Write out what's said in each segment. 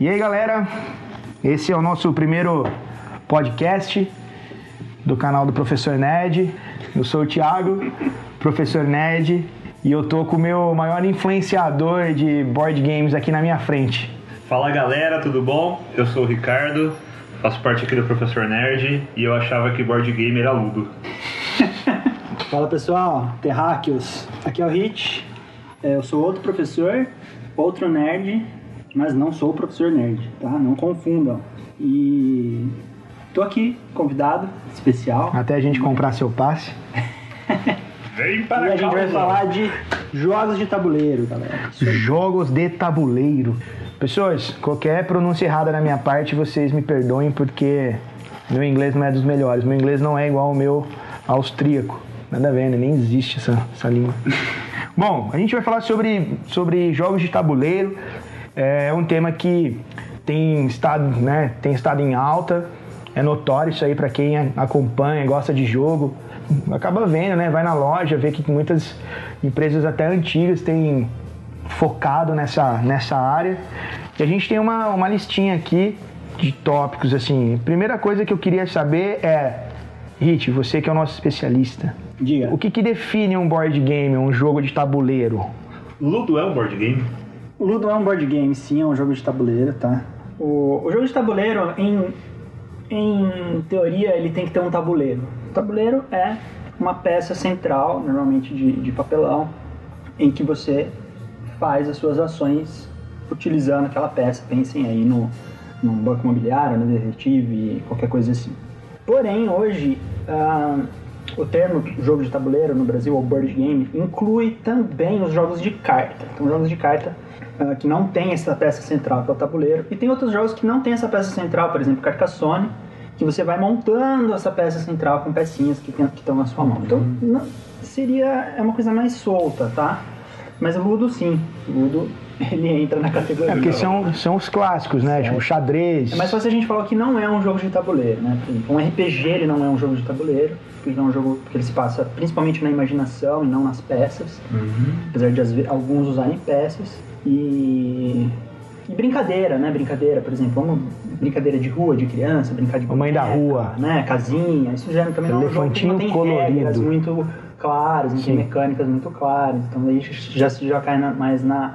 E aí, galera? Esse é o nosso primeiro podcast do canal do Professor Ned. Eu sou o Thiago, Professor Ned, e eu tô com o meu maior influenciador de board games aqui na minha frente. Fala galera, tudo bom? Eu sou o Ricardo, faço parte aqui do Professor Nerd e eu achava que board game era Ludo. Fala pessoal, Terráqueos. Aqui é o Hit. É, Eu sou outro professor, outro nerd, mas não sou o professor nerd, tá? Não confundam. E tô aqui, convidado especial. Até a gente comprar seu passe. Vem E para a cá, gente vai falar de jogos de tabuleiro, galera. Jogos de tabuleiro. Pessoas, qualquer pronúncia errada da minha parte, vocês me perdoem porque meu inglês não é dos melhores. Meu inglês não é igual ao meu austríaco. Nada a ver, né? nem existe essa, essa língua. Bom, a gente vai falar sobre, sobre jogos de tabuleiro. É um tema que tem estado, né, tem estado em alta. É notório isso aí para quem acompanha, gosta de jogo. Acaba vendo, né? Vai na loja, vê que muitas empresas até antigas têm focado nessa, nessa área. E a gente tem uma, uma listinha aqui de tópicos, assim. Primeira coisa que eu queria saber é, Hit, você que é o nosso especialista, Diga. o que, que define um board game, um jogo de tabuleiro? Ludo é um board game? Ludo é um board game, sim, é um jogo de tabuleiro, tá? O, o jogo de tabuleiro, em, em teoria, ele tem que ter um tabuleiro. O tabuleiro é uma peça central, normalmente de, de papelão, em que você faz as suas ações utilizando aquela peça. Pensem aí no, no banco imobiliário, no detetive, qualquer coisa assim. Porém, hoje, ah, o termo jogo de tabuleiro no Brasil, ou board game, inclui também os jogos de carta. Então, jogos de carta ah, que não tem essa peça central que é o tabuleiro. E tem outros jogos que não tem essa peça central, por exemplo, Carcassonne, que você vai montando essa peça central com pecinhas que tem- que estão na sua mão. Então, não- seria é uma coisa mais solta, tá? Mas o Ludo, sim. O Ludo, ele entra na categoria. É porque são, são os clássicos, né? Tipo xadrez. É mais fácil a gente falar que não é um jogo de tabuleiro, né? Um RPG ele não é um jogo de tabuleiro, porque ele é um jogo que ele se passa principalmente na imaginação e não nas peças, apesar de alguns usarem peças. E, e brincadeira, né? Brincadeira, por exemplo, vamos brincadeira de rua, de criança, brincar de Mamãe da rua. né? Casinha, isso já também não Elefantinho não tem colorido. muito claras, não tem mecânicas muito claras, então daí já, já cai na- mais na,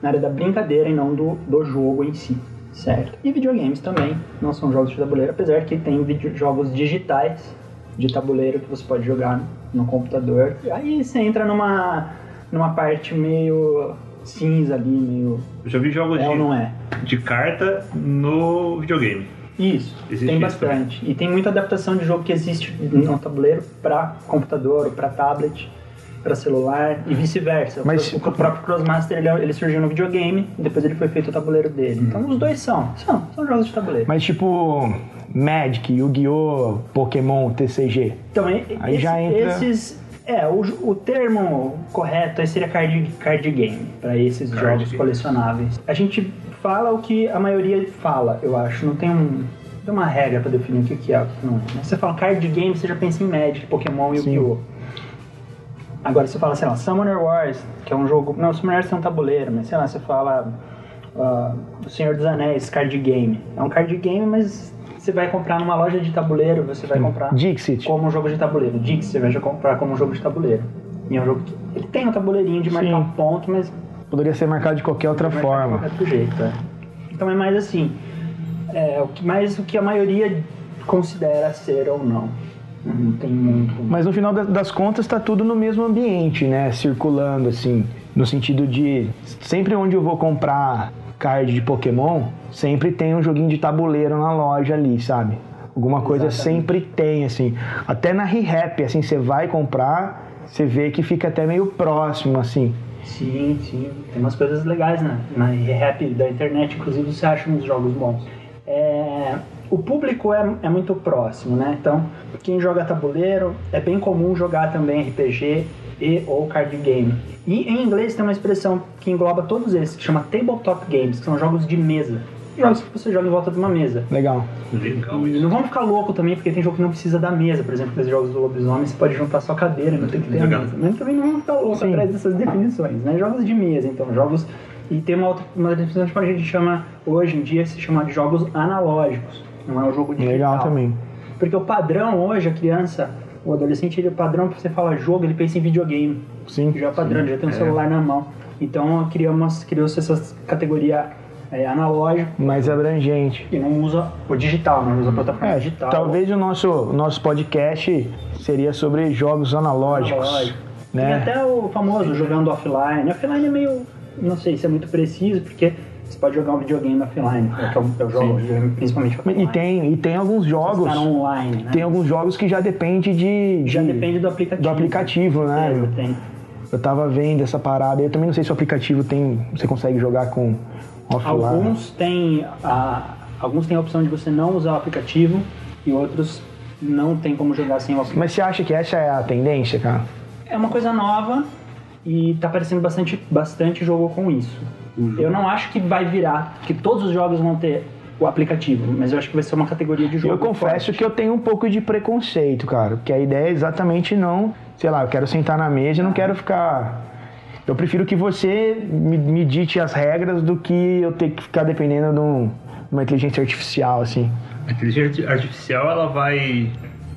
na área da brincadeira e não do, do jogo em si, certo? E videogames também não são jogos de tabuleiro, apesar que tem video- jogos digitais de tabuleiro que você pode jogar no computador. E aí você entra numa, numa parte meio cinza ali, meio... Eu já vi jogos É ou de, não é? de carta no videogame. Isso, Existe tem isso bastante. E tem muita adaptação de jogo que existe no tabuleiro para computador, para tablet, para celular e vice-versa. Mas- o, o próprio Crossmaster ele, ele surgiu no videogame e depois ele foi feito o tabuleiro dele. Então os dois são, são, são jogos de tabuleiro. Mas tipo Magic, Yu-Gi-Oh!, Pokémon, TCG. Então, Aí esse- já entra- esses. É, o, o termo correto aí seria card, card game, para esses Card jogos game. colecionáveis. A gente fala o que a maioria fala, eu acho. Não tem, um, tem uma regra para definir o que, é. o que não é. Você fala card game, você já pensa em Magic, Pokémon e. Yu-Gi-Oh! Agora você fala, sei lá, Summoner Wars, que é um jogo. Não, Summoner Wars tem um tabuleiro, mas sei lá, você fala. ah, O Senhor dos Anéis, card game. É um card game, mas você vai comprar numa loja de tabuleiro, você vai comprar Dixit. como um jogo de tabuleiro. Dix você vai comprar como um jogo de tabuleiro. E é um jogo que ele tem um tabuleirinho de marcar Sim. um ponto, mas Poderia ser marcado de qualquer outra marcar de forma. qualquer outro jeito. é. Então é mais assim, é, o que mais o que a maioria considera ser ou não. Não tem muito. Mas no final da- das contas tá tudo no mesmo ambiente, né? Circulando assim, no sentido de sempre onde eu vou comprar card de Pokémon, sempre tem um joguinho de tabuleiro na loja ali, sabe? Alguma coisa Exatamente. sempre tem assim. Até na ReHap, assim, você vai comprar, você vê que fica até meio próximo assim. Sim, sim. Tem umas coisas legais na, na rap da internet, inclusive você acha uns jogos bons. É, o público é, é muito próximo, né? Então, quem joga tabuleiro, é bem comum jogar também RPG e ou card game. E em inglês tem uma expressão que engloba todos esses, que chama tabletop games, que são jogos de mesa. Jogos que você joga em volta de uma mesa. Legal. Legal isso. não vamos ficar louco também, porque tem jogo que não precisa da mesa. Por exemplo, aqueles jogos do lobisomem, você pode juntar sua cadeira, não tem que ter a mesa. Mas também não vamos ficar louco Sim. atrás dessas definições, né? Jogos de mesa, então, jogos E tem uma outra uma definição que a gente chama, hoje em dia, se chama de jogos analógicos. Não é um jogo digital. Legal também. Porque o padrão hoje, a criança, o adolescente, ele, o padrão você falar jogo, ele pensa em videogame. Sim. Já é padrão, ele já tem um celular na mão. Então criamos, criou-se essa categoria é, analógica Mais abrangente. e não usa o digital, não usa a plataforma É, digital. talvez o nosso, nosso podcast seria sobre jogos analógicos. Analógico. Tem Né? até o famoso jogando offline. Offline é meio. Não sei se é muito preciso, porque você pode jogar um videogame offline. É que eu, eu jogo videogame principalmente offline. E tem, e tem alguns jogos. Online, né? Tem alguns jogos que já depende de. Já de- depende do aplicativo. do aplicativo, né? É, tem. Eu tava vendo essa parada. Eu também não sei se o aplicativo tem. Você consegue jogar com offline. Alguns têm a, alguns têm a opção de você não usar o aplicativo e outros não tem como jogar sem o aplicativo. Mas você acha que essa é a tendência, cara? É uma coisa nova e tá aparecendo bastante, bastante jogo com isso. Eu não acho que vai virar, que todos os jogos vão ter o aplicativo, mas eu acho que vai ser uma categoria de jogo. Eu confesso forte. que eu tenho um pouco de preconceito, cara. Porque a ideia é exatamente não. Sei lá, eu quero sentar na mesa e não quero ficar. Eu prefiro que você me, me dite as regras do que eu ter que ficar dependendo de, um- de uma inteligência artificial, assim. A inteligência artificial ela vai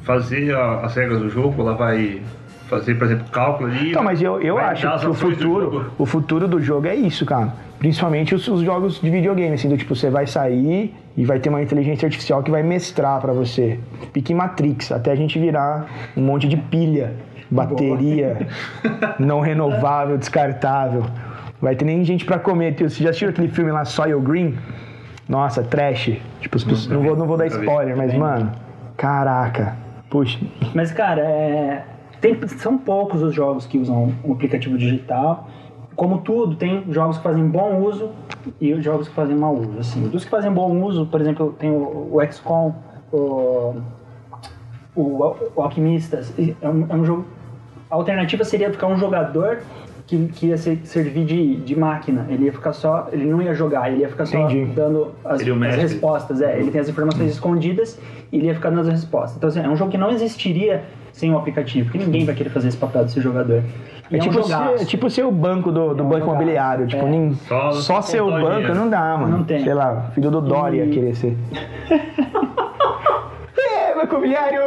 fazer a- as regras do jogo, ela vai fazer, por exemplo, cálculo ali. Então, mas eu, eu acho que o futuro, o futuro do jogo é isso, cara. Principalmente os, os jogos de videogame, assim, do tipo, você vai sair e vai ter uma inteligência artificial que vai mestrar pra você. Pique Matrix, até a gente virar um monte de pilha, bateria, não renovável, descartável. Vai ter nem gente pra comer. Você já assistiu aquele filme lá, Soil Green? Nossa, trash. Tipo, pessoas- não, vou, não vou dar spoiler, mas, mano, caraca. Puxa, Mas, cara, é, tem- são poucos os jogos que usam um aplicativo digital. Como tudo, tem jogos que fazem bom uso e os jogos que fazem mau uso. Assim, dos que fazem bom uso, por exemplo, tem o, o XCOM, o, o, o Alquimistas. É um, é um jogo. A alternativa seria ficar um jogador que, que ia ser- servir de, de máquina. Ele ia ficar só. Ele não ia jogar, ele ia ficar só Entendi. dando as, o as respostas. É, ele tem as informações escondidas e ele ia ficar dando as respostas. Então, assim, é um jogo que não existiria sem o aplicativo, porque ninguém vai querer fazer esse papel desse jogador. E É, um tipo, jogaço. ser, é tipo ser o banco do, do É um banco imobiliário. Tipo, É. nem- Só- só, ser o banco não dá, mano. Não tem. Sei lá, filho do Dória E- querer ser. é, banco imobiliário!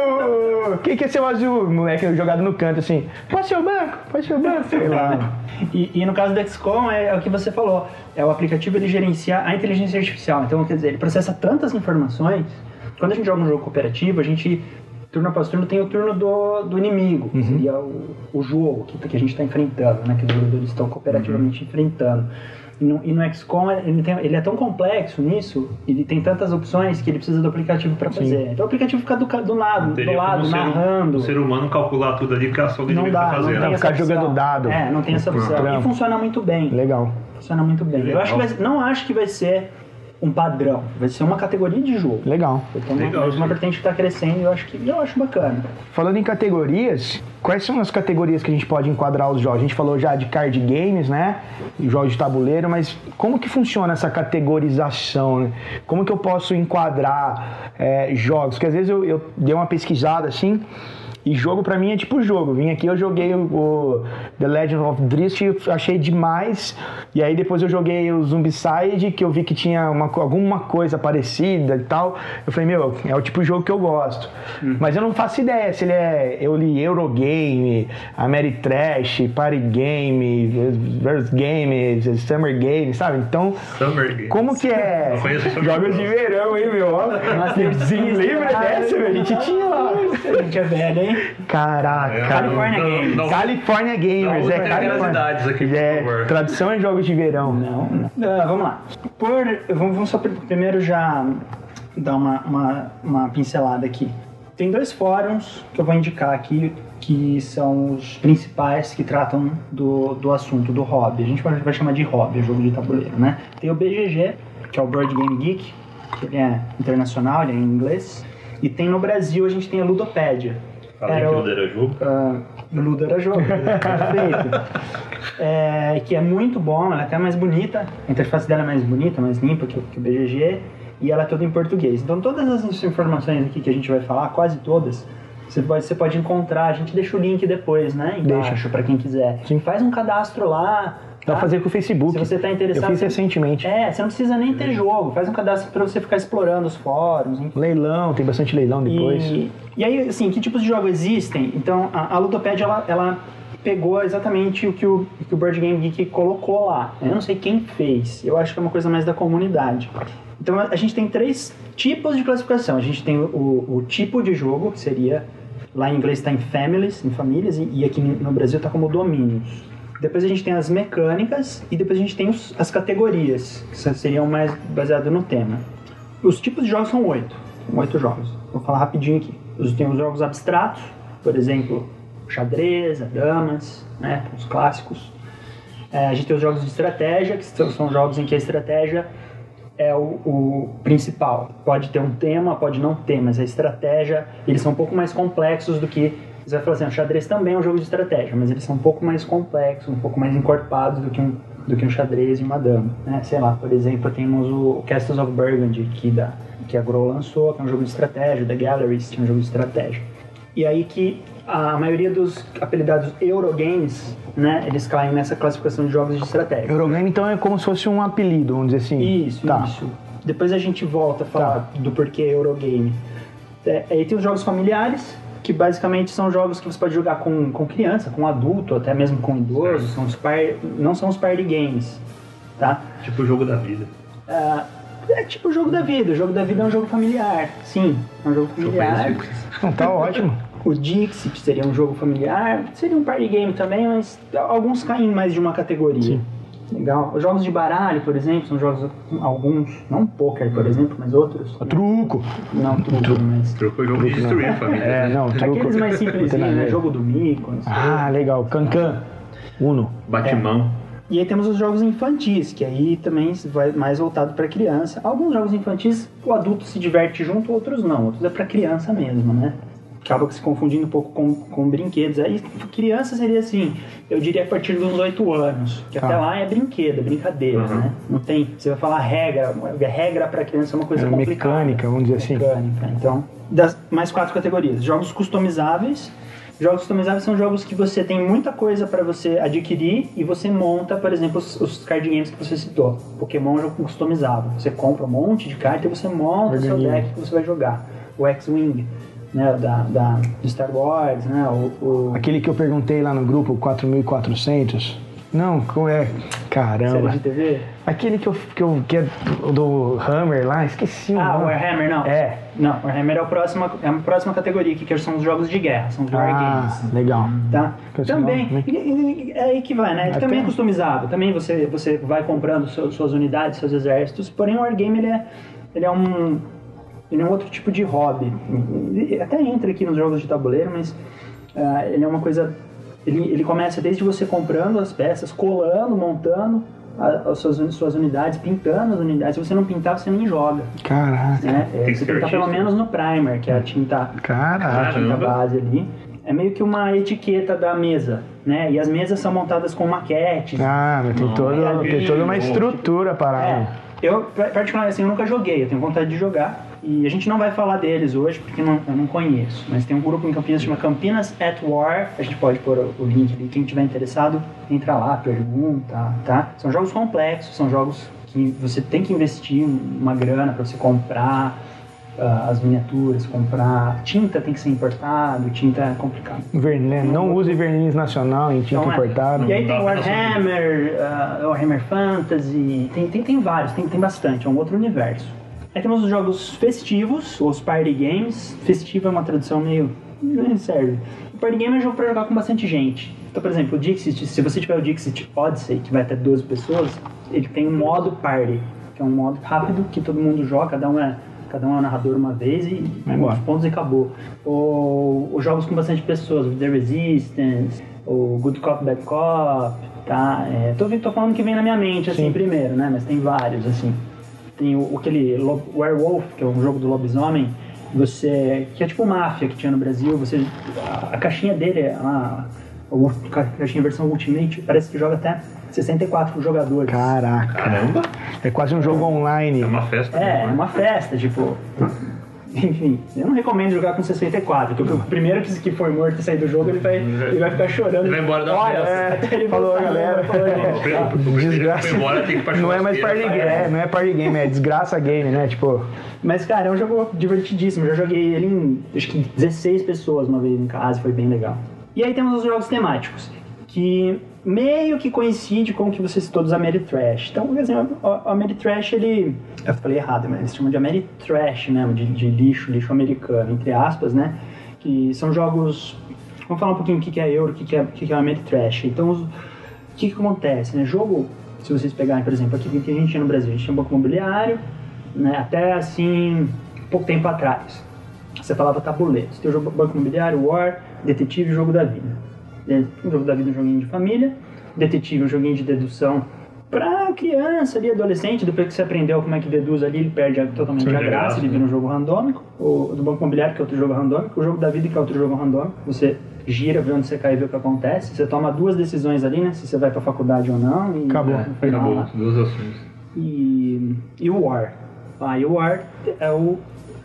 Quem quer ser o azul? Moleque jogado no canto assim. Pode ser o banco, pode ser o banco. Sei lá. E, e no caso do XCOM é, é o que você falou. É o aplicativo ele gerencia a inteligência artificial. Então, quer dizer, ele processa tantas informações. Quando a gente joga um jogo cooperativo, a gente turno após turno tem o turno do, do inimigo, que seria o, o jogo que, que a gente está enfrentando, né? Que os jogadores estão cooperativamente enfrentando. E no, e no XCOM ele, tem- ele é tão complexo nisso, ele tem tantas opções que ele precisa do aplicativo para fazer. Então o aplicativo fica do, do lado, do lado, um- narrando. o ser humano calcular tudo ali que a só o Não inimigo dá, tá não fazendo. tem Não, essa ficar jogando dado. É, não tem essa opção. E funciona muito bem. Legal. Funciona muito bem. Eu acho que vai, não acho que vai ser um padrão. Vai ser uma categoria de jogo. Legal. Então, Legal, mas uma vertente que está crescendo, eu acho que eu acho bacana. Falando em categorias, quais são as categorias que a gente pode enquadrar os jogos? A gente falou já de card games, né? Jogos de tabuleiro, mas como que funciona essa categorização? Né? Como que eu posso enquadrar é, jogos? Porque às vezes eu, eu dei uma pesquisada assim. E jogo pra mim é tipo jogo. Vim aqui, eu joguei o, The Legend of Drizzt, eu achei demais. E aí depois eu joguei o Zombicide, que eu vi que tinha uma alguma coisa parecida e tal. Eu falei, meu, é o tipo de jogo que eu gosto. Mas eu não faço ideia se ele é. Eu li Eurogame, Ameritrash, Party Game, Versus Games, Summer Game, sabe? Então, Summer Games. como que é? Jogos de verão, hein, meu? Sim, lembra dessa, meu? A gente tinha lá. A gente é velho, hein? Caraca. California Não, Games. não- California Gamers, Não, é California. idades aqui, é, favor. tradução é jogos de verão. Não, não. Ah, vamos lá. Por, vamos, vamos só pr- primeiro já dar uma, uma, uma pincelada aqui. Tem dois fóruns que eu vou indicar aqui que são os principais que tratam do, do assunto, do hobby. A gente vai, vai chamar de hobby, jogo de tabuleiro, né? Tem o BGG, que é o Board Game Geek, que ele é internacional, ele é em inglês. E tem no Brasil, a gente tem a Ludopédia. Falei Era que o- tudo era jogo. ah, Ludo era jogo, perfeito. É, que é muito bom, ela é até mais bonita, a interface dela é mais bonita, mais limpa que, o- que o BGG, e ela é toda em português. Então todas as informações aqui que a gente vai falar, quase todas, você pode, você pode encontrar, a gente deixa o link depois, né, embaixo, para quem quiser. Sim. Faz um cadastro lá, Dá pra fazer com o Facebook. Se você tá interessado, Eu fiz você- recentemente. É, você não precisa nem ter jogo. Faz um cadastro pra você ficar explorando os fóruns, enfim. Leilão, tem bastante leilão depois. E, e aí, assim, que tipos de jogos existem? Então, a, a Ludopédia, ela, ela pegou exatamente o que o, o que o Board Game Geek colocou lá. Eu não sei quem fez. Eu acho que é uma coisa mais da comunidade. Então, a, a gente tem três tipos de classificação. A gente tem o, o tipo de jogo, que seria... Lá em inglês está em families, em famílias, e, e aqui no Brasil está como domínios. Depois a gente tem as mecânicas e depois a gente tem os- as categorias, que seriam mais baseadas no tema. Os tipos de jogos são oito. São oito jogos. Vou falar rapidinho aqui. Os- Tem os jogos abstratos, por exemplo, xadrez, damas, né? Os clássicos. É, a gente tem os jogos de estratégia, que são, são jogos em que a estratégia é o, o principal. Pode ter um tema, pode não ter, mas a estratégia, eles são um pouco mais complexos do que. Você vai falar assim, o xadrez também é um jogo de estratégia, mas eles são um pouco mais complexos, um pouco mais encorpados do que um, do que um xadrez e uma dama. Né? Sei lá, por exemplo, temos o Castles of Burgundy, que, da, que a Grow lançou, que é um jogo de estratégia, The Galleries, que é um jogo de estratégia. E aí que a maioria dos apelidados Eurogames, né, eles caem nessa classificação de jogos de estratégia. Eurogame, então, é como se fosse um apelido, vamos dizer assim. Isso, tá. isso. Depois a gente volta a falar do porquê Eurogame. É, aí tem os jogos familiares, que basicamente são jogos que você pode jogar com, com criança, com adulto, até mesmo com idoso. São os par, não são os party games, tá? Tipo o jogo da vida. Ah, é tipo o jogo da vida. O jogo da vida é um jogo familiar. Sim, é um jogo familiar. Não, tá ótimo. O Dixit seria um jogo familiar, seria um party game também, mas alguns caem em mais de uma categoria. Sim. Legal. Os jogos de baralho, por exemplo, são jogos, alguns, não poker, por exemplo, mas outros. Truco. Não, truco, mas. Truco é jogo de destruir a família. É, não, truco. Aqueles mais simples, né? Jogo do mico, não sei. Ah, legal. Cancan. Uno. Batimão. E aí temos os jogos infantis, que aí também vai mais voltado para criança. Alguns jogos infantis o adulto se diverte junto, outros não. Outros é para criança mesmo, né? Acaba se confundindo um pouco com, com brinquedos. Aí criança seria assim, eu diria a partir dos 8 anos. Que Tá. até lá é brinquedo, é brincadeira, Uhum. né? Não tem. Você vai falar regra, regra para criança é uma coisa É complicada. mecânica, vamos dizer assim. Mecânica. Então, das mais quatro categorias: jogos customizáveis. Jogos customizáveis são jogos que você tem muita coisa para você adquirir e você monta, por exemplo, os, os card games que você citou. Pokémon é um jogo customizável. Você compra um monte de carta e você monta o seu deck que você vai jogar. O X-Wing, né, da, da, do Star Wars, né, o, o Aquele que eu perguntei lá no grupo, 4400. Não, qual é? série Caramba. de TV. Aquele que eu, que eu que é do Hammer lá, esqueci o Ah, nome. Warhammer não. É. Não, Warhammer é a próxima, é a próxima categoria aqui, que são os jogos de guerra, são os war Ah, games. legal. Tá? Também, né? e- e- é aí que vai, né? Ele Até- também é customizável. Também você, você vai comprando suas unidades, seus exércitos. Porém, o Wargame, ele é, ele é um... Ele é um outro tipo de hobby. Ele até entra aqui nos jogos de tabuleiro, mas ah, ele é uma coisa... Ele, ele começa desde você comprando as peças, colando, montando a- as suas, suas unidades, pintando as unidades. Se você não pintar, você nem joga. Caraca. Né? Tem que você estar pelo menos no primer, que é a tinta Caraca. a tinta base ali. É meio que uma etiqueta da mesa, né? E as mesas são montadas com maquetes. Ah, mas tem, todo, tem toda uma estrutura É, parada. eu, particularmente, assim, eu nunca joguei, eu tenho vontade de jogar. E a gente não vai falar deles hoje, porque não- eu não conheço. Mas tem um grupo em Campinas que chama Campinas at War. A gente pode pôr o, link ali. Quem tiver interessado, entra lá, pergunta, tá? São jogos complexos, são jogos que você tem que investir uma grana para você comprar ah, as miniaturas, comprar. Tinta tem que ser importado, tinta é complicado. Verniz, não use verniz nacional em tinta Então, é. importada. E aí tem Warhammer, uh, Warhammer Fantasy, tem, tem, tem vários, tem, tem bastante, é um outro universo. Aí temos os jogos festivos, os party games. Festivo é uma tradução meio. não serve. O party game é um jogo pra jogar com bastante gente. Então, por exemplo, o Dixit, se você tiver o Dixit Odyssey, que vai até 12 pessoas, ele tem um modo party, que é um modo rápido que todo mundo joga, cada um é. Cada um é um narrador uma vez e Vai embora. os pontos e acabou. Ou os jogos com bastante pessoas, The Resistance, o Good Cop, Bad Cop, tá? É, tô, tô falando que vem na minha mente, assim, Sim. primeiro, né? Mas tem vários, assim. Tem o, aquele Lo- Werewolf, que é um jogo do lobisomem, você... que é tipo máfia que tinha no Brasil, você... A, a caixinha dele é uma... A ca- caixinha versão Ultimate, parece que joga até 64 jogadores. Caraca. Caramba, É quase um jogo online. é uma festa. É, é uma festa, tipo. Enfim, eu não recomendo jogar com 64, porque o primeiro que, que for morto e sair do jogo, ele vai, ele vai ficar chorando. Ele vai embora da festa. até ele Falou, galera. falou, Desgraça. embora tem que Não é mais party game, é, não é party game, é desgraça game, né? Tipo, Mas, cara, é um jogo divertidíssimo. Eu já joguei ele em, acho que 16 pessoas uma vez em casa, foi bem legal. E aí temos os jogos temáticos, que meio que coincide com o que você citou dos Ameritrash. Então, por exemplo, o Ameritrash, ele... Eu falei errado, mas eles chamam de Ameritrash mesmo, de, de lixo, lixo americano, entre aspas, né? Que são jogos... Vamos falar um pouquinho o que é euro, o que é, o que é Ameritrash. Então, o que, que acontece, né? Jogo, se vocês pegarem, por exemplo, aqui que a gente tinha no Brasil, a gente tinha um banco imobiliário, né? Até assim, pouco tempo atrás. Você falava tabuleiro. Você tem o jogo banco imobiliário, War, detetive e jogo da vida. Jogo da vida é um joguinho de família, detetive é um joguinho de dedução pra criança ali, adolescente, depois que você aprendeu como é que deduz ali, ele perde a- totalmente Perde a graça, ele vira um jogo randômico. O do banco imobiliário, que é outro jogo randômico, o jogo da vida, que é outro jogo randômico. Você gira, vê onde você cai e vê o que acontece. Você toma duas decisões ali, né? Se você vai pra faculdade ou não. E Acabou. no final Acabou, lá. duas ações. E, e o War. Ah, e o War é o,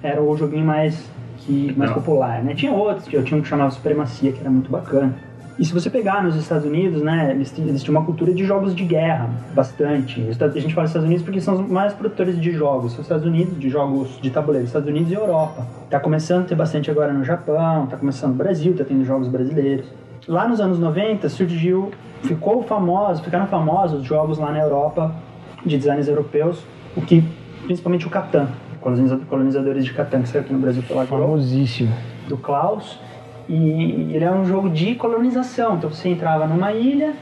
era o joguinho mais, que, mais Não. popular, né? Tinha outros, tinha tinha um que chamava Supremacia, que era muito bacana. E se você pegar nos Estados Unidos, né, eles, tinham- eles tinham uma cultura de jogos de guerra, bastante. A gente fala Estados Unidos porque são os mais produtores de jogos. São os Estados Unidos, de jogos de tabuleiro, Estados Unidos e Europa. Tá começando a ter bastante agora no Japão, tá começando no Brasil, tá tendo jogos brasileiros. Lá nos anos 90 surgiu, ficou famoso, ficaram famosos jogos lá na Europa de designers europeus, o que principalmente o Catan, coloniza- colonizadores de Catan que saiu aqui no Brasil pela famosíssimo. do Klaus. E ele é um jogo de colonização. Então você entrava numa ilha,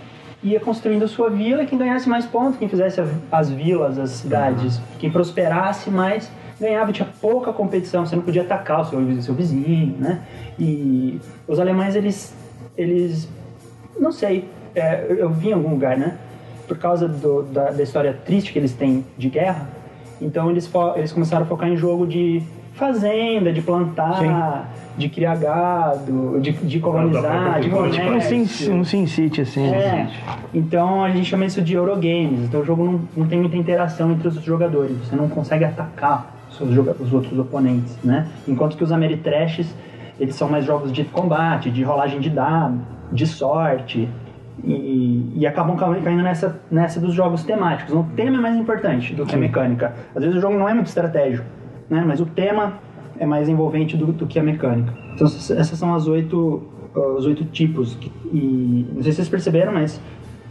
ia construindo a sua vila, quem ganhasse mais pontos, quem fizesse as vilas, as cidades, quem prosperasse mais, ganhava, tinha pouca competição, você não podia atacar o seu, seu vizinho, né? E os alemães, eles, eles não sei, é, eu- vi em algum lugar, né? Por causa do- da, da história triste que eles têm de guerra, então eles, eles começaram a focar em jogo de fazenda, de plantar, de criar gado, de, de colonizar, de Tipo um Tipo um comércio. Sin, um Sin City, assim. É, então a gente chama isso de Eurogames. Então o jogo não, não tem muita interação entre os jogadores. Você não consegue atacar os, seus os outros oponentes, né? Enquanto que os Ameritrashes, eles são mais jogos de combate, de rolagem de dado, de sorte. E, e acabam ca- caindo nessa, nessa dos jogos temáticos. O tema é mais importante do que a mecânica. Às vezes o jogo não é muito estratégico, né? Mas o tema é mais envolvente do, do que a mecânica. Então essas são as oito, uh, os oito tipos. E não sei se vocês perceberam, mas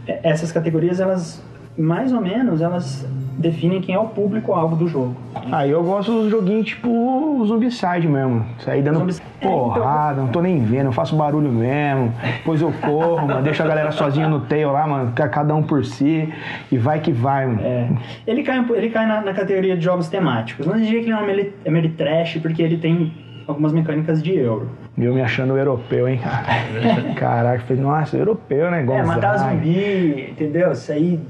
é- essas categorias, elas mais ou menos, elas definem quem é o público-alvo do jogo. Aí eu gosto dos joguinhos tipo o Zombicide mesmo. Sair dando Zombicide. porrada, não tô nem vendo, eu faço barulho mesmo. Depois eu corro, mano, deixo a galera sozinha no tail lá, mano, ca- cada um por si. E vai que vai, mano. É, ele cai, um ele cai na, na categoria de jogos temáticos. Não diria que ele é um meli- é trash, porque ele tem algumas mecânicas de euro. Eu me achando europeu, hein, cara. Caraca, falei, nossa, europeu, né? É, Gonzaga. matar zumbi, entendeu? Sair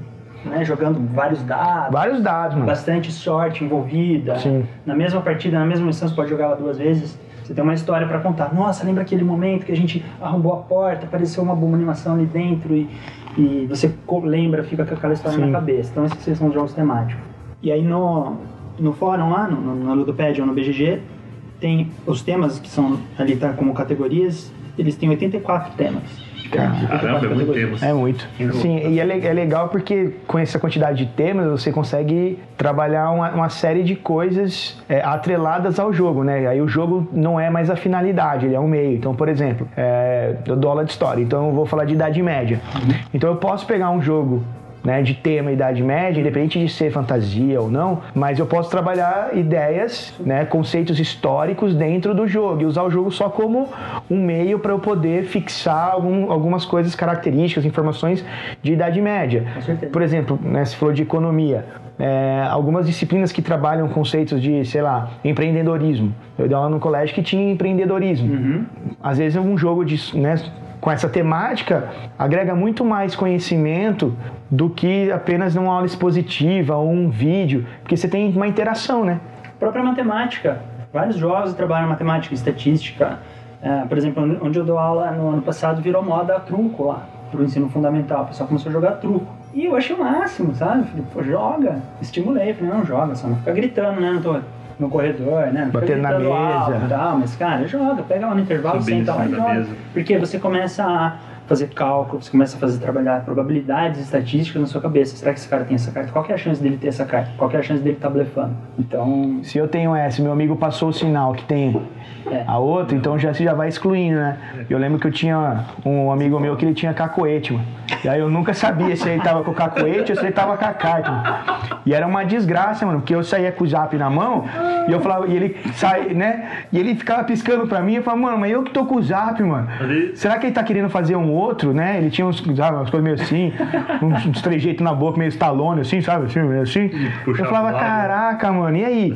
né, jogando vários dados. Vários dados, mano. bastante sorte envolvida. Sim. Na mesma partida, na mesma missão, você pode jogar ela duas vezes. Você tem uma história pra contar. Nossa, lembra aquele momento que a gente arrombou a porta, apareceu uma boa animação ali dentro e, e você lembra, fica com aquela história Sim. na cabeça. Então esses são os jogos temáticos. E aí no, no fórum lá, no, no, na Ludopedia ou no BGG, tem os temas que são ali tá como categorias, eles têm 84 temas. Caramba, 84 Caramba, é muito tempo. É muito. Sim, e é, le- é legal porque com essa quantidade de temas você consegue trabalhar uma, uma série de coisas é, atreladas ao jogo, né? Aí o jogo não é mais a finalidade, ele é um meio. Então, por exemplo, é, eu dou aula de história, então eu vou falar de Idade Média. Então eu posso pegar um jogo né, de tema Idade Média, independente de ser fantasia ou não, mas eu posso trabalhar ideias, né, conceitos históricos dentro do jogo e usar o jogo só como um meio para eu poder fixar algum- algumas coisas características, informações de Idade Média. Por exemplo, né, você falou de economia. É, algumas disciplinas que trabalham conceitos de, sei lá, empreendedorismo. Eu dei aula no colégio que tinha empreendedorismo. Às vezes um jogo de, né, com essa temática agrega muito mais conhecimento do que apenas uma aula expositiva ou um vídeo, porque você tem uma interação, né? própria matemática. Vários jogos trabalham matemática, estatística. É, por exemplo, onde eu dou aula no ano passado virou moda truco lá, pro ensino fundamental. O pessoal começou a jogar truco. E eu achei o máximo, sabe? Falei, pô, joga. Estimulei. Falei, não, joga, só não fica gritando, né? Não tô no corredor, né? Não Batendo na alto mesa. e tal, mas, cara, joga, pega lá no intervalo, Subindo senta lá e joga. mesa. Porque você começa a fazer cálculo, você começa a fazer trabalhar probabilidades estatísticas na sua cabeça. Será que esse cara tem essa carta? Qual que é a chance dele ter essa carta? Qual que é a chance dele estar blefando? Então, Se eu tenho essa, meu amigo passou o sinal que tem É. a outra, então já se já vai excluindo, né? Eu lembro que eu tinha um amigo meu que ele tinha cacoete, mano. E aí eu nunca sabia se ele tava com o cacoete ou se ele tava com a carta. Mano. E era uma desgraça, mano, porque eu saía com o zap na mão e eu falava, e ele sai, né? E ele ficava piscando pra mim, eu falava, mano, mas eu que tô com o zap, mano. Será que ele tá querendo fazer um outro, né? Ele tinha uns, sabe, umas coisas meio assim, uns, uns trejeitos na boca, meio Stallone, assim, sabe? Assim, meio assim. Eu falava, caraca, mano, e aí?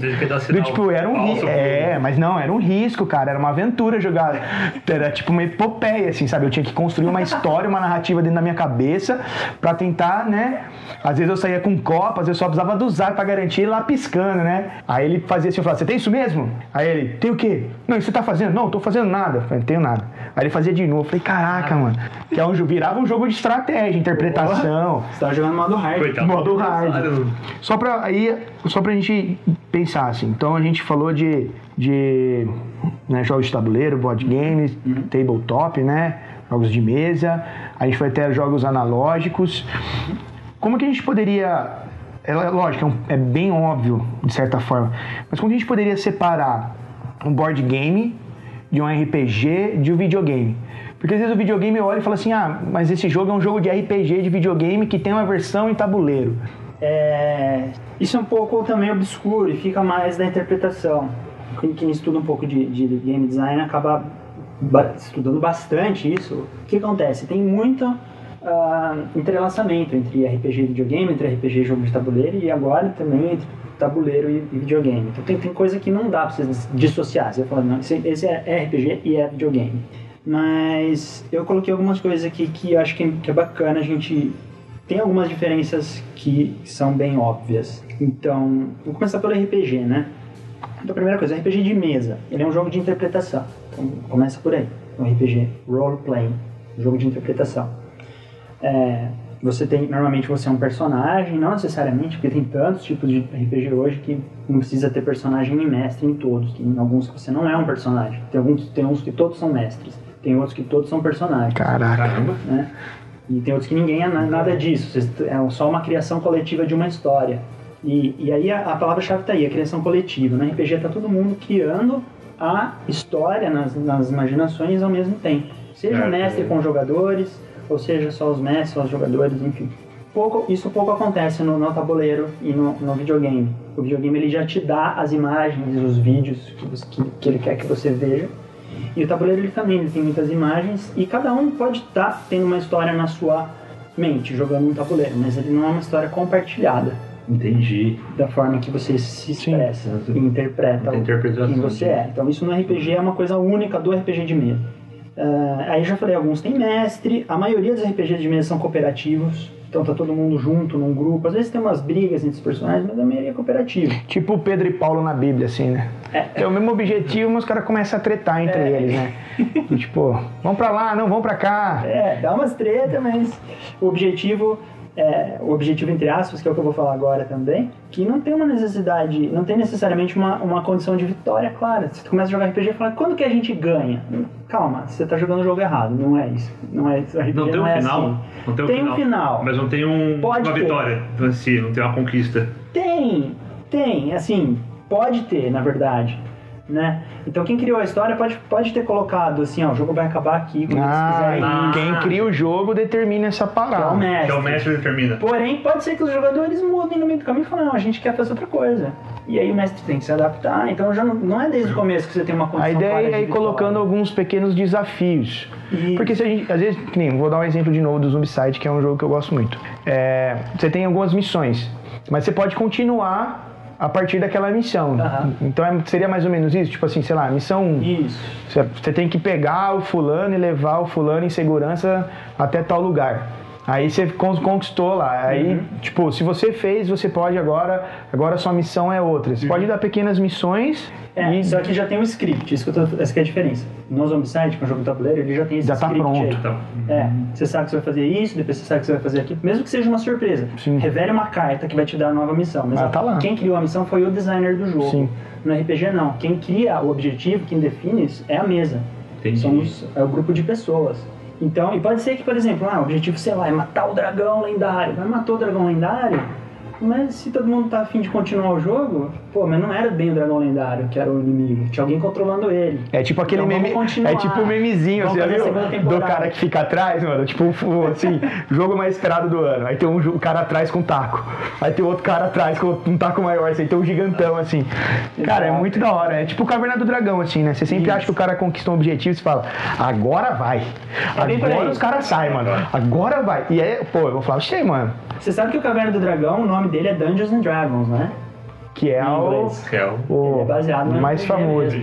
Do, tipo, era um risco. pro- É, mas não, era um risco, cara. Era uma aventura jogar. Era tipo uma epopeia, assim, sabe? Eu tinha que construir uma história, uma narrativa dentro da minha cabeça pra tentar, né? Às vezes eu saía com copas, às vezes eu só precisava do zap pra garantir ele lá piscando, né? Aí ele fazia assim, eu falava, você tem isso mesmo? Aí ele, tem o quê? Não, isso você tá fazendo? Não, tô fazendo nada. Eu falei, não tenho nada. Aí ele fazia de novo. Eu falei, caraca, mano. Que é um, virava um jogo de estratégia, interpretação. você tava jogando modo hard. Coitado. Modo hard. Só pra, aí, só pra gente pensar, assim. Então a gente falou de, de né, jogos de tabuleiro, board games, tabletop, né? Jogos de mesa. A gente vai ter jogos analógicos. Como que a gente poderia. É lógico, é, um- é bem óbvio, de certa forma. Mas como que a gente poderia separar um board game de um RPG de um videogame? Porque às vezes o videogame olha e fala assim: ah, mas esse jogo é um jogo de RPG de videogame que tem uma versão em tabuleiro. É, isso é um pouco também obscuro e fica mais da interpretação. Quem, quem estuda um pouco de, de game design acaba ba- estudando bastante isso. O que acontece? Tem muito ah, entrelaçamento entre RPG e videogame, entre RPG e jogo de tabuleiro e agora também entre tabuleiro e, e videogame. Então tem, tem coisa que não dá pra você dissociar. Você fala, não, esse, esse é RPG e é videogame. Mas eu coloquei algumas coisas aqui que eu acho que, é bacana a gente tem algumas diferenças que são bem óbvias. Então, vou começar pelo RPG, né? Então, a primeira coisa, RPG de mesa. Ele é um jogo de interpretação. Então, começa por aí. Um RPG role-playing, jogo de interpretação. É, você tem, normalmente você é um personagem, não necessariamente, porque tem tantos tipos de RPG hoje que não precisa ter personagem e mestre em todos. Tem alguns que você não é um personagem. Tem alguns, tem uns que todos são mestres. Tem outros que todos são personagens Caraca. Caramba. né? E tem outros que ninguém é na- nada disso, é só uma criação coletiva de uma história. E, e aí a, a palavra-chave está aí, a criação coletiva. No RPG está todo mundo criando a história nas, nas imaginações ao mesmo tempo. Seja É, mestre é. com jogadores, ou seja só os mestres, só os jogadores, enfim. Pouco, isso pouco acontece no, no tabuleiro e no, no videogame. O videogame ele já te dá as imagens, os vídeos que, você- que, que ele quer que você veja. E o tabuleiro ele também ele tem muitas imagens e cada um pode estar tendo uma história na sua mente jogando um tabuleiro, mas ele não é uma história compartilhada Entendi. da forma que você se Sim. expressa e interpreta quem você é. Então isso no RPG é uma coisa única do RPG de mesa. Ah, aí já falei, alguns têm mestre, a maioria dos RPGs de mesa são cooperativos, então tá todo mundo junto num grupo. Às vezes tem umas brigas entre os personagens, mas a maioria é cooperativa. Tipo Pedro e Paulo na Bíblia, assim, né? É, o mesmo objetivo, mas os caras começam a tretar entre É. eles, né? E, tipo, vamos pra lá, não, vamos pra cá. É, dá umas treta, mas o objetivo, é, o objetivo entre aspas, que é o que eu vou falar agora também, que não tem uma necessidade, não tem necessariamente uma, uma condição de vitória clara. Você começa a jogar RPG e fala, quando que a gente ganha? Calma, você tá jogando o jogo errado, não é isso. Não é isso. Não tem um é final? assim. Não tem um Tem um final. final. Mas não tem um, Pode uma ter. vitória em si, não tem uma conquista. Tem, tem, assim, pode ter, na verdade. Né? Então quem criou a história pode, pode ter colocado assim, ó, o jogo vai acabar aqui quando eles Ah, quiserem ir. quem cria o jogo determina essa Que é o parada. mestre. Que é o mestre determina. Porém, pode ser que os jogadores mudem no meio do caminho e falem, não, a gente quer fazer outra coisa. E aí o mestre tem que se adaptar. Então já não, não é desde o começo que você tem uma condição A ideia é ir colocando alguns pequenos desafios. Isso. Porque se a gente, às vezes, que nem, vou dar um exemplo de novo do Zombicide, que é um jogo que eu gosto muito. É, você tem algumas missões, mas você pode continuar a partir daquela missão. Aham. Então é- seria mais ou menos isso, tipo assim, sei lá, missão 1. Isso. Você tem que pegar o fulano e levar o fulano em segurança até tal lugar. Aí você con- conquistou lá. Aí, tipo, se você fez, você pode agora. Agora a sua missão é outra. Você pode dar pequenas missões É, e só que já tem um script, isso que eu tô, essa que é a diferença. No Zombicide, que é um jogo de tabuleiro, ele já tem esse Já tá script pronto. aí. Então, É, você sabe que você vai fazer isso, depois você sabe que você vai fazer aquilo, mesmo que seja uma surpresa. Sim. Revele uma carta que vai te dar a nova missão. Mas Ah, tá lá. quem criou a missão foi o designer do jogo. Sim. No RPG não. Quem cria o objetivo, quem define isso, é a mesa. Entendi. Somos é o grupo de pessoas. Então, e pode ser que, por exemplo, ah, o objetivo, sei lá, é matar o dragão lendário. Mas matou o dragão lendário, mas se todo mundo tá afim de continuar o jogo, pô, mas não era bem o dragão lendário que era o inimigo. Tinha alguém controlando ele. É tipo aquele Então, meme. É tipo o memezinho, Vamos você já viu? Do cara que fica atrás, mano. Tipo, um- assim, jogo mais esperado do ano. Aí tem um cara atrás com taco. Aí tem outro cara atrás com um taco maior, assim, tem um gigantão, assim. Cara, é muito da hora. É tipo o Caverna do Dragão, assim, né? Você sempre acha que o cara conquistou um objetivo e você fala, agora vai. É Agora os caras saem, mano. Agora vai. E aí, pô, eu vou falar, sei, mano. Você sabe que o Caverna do Dragão, o nome dele é Dungeons and Dragons, né? Que é o, inglês. Hell. o Ele é baseado no mais RPG famoso.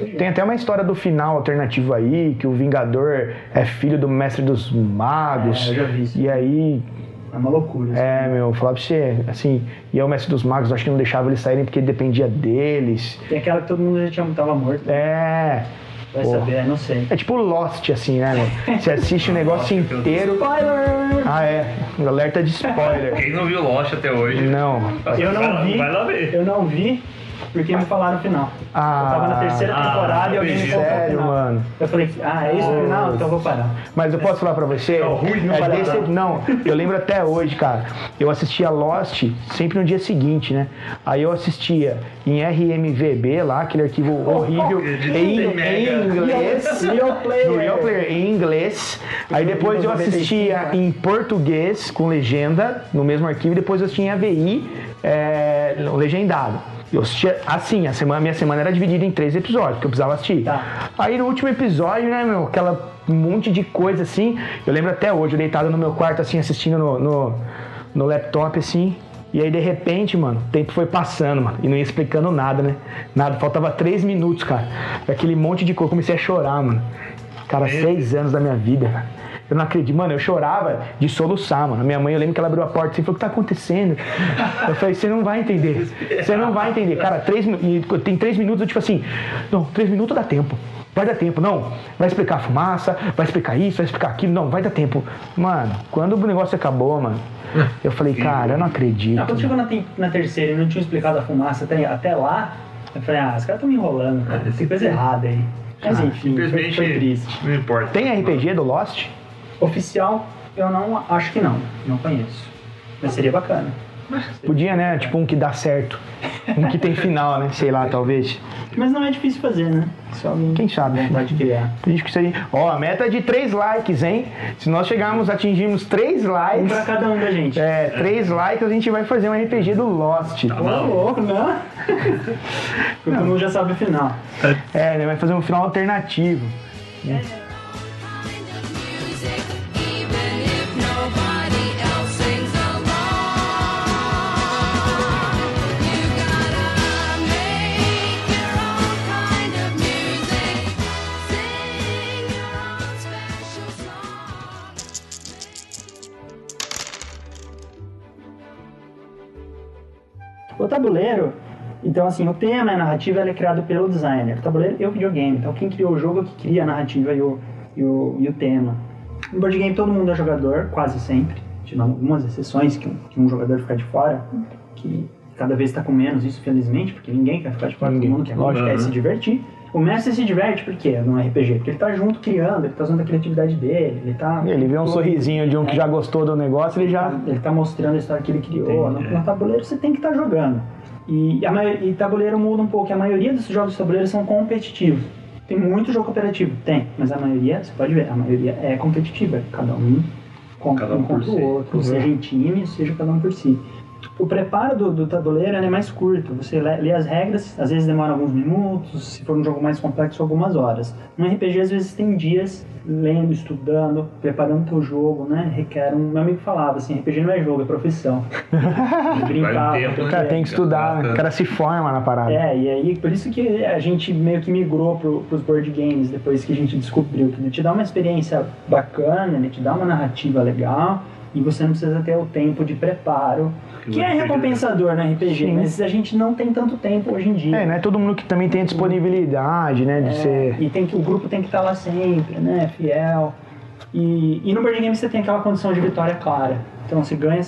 É. Tem até uma história do final alternativo aí, que o Vingador é filho do mestre dos magos. É, eu já vi isso. E aí, É uma loucura. isso. é, meu, falar pra você, assim, e aí o mestre dos magos, eu acho que não deixava eles saírem porque dependia deles. Tem aquela que todo mundo já tinha, tava morto. né? É. Vai pô. saber, não sei. É tipo Lost, assim, né, meu? Você assiste o negócio inteiro. Spoiler! Ah, é. Alerta de spoiler. Quem não viu Lost até hoje? Não. Eu não vi. Vai lá ver. Eu não vi porque me falaram o final. Ah, eu tava na terceira ah, temporada e alguém me contou o sério, final. mano. Eu falei, ah, é isso o final? Então eu vou parar. Mas eu posso falar pra você? Não, ruim não é desse- não, eu lembro até hoje, cara. Eu assistia Lost sempre no dia seguinte, né? Aí eu assistia em RMVB lá, aquele arquivo horrível, em, em inglês. Real player. No Real Player em inglês. Aí depois eu assistia em português com legenda no mesmo arquivo. E depois eu em AVI é, legendado. Eu assistia assim, a semana, minha semana era dividida em três episódios, que eu precisava assistir. Tá. Aí no último episódio, né, meu, aquela monte de coisa assim. Eu lembro até hoje, eu deitado no meu quarto, assim, assistindo no, no, no laptop, assim. E aí, de repente, mano, o tempo foi passando, mano. E não ia explicando nada, né? Nada, faltava três minutos, cara. Aquele monte de coisa, comecei a chorar, mano. Cara, seis anos da minha vida, cara. Eu não acredito, mano, eu chorava de soluçar, mano. Minha mãe, eu lembro que ela abriu a porta assim e falou: O que tá acontecendo? Eu falei: Você não vai entender. Você não vai entender. Cara, três, tem três minutos, eu tipo assim: Não, três minutos dá tempo. Vai dar tempo, não. Vai explicar a fumaça, vai explicar isso, vai explicar aquilo. Não, vai dar tempo. Mano, quando o negócio acabou, mano, eu falei: Cara, eu não acredito. Ah, quando chegou na, na terceira e não tinha explicado a fumaça até, até lá, eu falei, ah, os caras estão me enrolando, cara. Tem coisa errada aí. Mas enfim, foi, foi triste. não importa. Tem RPG do Lost? Oficial, eu não acho que não. Não conheço. Mas seria bacana. Podia, né? Tipo um que dá certo. Um que tem final, né? Sei lá, talvez. Mas não é difícil fazer, né? Só alguém Quem sabe? vontade de criar. A gente precisa de... Ó, a meta é de 3 likes, hein? Se nós chegarmos, atingirmos 3 Um likes, pra cada um da gente. é, 3 likes, a gente vai fazer um RPG do Lost. Ô, louco, não? Porque todo mundo já sabe o final. É, né? Vai fazer um final alternativo. kind O tabuleiro, então assim, o tema e a narrativa é criado pelo designer. O tabuleiro e o videogame. Então quem criou o jogo é que cria a narrativa e o, e o, e o tema. No board game todo mundo é jogador, quase sempre. Tirando algumas exceções que um, que um jogador fica de fora, que cada vez está com menos isso, felizmente, porque ninguém quer ficar de fora, Ninguém, todo mundo quer, lógico. quer se divertir. O mestre se diverte por quê? No RPG? Porque ele tá junto criando, ele tá usando a criatividade dele, ele tá. Ele vê um sorrisinho de um que já gostou do negócio, ele já. Ele tá mostrando a história que ele criou. No, no tabuleiro você tem que estar jogando. E, a e tabuleiro muda um pouco. A maioria dos jogos de tabuleiro são competitivos. Tem muito jogo cooperativo? Tem. Mas a maioria, você pode ver, a maioria é competitiva. Cada um, com, Cada um um por contra si. o outro. Seja em time, seja cada um por si. O preparo do, do tabuleiro é mais curto. Você lê, lê as regras, às vezes demora alguns minutos, se for um jogo mais complexo, algumas horas. No RPG, às vezes, tem dias lendo, estudando, preparando teu jogo, né? Requer um. Meu amigo falava assim: RPG não é jogo, é profissão. Um tempo, O cara É, tem que estudar, né? o cara se forma na parada. É, e aí, por isso que a gente meio que migrou pro, pros board games depois que a gente descobriu que ele te dá uma experiência bacana, ele te dá uma narrativa legal e você não precisa ter o tempo de preparo, Que é RPG recompensador no RPG, Sim. mas a gente não tem tanto tempo hoje em dia. É, não é todo mundo que também tem a disponibilidade, né, de É, ser... E tem que, o grupo tem que estar lá sempre, né? Fiel. E, e no board game você tem aquela condição de vitória clara. Então você ganha.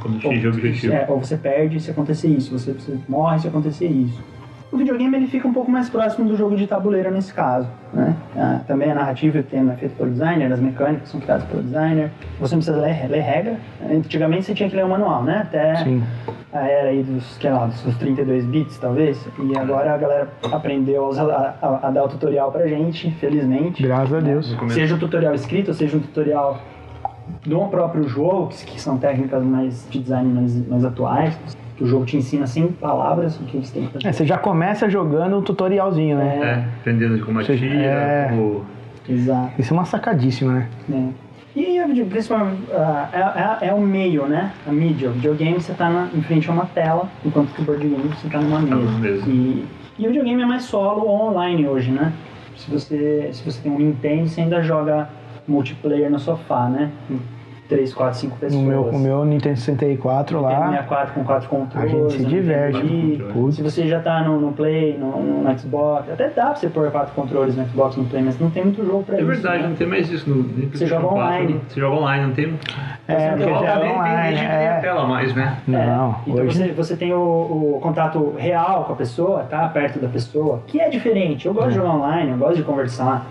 Quando ou, atingir o objetivo. é, ou você perde se acontecer isso, você, você morre se acontecer isso. O videogame ele fica um pouco mais próximo do jogo de tabuleiro nesse caso. Né? Ah, também a narrativa e o tema é feito pelo designer, as mecânicas são criadas pelo designer. Você não precisa ler, ler regra. Antigamente você tinha que ler o manual, né? Até Sim. a era aí dos, sei lá, dos 32 bits, talvez. E agora a galera aprendeu a, a- a dar o tutorial pra gente, felizmente. Graças a Deus. Começo. Seja um tutorial escrito, seja um tutorial do próprio jogo, que, que são técnicas mais de design mais, mais atuais. Que o jogo te ensina sem palavras o que você tem que fazer. É, você já começa jogando um tutorialzinho, né? É, aprendendo de como atira, É. como... Exato. Isso é uma sacadíssima, né? né? E a video- principalmente ah, é, é, é o meio, né? A mídia. O videogame você tá na, em frente a uma tela, enquanto que o board game você tá numa mesa. mesa. E, e o videogame é mais solo ou online hoje, né? Se você, se você tem um Nintendo, você ainda joga multiplayer no sofá, né? Com 3, 4, 5 No pessoas. meu, o meu Nintendo 64 Tem lá, 64 com 4 controles. a gente se no diverte. Wii. Se você já tá no, no Play, no, no Xbox, até dá pra você pôr 4 controles no Xbox no Play, mas não tem muito jogo pra É isso. verdade, né? não tem mais isso no no PlayStation joga 4, online. Você joga online, não tem... É, porque joga já é tem, tem online, gente que tem a é. tela a mais, né? Não, É, então hoje... você, você tem o, o contato real com a pessoa, tá perto da pessoa, que é diferente. Eu gosto de jogar online, eu gosto de conversar.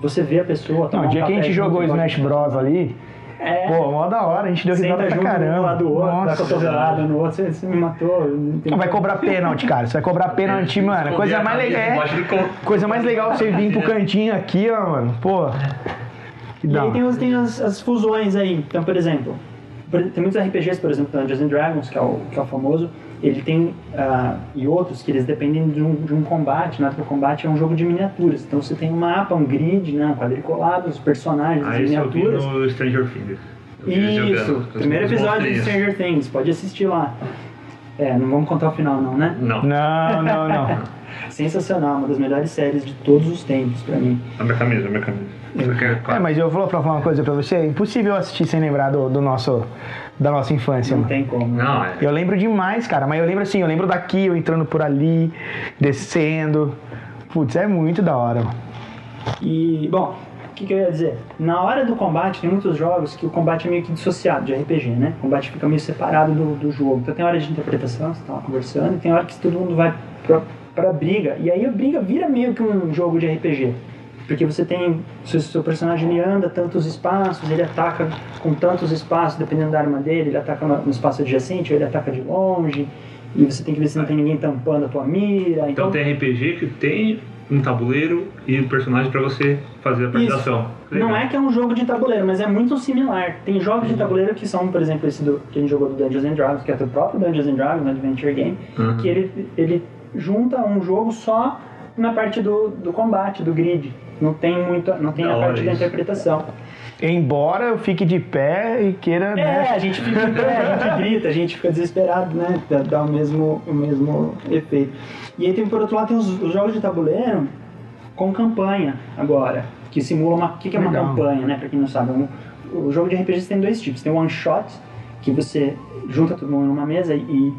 Você vê a pessoa. Não, o um dia que a gente jogou Smash Bros ali, É, pô, mó da hora, a gente deu risada senta pra um caramba. do lado do outro, dá Nossa. cotovelada no outro, você, você me matou. não vai cobrar pênalti, cara. Você vai cobrar pênalti, mano. Esconder Coisa mais legal. co- Coisa mais legal você vir pro cantinho aqui, ó, mano. Pô. Que E aí tem, os- tem as, as fusões aí. Então, por exemplo, tem muitos RPGs, por exemplo, Dungeons and Dragons, que é o, que é o famoso. Ele tem, ah, e outros, que eles dependem de um, de um combate, né? Porque o combate é um jogo de miniaturas. Então você tem um mapa, um grid, né? um quadriculado, os personagens, as Ah, isso eu vi miniaturas. no Stranger Things. Isso, jogando, os primeiro episódio de. Stranger Things, pode assistir lá. É, não vamos contar o final não, né? Não, Não, não, não. Sensacional, uma das melhores séries de todos os tempos pra mim. a minha camisa, a minha camisa. É mas eu vou falar uma coisa pra você. É impossível assistir sem lembrar do, do nosso, da nossa infância, Não mano. tem como. Não, é. Eu lembro demais, cara. Mas eu lembro assim, eu lembro daqui, eu entrando por ali, descendo. Putz, é muito da hora, mano. E, bom, o que, que eu ia dizer? Na hora do combate, tem muitos jogos que o combate é meio que dissociado de RPG, né? O combate fica meio separado do, do jogo. Então tem hora de interpretação, você tá lá conversando, e tem hora que todo mundo vai pra, pra briga. E aí a briga vira meio que um jogo de RPG. Porque você tem. Seu, seu personagem ele anda tantos espaços, ele ataca com tantos espaços, dependendo da arma dele, ele ataca no, espaço adjacente ou ele ataca de longe. E você tem que ver se não tem ninguém tampando a tua mira. Então tem RPG que tem um tabuleiro e um personagem pra você fazer a. Legal. Não é que é um jogo de tabuleiro, mas é muito similar. Tem jogos de tabuleiro que são, por exemplo, esse do, que a gente jogou do Dungeons and Dragons, que é o próprio Dungeons and Dragons, um Adventure Game, Uhum. que ele, ele junta um jogo só na parte do, do combate, do grid. Não tem muito, não tem Da a parte da isso. interpretação. Embora eu fique de pé e queira, É, né? a gente fica em pé, a gente grita, a gente fica desesperado, né? Dá, o, mesmo, o mesmo efeito. E aí tem, por outro lado, tem os, os jogos de tabuleiro com campanha agora, que simula uma. O que, que é uma Legal. campanha, né? Pra quem não sabe. Um- o jogo de RPG tem dois tipos. Tem o one shot, que você junta todo mundo numa mesa e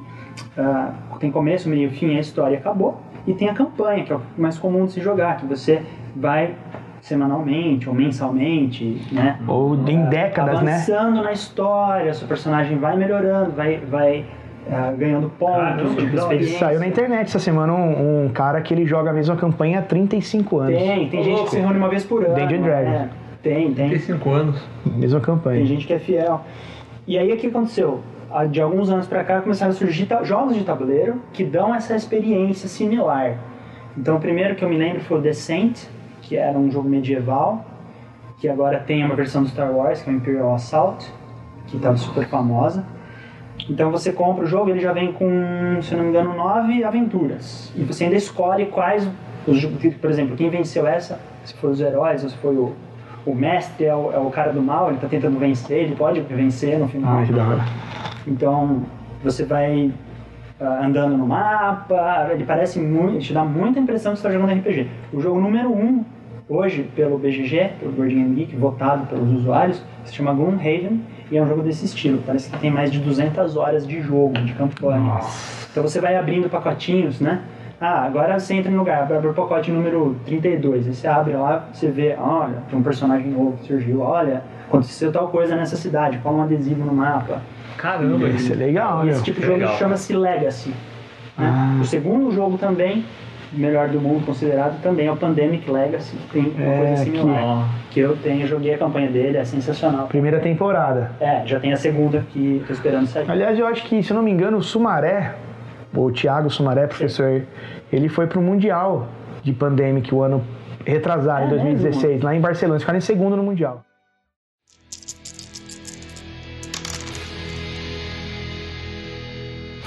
ah, tem começo, meio, fim, a história acabou. E tem a campanha, que é o mais comum de se jogar, que você vai semanalmente ou mensalmente, né? Ou em décadas, né? avançando na história, seu personagem vai melhorando, vai, vai ah, ganhando pontos Caramba, de experiência. Saiu na internet essa semana um, um cara que ele joga a mesma campanha há 35 anos. Tem, tem Ô, gente louco. que se reúne uma vez por ano. Dungeon Dragons. né? Tem, tem. Tem 5 anos. Mesma Tem campanha. gente que é fiel. E aí o que aconteceu? De alguns anos pra cá começaram a surgir jogos de tabuleiro que dão essa experiência similar. Então o primeiro que eu me lembro foi o Descent, que era um jogo medieval, que agora tem uma versão do Star Wars, que é o Imperial Assault, que estava super famosa. Então você compra o jogo, ele já vem com, se não me engano, nove aventuras. E você ainda escolhe quais, os, por exemplo, quem venceu essa, se foi os heróis ou se foi o, o mestre, é o, é o cara do mal, ele tá tentando vencer, ele pode vencer no final. Ah, que da hora. Então você vai ah, andando no mapa, ele parece muito, te dá muita impressão que você está jogando RPG. O jogo número 1, um, hoje, pelo BGG, pelo Board Game Geek, votado pelos usuários, se chama Gloomhaven e é um jogo desse estilo. Parece que tem mais de 200 horas de jogo, de campanha. Então você vai abrindo pacotinhos, né? Ah, agora você entra no lugar, abre o pacote número 32. Aí você abre lá, você vê, olha, tem um personagem novo que surgiu, olha, aconteceu tal coisa nessa cidade, cola um adesivo no mapa. Caramba, Isso é legal, E esse tipo de jogo chama-se Legacy. né? Ah. O segundo jogo também, melhor do mundo considerado, também é o Pandemic Legacy, que tem uma É, coisa similar. Ó, Que eu tenho, joguei a campanha dele, é sensacional. Primeira temporada. É, já tem a segunda que tô esperando sair. Aliás, eu acho que, se eu não me engano, o Sumaré, o Thiago Sumaré, professor, ele foi pro Mundial de Pandemic o ano retrasado, É em 2016, lá em Barcelona. Eles ficaram em segundo no Mundial.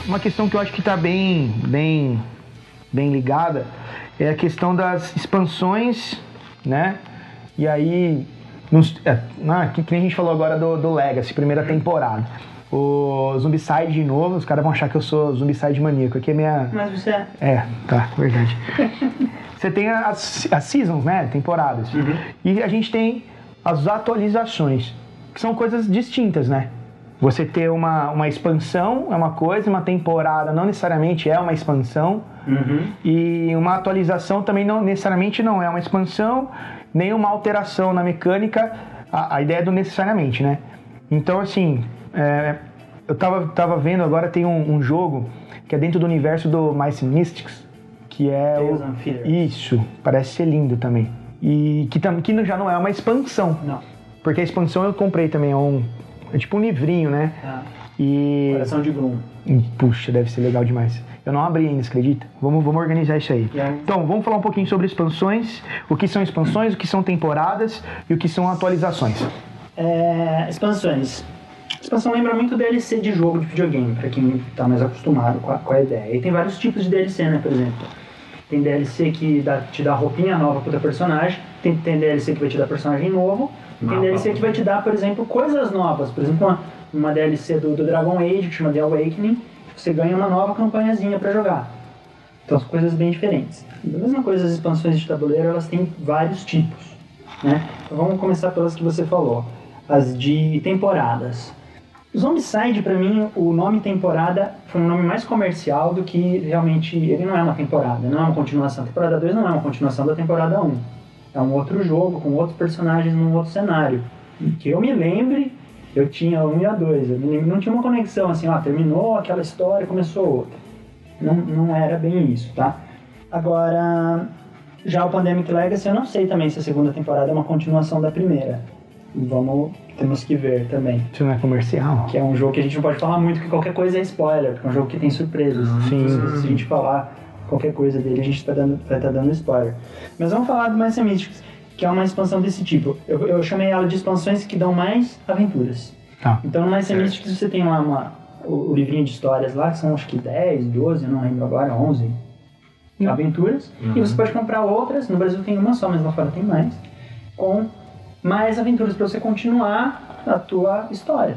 Uma questão que eu acho que está bem, bem, bem ligada é a questão das expansões, né? E aí, nos, é, ah, que, que nem a gente falou agora do, do Legacy, primeira temporada. O Zombicide de novo, os caras vão achar que eu sou Zombicide maníaco. Aqui é minha. Mas você é. É, tá, verdade. Você tem as, as seasons, né? Temporadas. E a gente tem as atualizações, que são coisas distintas, né? Você ter uma, uma expansão é uma coisa, uma temporada não necessariamente é uma expansão, Uhum. e uma atualização também não necessariamente não é uma expansão, nem uma alteração na mecânica, a, a ideia é do necessariamente, né? Então, assim, é, eu tava, tava vendo agora tem um, um jogo que é dentro do universo do Mice Mystics, que é Tales o... Isso, parece ser lindo também. E que, tam- que já não é uma expansão, Não. porque a expansão eu comprei também, é um... É tipo um livrinho, né? Tá. E... Coração de Gloom. Hum, Puxa, deve ser legal demais. Eu não abri ainda, acredita? Vamos, vamos organizar isso aí. Aí? Então, vamos falar um pouquinho sobre expansões, o que são expansões, o que são temporadas e o que são atualizações. É, expansões. Expansão lembra muito DLC de jogo de videogame, pra quem tá mais acostumado com a, com a ideia. E tem vários tipos de DLC, né, por exemplo. Tem DLC que dá- te dá roupinha nova pro teu personagem, tem, tem DLC que vai te dar personagem novo, e tem Mapa. DLC que vai te dar, por exemplo, coisas novas. Por exemplo, uma, uma DLC do, do Dragon Age, que chama The Awakening, você ganha uma nova campanhazinha pra jogar. Então, são coisas bem diferentes. Da mesma coisa, as expansões de tabuleiro, elas têm vários tipos. Né? Então, vamos começar pelas que você falou. As de temporadas. Zombicide, pra mim, o nome temporada foi um nome mais comercial do que realmente. Ele não é uma temporada, não é uma continuação. A temporada 2 não é uma continuação da temporada 1. É um outro jogo, com outros personagens num outro cenário. Que eu me lembre, eu tinha 1 e a 2. Eu não tinha uma conexão assim, ó, terminou aquela história, começou outra. Não, não era bem isso, tá? Agora, já o Pandemic Legacy, eu não sei também se a segunda temporada é uma continuação da primeira. Vamos, temos que ver também. Isso não é comercial. Que é um jogo que a gente não pode falar muito, que qualquer coisa é spoiler, porque é um jogo que tem surpresas. Sim. Se, se a gente falar qualquer coisa dele, a gente tá dando, vai estar dando spoiler. Mas vamos falar do Master Mystics, que é uma expansão desse tipo. Eu, eu chamei ela de expansões que dão mais aventuras. Tá. Então no Master. Mystics você tem lá uma, o, o livrinho de histórias lá, que são acho que 10, 12, eu não lembro agora, 11 Hum. aventuras. E você pode comprar outras, no Brasil tem uma só, mas lá fora tem mais, com mais aventuras para você continuar a tua história.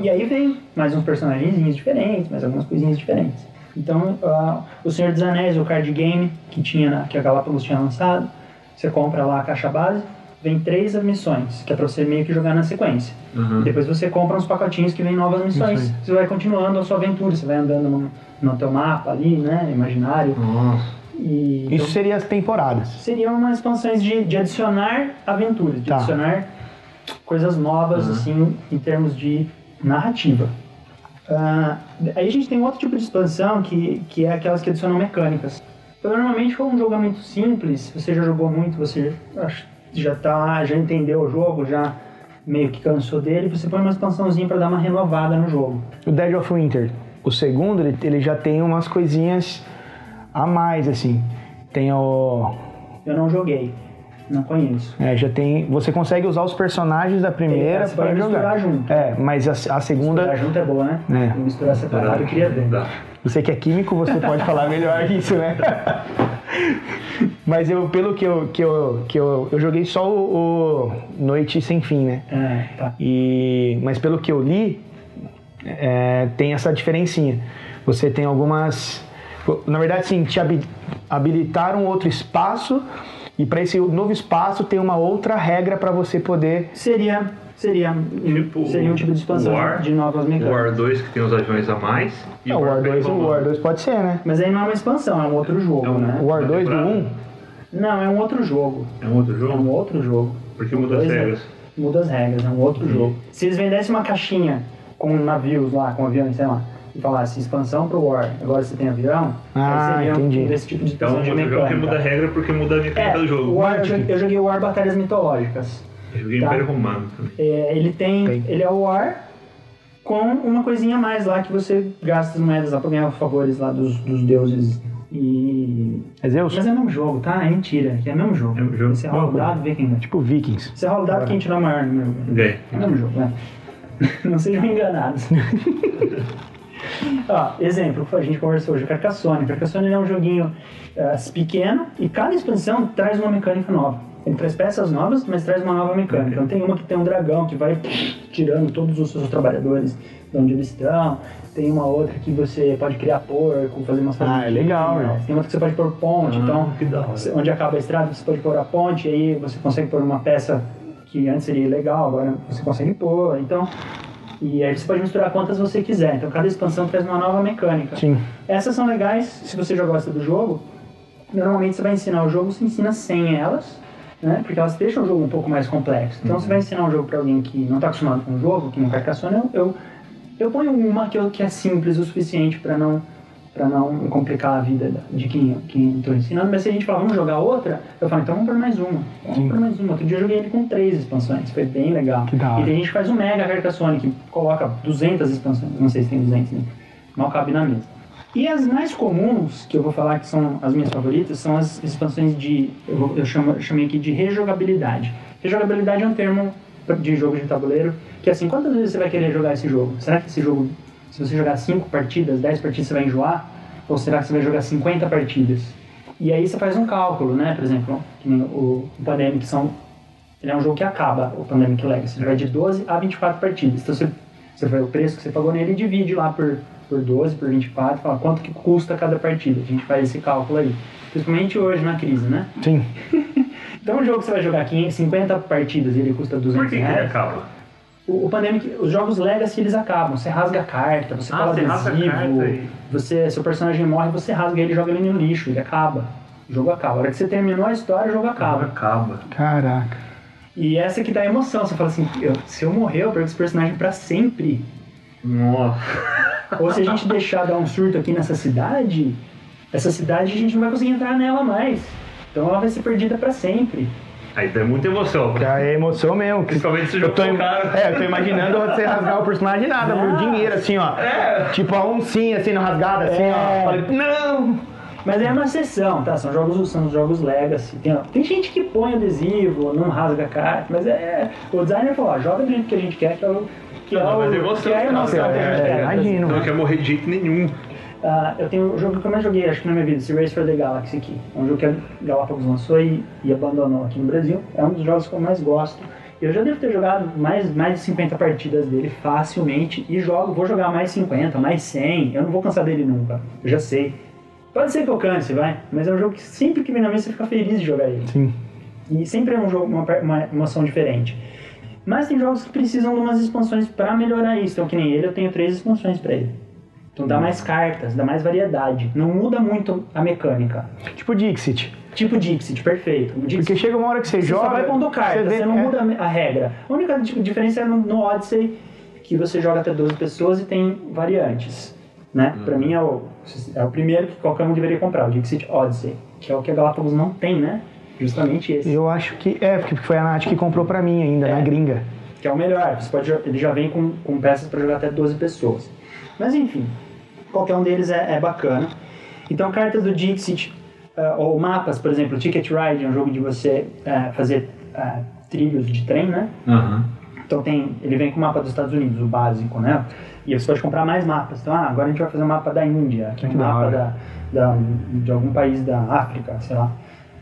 E aí vem mais uns personagens diferentes, mais algumas coisinhas diferentes. Então, ah, o Senhor dos Anéis, o card game que, tinha na- que a Galápagos tinha lançado, você compra lá a caixa base, vem três missões, que é pra você meio que jogar na sequência. Uhum. Depois você compra uns pacotinhos que vem novas missões. Você vai continuando a sua aventura, você vai andando no, no teu mapa ali, né, imaginário. Nossa. E, então, Isso seria as temporadas. seriam umas expansões de, de adicionar aventuras, de Tá. adicionar coisas novas, assim, em termos de narrativa. Ah, aí a gente tem outro tipo de expansão que, que é aquelas que adicionam mecânicas. Então, normalmente, for um jogo muito simples, você já jogou muito, você já tá, já entendeu o jogo, já meio que cansou dele, você põe uma expansãozinha para dar uma renovada no jogo. O Dead of Winter, o segundo, ele, ele já tem umas coisinhas a mais, assim. Tem o. Eu não joguei. Não conheço. É, já tem. Você consegue usar os personagens da primeira É, pra jogar. misturar junto. É, mas a, a segunda. Misturar junto é boa, né? É. Misturar separado eu queria ver. Dá. Você que é químico, você pode falar melhor isso, né? Mas eu, pelo que eu, que eu, que eu, eu joguei só o, o Noite Sem Fim, né? É, tá. E, mas pelo que eu li, é, tem essa diferencinha. Você tem algumas. Na verdade, sim, te habi- habilitaram outro espaço e para esse novo espaço tem uma outra regra para você poder. Seria, seria, Tipo seria um tipo de expansão War, de novas O mecânicas. War 2 que tem os aviões a mais. E Não, o War 2, o. War 2 pode ser, né? Mas aí não é uma expansão, é um outro jogo, É um- né? O War Uma 2 do temporada. 1. Não, é um outro jogo. É um outro É jogo? um outro jogo. Porque muda as né? regras. Muda as regras, é um outro jogo. Se eles vendessem uma caixinha com navios lá, com aviões, sei lá, e falasse expansão pro War, agora você tem avião, Ah, aí seria entendi. um desse tipo de Então, expansão um de jogo que mecânica. muda a regra porque muda a mecânica É, do jogo. War, eu joguei- eu joguei o War Batalhas Mitológicas. Eu joguei Tá. Império Romano também. É, ele tem, ele é o War com uma coisinha a mais lá que você gasta as moedas lá pra ganhar favores lá dos, dos deuses. E. É Zeus? Mas é o mesmo jogo, tá? É mentira, que é o mesmo jogo. É o jogo. Você rola o dado, vê quem ganha. Tipo Vikings. Você rola o dado, quem tirar maior número. Ganhei. É o mesmo jogo, né? Não sejam enganados. Ó, exemplo, a gente conversou hoje, o Carcassonne. Carcassonne é um joguinho eh, pequeno e cada expansão traz uma mecânica nova. Ele traz peças novas, mas traz uma nova mecânica. Então tem uma que tem um dragão que vai tirando todos os seus trabalhadores de onde eles estão. Tem uma outra que você pode criar porco, fazer umas Ah, é legal, né? Tem outra que você pode pôr ponte, Ah, então que da hora. você- onde acaba a estrada você pode pôr a ponte, aí você consegue pôr uma peça que antes seria ilegal, agora você consegue pôr. Então, e aí você pode misturar quantas você quiser. Então cada expansão traz uma nova mecânica. Sim. Essas são legais se você já gosta do jogo. Normalmente você vai ensinar o jogo, você ensina sem elas, né? Porque elas deixam o jogo um pouco mais complexo. Então você vai ensinar um jogo para alguém que não está acostumado com o jogo, que não Carcassonne, eu, eu, eu ponho uma que, eu- que é simples o suficiente para não para não complicar a vida da- de quem quem estou ensinando. Mas se a gente falar, vamos jogar outra, eu falo, então vamos por mais uma. Vamos por mais uma. Outro dia eu joguei ele com três expansões, foi bem legal. Que da hora. E tem gente que faz um mega Carcassonne, que coloca 200 expansões, não sei se tem 200, né? mal cabe na mesa. E as mais comuns, que eu vou falar que são as minhas favoritas, são as expansões de, eu, vou- eu, chamo, eu chamei aqui de rejogabilidade. Rejogabilidade é um termo de jogo de tabuleiro, que é assim, quantas vezes você vai querer jogar esse jogo? Será que esse jogo, se você jogar 5 partidas, 10 partidas, você vai enjoar? Ou será que você vai jogar 50 partidas? E aí você faz um cálculo, né? Por exemplo, que nem o, o Pandemic são ele é um jogo que acaba, o Pandemic Legacy. Ele vai de 12 a 24 partidas. Então você, você vê o preço que você pagou nele e divide lá por, por 12, por 24, fala quanto que custa cada partida. A gente faz esse cálculo aí. Principalmente hoje na crise, né? Sim. Então um jogo que você vai jogar 500, 50 partidas e ele custa 200 Por que, que ele reais. acaba? O, o Pandemic, os jogos Legacy eles acabam. Você rasga a carta, você Ah, você adesivo, carta você, seu personagem morre, você rasga ele e joga ele no lixo, ele acaba. O jogo acaba. A hora que você terminou a história, o jogo acaba. Acaba. Caraca. E essa que dá emoção. Você fala assim, eu- se eu morrer, eu perco esse personagem pra sempre. Nossa. Ou se a gente deixar dar um surto aqui nessa cidade, essa cidade a gente não vai conseguir entrar nela mais. Então ela vai ser perdida pra sempre. Aí dá muita emoção. Já é emoção mesmo. Principalmente se o eu jogo tô, caro. É, eu tô imaginando você rasgar o personagem de nada, por Não. dinheiro, assim, ó. Tipo a oncinha assim, rasgada, assim, É. ó. Falei, não! Mas é uma exceção, tá? São jogos, são jogos Legacy. Tem, tem gente que põe adesivo, não rasga a carta, mas é. O designer falou, ó, joga do jeito que a gente quer, que é o. Que é Não, o mas emoção, que é a gente É, quer. imagino. Não quer morrer de jeito nenhum. Ah, eu tenho o jogo que eu mais joguei, acho que na minha vida, esse Race for the Galaxy aqui. É um jogo que a Galápagos lançou e, e abandonou aqui no Brasil. É um dos jogos que eu mais gosto. Eu já devo ter jogado mais, mais de 50 partidas dele facilmente e jogo, vou jogar mais 50, mais 100. Eu não vou cansar dele nunca, eu já sei. Pode ser que eu canse, vai, mas é um jogo que sempre que vem na mesa você fica feliz de jogar ele. Sim. E sempre é um jogo, uma, uma emoção diferente. Mas tem jogos que precisam de umas expansões pra melhorar isso. Então, que nem ele, eu tenho três expansões pra ele. Então dá mais cartas, dá mais variedade. Não muda muito a mecânica. Tipo Dixit. Tipo Dixit, perfeito. Dixit, Porque chega uma hora que você, você joga. só vai pondo cartas, você, vê- não é. muda a regra. A única di- diferença é no, no Odyssey, que você joga até 12 pessoas e tem variantes. Né? Uhum. Pra mim é o, é o primeiro que qualquer um deveria comprar, o Dixit Odyssey. Que é o que a Galápagos não tem, né? Justamente esse. Eu acho que. É, porque foi a Nath que comprou pra mim ainda, É. na gringa. que é o melhor. Você pode, ele já vem com, com peças para jogar até 12 pessoas. Mas enfim, qualquer um deles é, é bacana. Então, cartas do Dixit, ah, ou mapas, por exemplo, Ticket Ride é um jogo de você ah, fazer ah, trilhos de trem, né? Aham. Então tem, ele vem com o mapa dos Estados Unidos, o básico, né? E você pode comprar mais mapas. Então, ah, agora a gente vai fazer um mapa da Índia, aqui um Que da mapa da, da- de algum país da África, sei lá.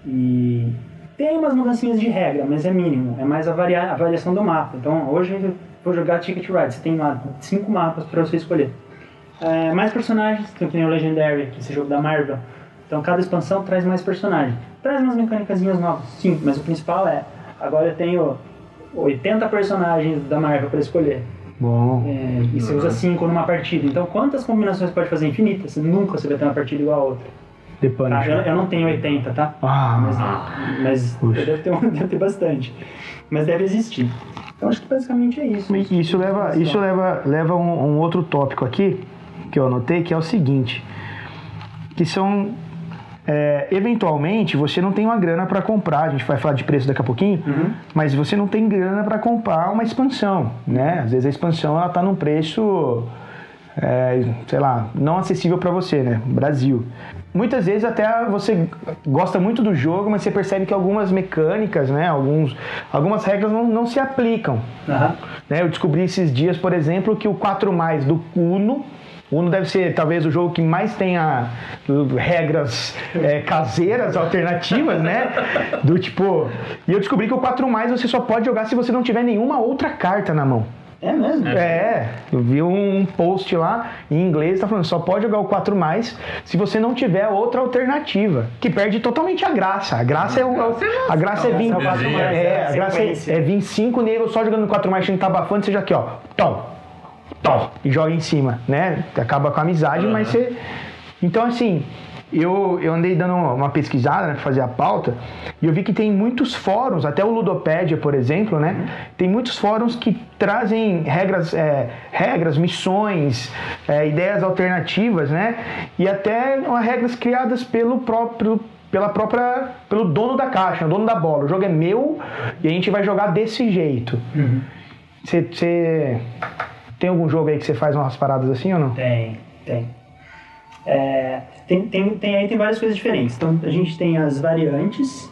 E tem umas mudancinhas de regra, mas é mínimo. É mais a, varia, a variação do mapa. Então, hoje eu vou jogar Ticket Ride. Você tem lá cinco mapas para você escolher. É, mais personagens, tem o Legendary, que é esse jogo da Marvel. Então, cada expansão traz mais personagens. Traz umas mecânicas novas, sim, mas o principal é... Agora eu tenho 80 personagens da Marvel para escolher. Bom. É, e você usa 5 numa partida. Então, quantas combinações pode fazer? Infinitas. Você nunca você vai ter uma partida igual a outra. The Tá? Eu, eu não tenho 80, tá? Ah, Mas, mas eu devo ter, devo ter bastante. Mas deve existir. Então, acho que basicamente é isso. Isso leva, isso leva, leva um, um outro tópico aqui que eu anotei, que é o seguinte, que são é, eventualmente você não tem uma grana para comprar, a gente vai falar de preço daqui a pouquinho, mas você não tem grana para comprar uma expansão, né? Às vezes a expansão ela tá num preço é, sei lá, não acessível para você, né? Brasil. Muitas vezes até você gosta muito do jogo, mas você percebe que algumas mecânicas, né? Alguns, algumas regras não, não se aplicam. Aham. Né, eu descobri esses dias, por exemplo, que o 4 mais do Uno. Uno deve ser talvez o jogo que mais tenha uh, regras é, caseiras, alternativas, né? Do tipo. E eu descobri que o 4 mais você só pode jogar se você não tiver nenhuma outra carta na mão. É mesmo? É, eu vi um post lá em inglês, tá falando, só pode jogar o 4 mais se você não tiver outra alternativa, que perde totalmente a graça. A graça é o, a graça é vir, é o 4 mais, a a graça é, sequência. é vir 5 níveis só jogando 4 mais, sem tá abafando, seja aqui, ó, tom, tom, e joga em cima, né? Acaba com a amizade, mas você Então assim, eu, eu andei dando uma pesquisada né, pra fazer a pauta e eu vi que tem muitos fóruns, até o Ludopédia, por exemplo, né? Tem muitos fóruns que trazem regras, é, regras missões, é, ideias alternativas, né? E até uma, regras criadas pelo próprio pela própria pelo dono da caixa, o dono da bola. O jogo é meu e a gente vai jogar desse jeito. Você você tem algum jogo aí que você faz umas paradas assim ou não? Tem, tem. É, tem, tem, tem aí tem várias coisas diferentes. Então a gente tem as variantes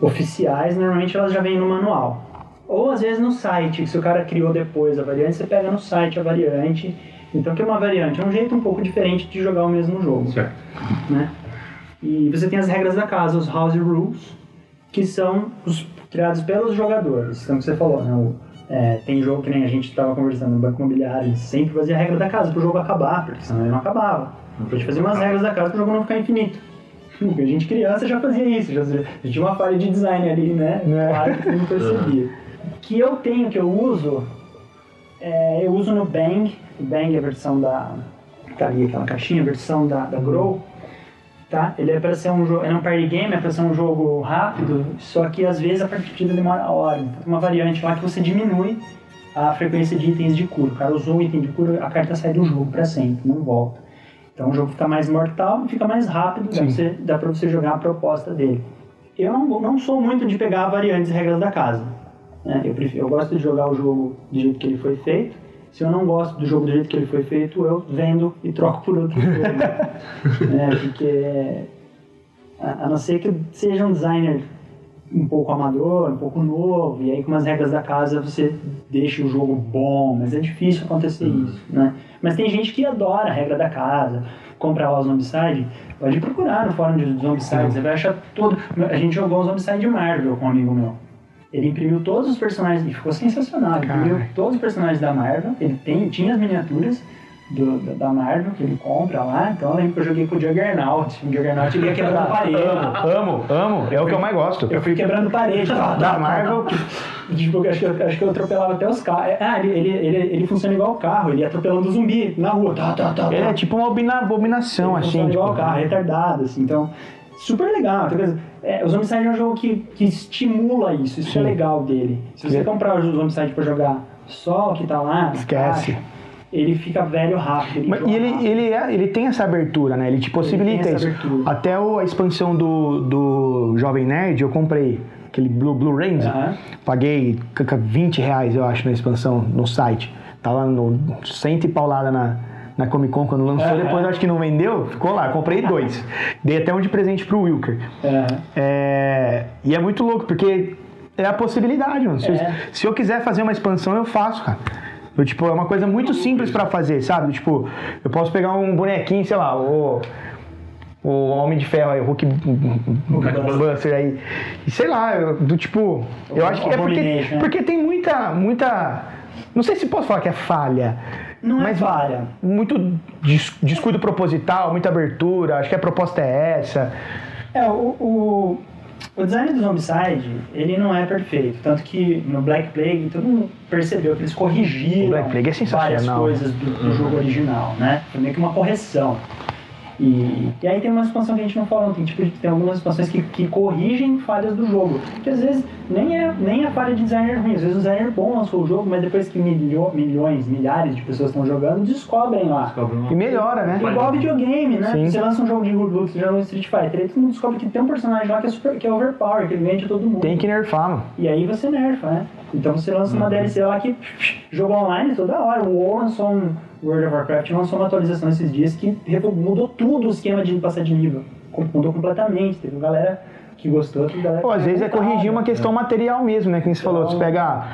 oficiais, normalmente elas já vêm no manual. Ou às vezes no site, que se o cara criou depois a variante, você pega no site a variante. Então o que é uma variante? É um jeito um pouco diferente de jogar o mesmo jogo Certo. né? E você tem as regras da casa, os house rules, que são os criados pelos jogadores. Então, que você falou, né? O, é, tem jogo que nem a gente estava conversando no Banco Imobiliário, sempre fazia a regra da casa para o jogo acabar, porque senão ele não acabava. Então, a gente fazia umas regras da casa para o jogo não ficar infinito. Porque a gente criança já fazia isso, já, já tinha uma falha de design ali, né? É. Claro que não percebia. O que eu tenho, que eu uso, é, eu uso no Bang, o Bang é a versão da. Tá ali aquela caixinha, a versão da, da Grow. Tá? Ele é para ser um jogo, é um party game, é para ser um jogo rápido, só que às vezes a partida demora a hora. Então tem uma variante lá que você diminui a frequência de itens de cura. O cara usou um item de cura, a carta sai do jogo para sempre, não volta. Então o jogo fica mais mortal e fica mais rápido, dá pra, você, dá pra você jogar a proposta dele. Eu não, não sou muito de pegar variantes e regras da casa. né? Eu, prefiro, eu gosto de jogar o jogo do jeito que ele foi feito. Se eu não gosto do jogo do jeito que ele foi feito, eu vendo e troco por outro jogo. né? Porque a, a não ser que seja um designer um pouco amador, um pouco novo, e aí com as regras da casa você deixa o jogo bom, mas é difícil acontecer isso, né? Mas tem gente que adora a regra da casa, compra lá o Zombicide, pode procurar no fórum de Zombicide, você vai achar tudo. A gente jogou o Zombicide Marvel com um amigo meu. Ele imprimiu todos os personagens, e ficou sensacional, ele imprimiu todos os personagens da Marvel, ele tem, tinha as miniaturas, do, da- Marvel que ele compra lá, então eu lembro que eu joguei com o Juggernaut. O Juggernaut ele ia quebrando parede. Amo, amo, é o que eu mais gosto. Eu fui quebrando parede. Tá, Da tá, Marvel, tá. Tipo, acho que, eu, acho que eu atropelava até os carros. Ah, ele, ele, ele, ele funciona igual o carro, ele ia atropelando zumbi na rua. Tá, tá, tá, tá. ele é tipo uma abomina- abominação, Ele assim. funciona igual o Tipo, carro, retardado, assim. Então, super legal. coisa, É, o Zombicide é um jogo que, que estimula isso, isso é Sim. legal dele. Se você Ele- comprar o Zombicide pra jogar só o que tá lá, Esquece. caixa, ele fica velho rápido. Ele Mas- e ele, rápido. ele, é- ele tem essa abertura, né? Ele te possibilita essa isso. abertura. Até o- a expansão do, do Jovem Nerd eu comprei. Aquele Blue, Blue Ranger. Aham. Paguei c- c- 20 reais, eu acho, na expansão no site. Tá lá no cento e paulada na, na Comic Con quando lançou, Aham. depois eu acho que não vendeu, ficou lá, comprei dois. Dei até um de presente pro Wilker. Aham. É, e é muito louco, porque é a possibilidade, mano. Se, eu, É. se eu quiser fazer uma expansão, eu faço, cara. Eu, tipo, é uma coisa muito simples pra fazer, sabe? Tipo, eu posso pegar um bonequinho, sei lá, o. O Homem de Ferro aí, o Hulk Buster aí. E sei lá, eu- do tipo. Eu acho que é porque, né? porque tem muita. muita. Não sei se posso falar que é falha. Não é mas falha. Muito des- descuido proposital, muita abertura. Acho que a proposta é essa. É, o, o, o design do Zombicide, ele não é perfeito. Tanto que no Black Plague, todo mundo percebeu que eles corrigiram O Black Plague é várias coisas do, do jogo original, né? Foi meio que uma correção. E, e aí tem uma expansão que a gente não falou, tem, tipo, tem algumas expansões que, que corrigem falhas do jogo. Que às vezes nem é, nem é falha de designer ruim, às vezes o designer bom lançou o jogo, mas depois que milho, milhões, milhares de pessoas estão jogando, descobrem lá. E melhora, né? Igual videogame, né? Sim. Você lança um jogo de Roblox, você joga um Street Fighter, aí todo mundo descobre que tem um personagem lá que é, super, que é overpower, que ele vende todo mundo. Tem que nerfar, mano. E aí você nerfa, né? Então você lança uma DLC lá que jogo online toda hora. O WoW lançou um World of Warcraft lançou uma atualização esses dias que mudou tudo o esquema de passar de nível. Mudou completamente. Teve uma galera que gostou, teve galera Pô, que às vezes é corrigir uma questão material mesmo, né? Que nem você falou, você Então- pega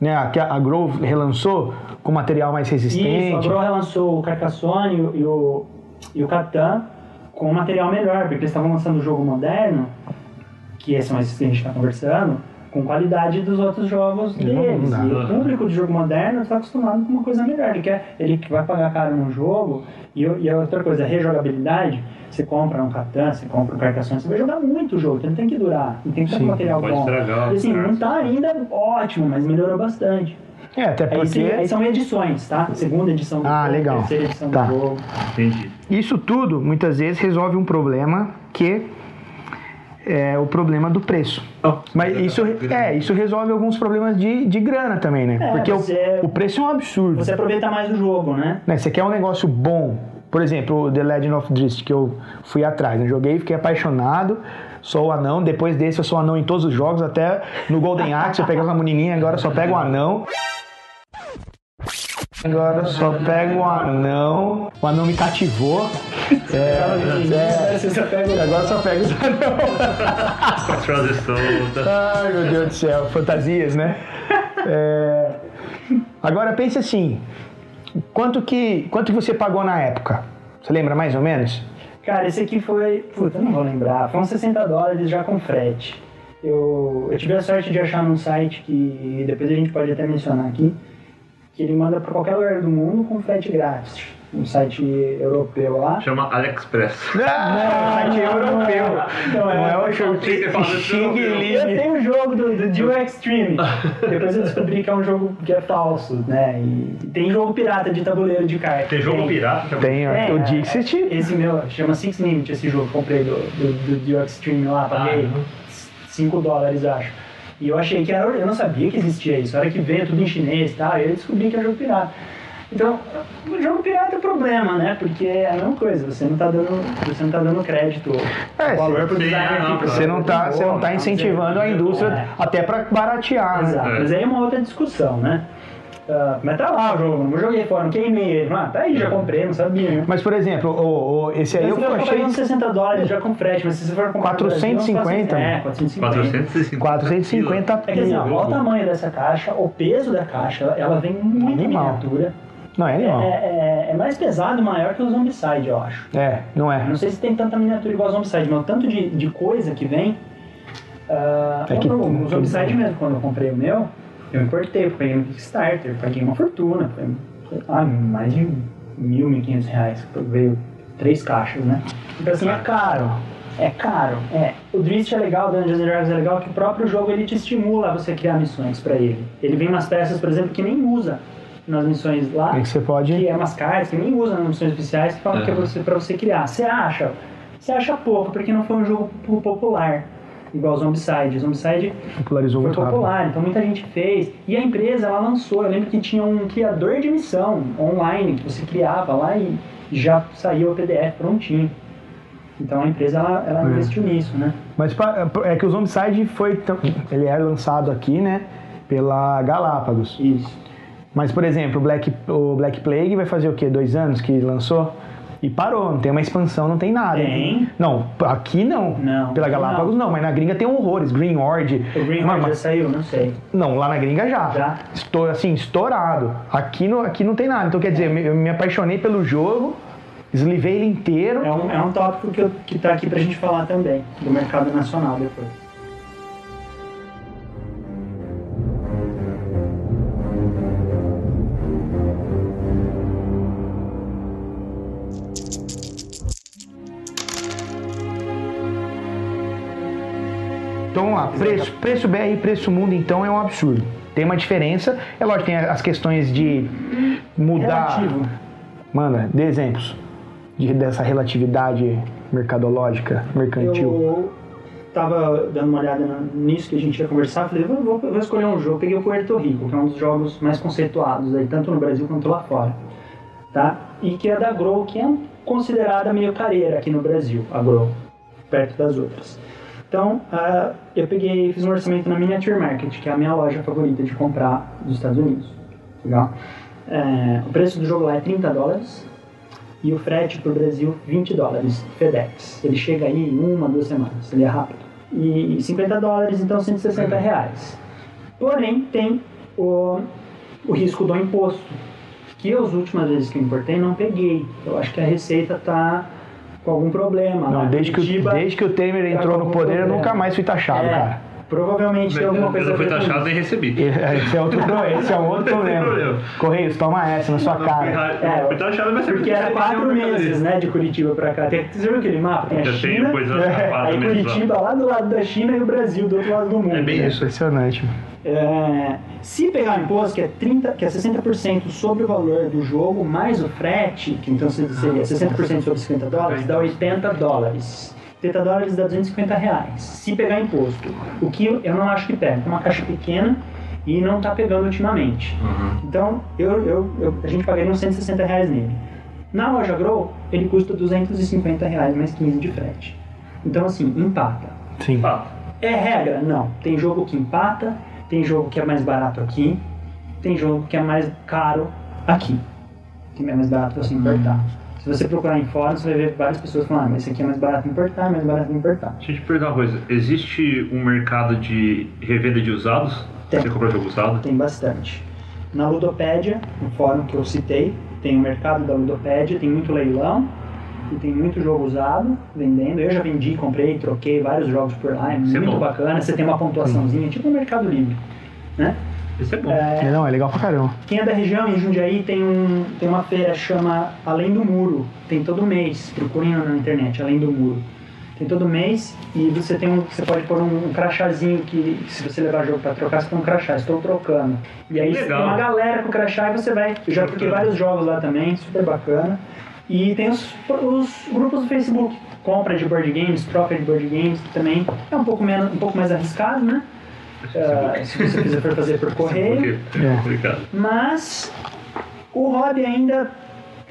né, a, a Grove relançou com material mais Isso, a resistente. Grow relançou o Carcassonne e o, e o, Catan com um material melhor, porque eles estavam lançando o jogo moderno, que esse é mais que a gente está conversando, com qualidade dos outros jogos Não, não deles. e o público de jogo moderno está acostumado com uma coisa melhor. Ele quer, ele que vai pagar caro no jogo. E, e a outra coisa, a rejogabilidade. Você compra um Catan, você compra um Carcassonne, você vai jogar muito o jogo, então tem que durar. E tem que ter Sim, um material pode bom. estragar, e assim, não está ainda ótimo, mas melhorou bastante. É, até Aí, porque sim, aí são edições, tá? Segunda edição do Ah, jogo, legal. terceira edição Tá. do jogo. Entendi. isso tudo muitas vezes resolve um problema que é o problema do preço. Mas isso, é, isso resolve alguns problemas de, de grana também, né? É, Porque o- o, preço é um absurdo. Você aproveita mais o jogo, né? né? Você quer um negócio bom. Por exemplo, o The Legend of Drizzt, que eu fui atrás, né? Joguei, fiquei apaixonado. Sou o anão. Depois desse, eu sou anão em todos os jogos. Até no Golden Axe, eu pego uma menininha. Agora só pego o anão. Agora eu só pego o anão. O anão me cativou. É, é. Você só pega o- Agora só pego os anão. Com as frases soltas. Ai, meu Deus do céu. Fantasias, né? É, Agora pense assim. Quanto que, quanto que você pagou na época? Você lembra mais ou menos? Cara, esse aqui foi. Puta, eu não vou lembrar. Foi uns 60 dólares já com frete. Eu, eu tive a sorte de achar num site que depois a gente pode até mencionar aqui, que ele manda pra qualquer lugar do mundo com frete grátis. Um site europeu lá. Chama AliExpress. Não, site europeu. Não, é- Não é o Tem Xing europeu. Eu tenho um jogo do, do Duo Extreme. Depois eu descobri que é um jogo que é falso, né? E tem jogo pirata de tabuleiro de carta. Tem jogo pirata? é- Tem É, o Dixit. Esse meu, chama Six Limit, esse jogo comprei do, do, do Duo Extreme lá, paguei Ah, uhum. 5 dólares, acho. E eu achei que era, eu não sabia que existia isso, a hora que veio tudo em chinês e tal, e aí eu descobri que era jogo pirata. Então, o jogo pirata é problema, né? Porque é a mesma coisa, você não tá dando, você não tá dando crédito, É, valor pro sim, designer não, aqui. Você não tá, você não tá incentivando a indústria É. até pra baratear, Exato, né? É. mas aí é uma outra discussão, né? Ah, mas tá lá o jogo, não joguei fora, não queimei ele. Ah, tá aí, já comprei, não sabia. Mas, por exemplo, o, o- esse aí eu eu achei uns 60 dólares já com frete, mas se você for comprar no Brasil, 450, é, 450. 450. 450 É que assim, ó, pila. olha o tamanho dessa caixa, o peso da caixa, ela- vem muito Animal. miniatura. Não, é É, animal. é- é mais pesado e maior que o Zombicide, eu acho. É, não é. Não sei se tem tanta miniatura igual o Zombicide, mas o tanto de, de coisa que vem. ah, É que- o, o Zombicide mesmo, quando eu comprei o meu, eu importei, eu peguei no Kickstarter, paguei uma fortuna, foi, mais de mil, mil e quinhentos reais, veio três caixas, né? Então assim, é caro. É caro, é. O Drift é legal, o Dungeons and Dragons é legal, que o próprio jogo ele te estimula a você criar missões pra ele. Ele vem umas peças, por exemplo, que nem usa nas missões lá É que você pode. que é umas cartas que nem usa nas missões oficiais que falam que é você, pra você criar. Você acha? Você acha pouco, porque não foi um jogo po- popular. Igual o Zombicide. Zombicide Popularizou muito rápido. popular, então muita gente fez. E a empresa, ela lançou. Eu lembro que tinha um criador de missão online que você criava lá e já saiu o PDF prontinho. Então a empresa, ela, ela É. investiu nisso, né? Mas pa- é que o Zombicide foi. tão- Ele é lançado aqui, né? Pela Galápagos. Isso. Mas, por exemplo, o Black, o Black Plague vai fazer o quê? Dois anos que lançou? E parou, não tem uma expansão, não tem nada. Tem. Não, aqui não. Não, Pela Galápagos não. mas na gringa tem horrores. Green Horde. O Green Horde já saiu? Não sei. Não, lá na gringa já. Já? Estou, assim, estourado. Aqui, no, aqui não tem nada. Então, quer dizer, me- eu me apaixonei pelo jogo, eslivei ele inteiro. É um, é um tópico que, eu, que tá aqui pra gente falar também, do mercado nacional depois. Preço, preço BR e preço mundo então é um absurdo. Tem uma diferença, é lógico, tem as questões de mudar. Relativo. Mano, dê exemplos de, dessa relatividade mercadológica, mercantil. Eu tava dando uma olhada nisso que a gente ia conversar, falei, vou, vou- vou escolher um jogo. Peguei o Puerto Rico, que é um dos jogos mais conceituados aí, tanto no Brasil quanto lá fora. Tá? E que é da Grow, que é considerada meio careira aqui no Brasil, a Grow, perto das outras. Então, ah, eu peguei, fiz um orçamento na Miniature Market, que é a minha loja favorita de comprar dos Estados Unidos. Legal? É, o preço do jogo lá é 30 dólares e o frete para o Brasil 20 dólares FedEx. Ele chega aí em uma, duas semanas, ele é rápido. E 50 dólares, então 160 reais. Porém, tem o, o risco do imposto, que as últimas vezes que eu importei não peguei. Eu acho que a receita tá com algum problema. Não, lá. desde que, desde que o Temer entrou no poder, eu nunca mais fui taxado, É, cara. Provavelmente tem alguma coisa não com taxado nem recebi. Esse é outro, esse é um outro é problema. problema. Correios, toma essa na sua Não cara. ra- É, fui taxado, mas é Porque era tem quatro meses, né, de Curitiba pra cá. Tem, você viu aquele mapa? Tem a Eu China, tenho coisa É, aí meses. Curitiba lá do lado da China e o Brasil do outro lado do mundo. É bem né? isso. Impressionante. É, se pegar o imposto, que é, 30, que é 60% sobre o valor do jogo, mais o frete, que então seria 60% sobre 50 dólares, dá 80 dólares. 80 dólares dá 250 reais. Se pegar imposto. O que eu não acho que pega. É uma caixa pequena e não tá pegando ultimamente. Uhum. Então, eu, eu, eu- a gente pagaria uns 160 reais nele. Na loja Grow, ele custa 250 reais mais 15 de frete. Então, assim, empata. Sim. Ah, É regra? Não. Tem jogo que empata, tem jogo que é mais barato aqui, tem jogo que é mais caro aqui. Que é mais barato você importar. Se você procurar em fórum, você vai ver várias pessoas falando, ah, mas esse aqui é mais barato importar, mais barato importar. deixa eu te perguntar uma coisa. Existe um mercado de revenda de usados? Tem. Você compra jogo usado? Tem bastante. Na Ludopédia, no fórum que eu citei, tem o mercado da Ludopédia, tem muito leilão e tem muito jogo usado vendendo. Eu já vendi, comprei, troquei vários jogos por lá, é é muito bom. bacana. Você tem uma pontuaçãozinha, tipo no Mercado Livre, né? Isso é bom. É, Não, é legal pra caramba. Quem é da região, em Jundiaí, tem, um, tem uma feira chama Além do Muro. Tem todo mês. Procurem na internet, Além do Muro. Tem todo mês e você tem um, você pode pôr um, um crachazinho que se você levar jogo pra trocar, você tem um crachá. Estou trocando. E aí Legal. tem uma galera com crachá e você vai. Eu já troquei vários jogos lá também, super bacana. E tem os, os grupos do Facebook. Compra de board games, troca de board games, que também é um pouco, menos, um pouco mais arriscado, né? Ah, se você quiser for fazer por correio. É. Mas o hobby ainda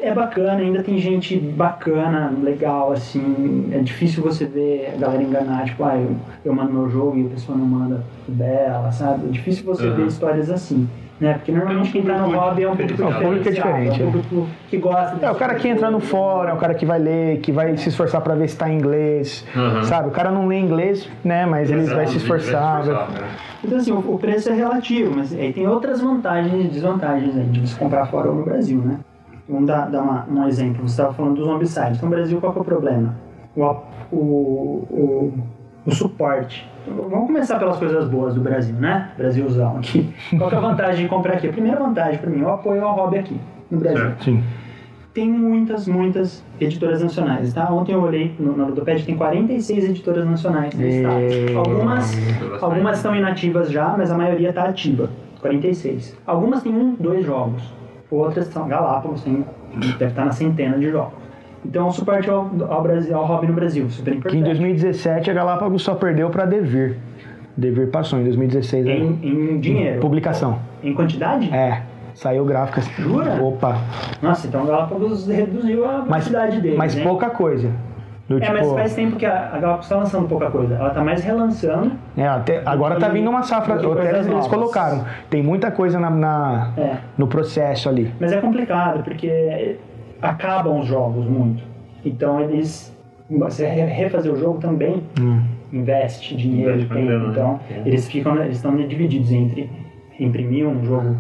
é bacana, ainda tem gente bacana, legal, assim. É difícil você ver a galera enganar, tipo, ah, eu, eu mando meu jogo e a pessoa não manda dela, sabe? É difícil você Aham. ver histórias assim. Né? Porque normalmente quem tá no hobby é um público diferenciado. É, o público é diferente, É um público que gosta É o cara tipo que entra no fórum, é o cara que vai ler, que vai se esforçar pra ver se tá em inglês. Uhum. Sabe? O cara não lê inglês, né? Mas ele vai se esforçar. vai- né? Então assim, o, preço é relativo, mas aí tem outras vantagens e desvantagens aí de você comprar fora ou no Brasil, né? Vamos dar, dar uma- um exemplo. Você estava falando do Zombicide. Então, no Brasil, qual que é o problema? O, o, o, o suporte. Vamos começar pelas coisas boas do Brasil, né? Brasilzão aqui. Qual que é a vantagem de comprar aqui? A primeira vantagem para mim é o apoio ao hobby aqui, no Brasil. Certo. Sim. Tem muitas, muitas editoras nacionais, tá? Ontem eu olhei no, na Ludopad, tem 46 editoras nacionais no estado. Algumas, algumas estão inativas já, mas a maioria está ativa. 46. Algumas têm um, dois jogos. Outras são Galápagos, tem, deve estar na centena de jogos. Então, o suporte ao, ao, Brasil, ao hobby no Brasil, super Que em importante. 2017 a Galápagos só perdeu pra Devir. Devir passou em 2016. né? Em, em dinheiro. Publicação. Em quantidade? É. Saiu gráfico assim. Jura? Opa. Nossa, então o Galápagos reduziu a Mas, velocidade dele. mas né? pouca coisa. Do É, mas tipo, faz tempo que a, a Galapagos tá lançando pouca coisa. Ela tá mais relançando. é, até, agora tá vindo uma safra, coisas eles colocaram. Tem muita coisa na, na- É. no processo ali. Mas é complicado, porque acabam os jogos muito. Então eles. Você re- refazer o jogo também Hum. investe dinheiro, Investe tempo. grana, né? Então É. eles ficam. Eles estão divididos entre imprimir um jogo.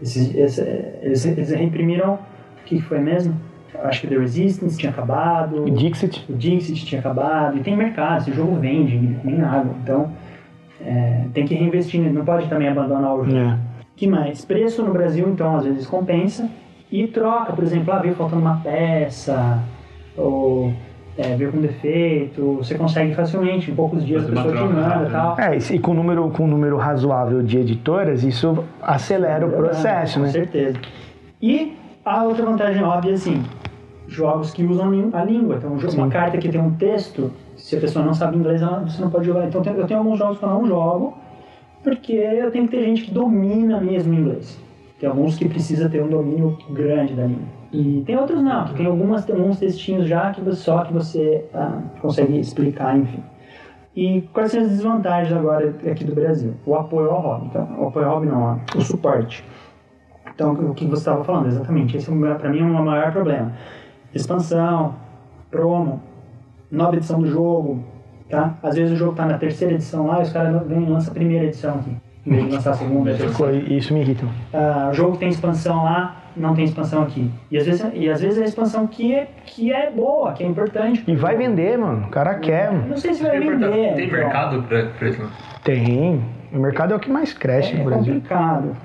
Esses, esse- eles, eles reimprimiram. O que que foi mesmo? Acho que The Resistance tinha acabado. E Dixit? O Dixit tinha acabado, e tem mercado, esse jogo vende, nem água. Então, é, tem que reinvestir, não pode também abandonar o jogo. É. que mais? Preço no Brasil, então, às vezes compensa. E troca, por exemplo, ah, veio faltando uma peça, ou é, veio com defeito, você consegue facilmente, em poucos dias a Fazer pessoa te manda e rápida. tal. É, e com um número, com um número razoável de editoras, isso acelera o processo, com né? certeza. E a outra vantagem óbvia, assim, jogos que usam a língua. Então, jogo- uma Sim. carta que tem um texto, se a pessoa não sabe inglês, ela- você não pode jogar. Então, eu tenho alguns jogos que eu não jogo, porque eu tenho que ter gente que domina mesmo inglês. Tem alguns que precisa ter um domínio grande da língua. E tem outros não, que tem algumas, alguns textinhos já que você, só que você ah, consegue explicar, enfim. E quais são as desvantagens agora aqui do Brasil? O apoio ao hobby. Então, o apoio ao hobby não, o suporte. Então, o que você estava falando, exatamente. Esse, para mim, é o maior problema. Expansão, promo, nova edição do jogo, tá? Às vezes o jogo tá na terceira edição lá e os caras vêm e lançam a primeira edição aqui. Em vez de lançar a segunda, Isso me irrita. Ah, o jogo tem expansão lá, não tem expansão aqui. E às vezes, e às vezes a expansão que é, que é boa, que é importante. E vai vender, mano. O cara quer. mano. Não sei se vai Tem vender. Tem mercado pra, isso? não? Tem. O mercado é o que mais cresce É, no Brasil. complicado.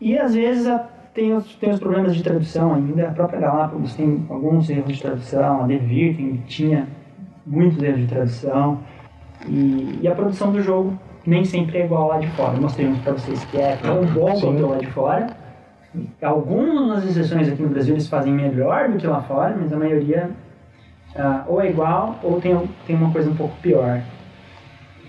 E às vezes a- tem os, tem os problemas de tradução ainda. A própria Galápagos tem alguns erros de tradução. A Devir tem, tinha muitos erros de tradução. E, e a produção do jogo nem sempre é igual lá de fora. Eu mostrei uns pra vocês que é tão bom Sim. quanto lá de fora. Algumas exceções aqui no Brasil eles fazem melhor do que lá fora, mas a maioria ah, ou é igual ou tem, tem uma coisa um pouco pior.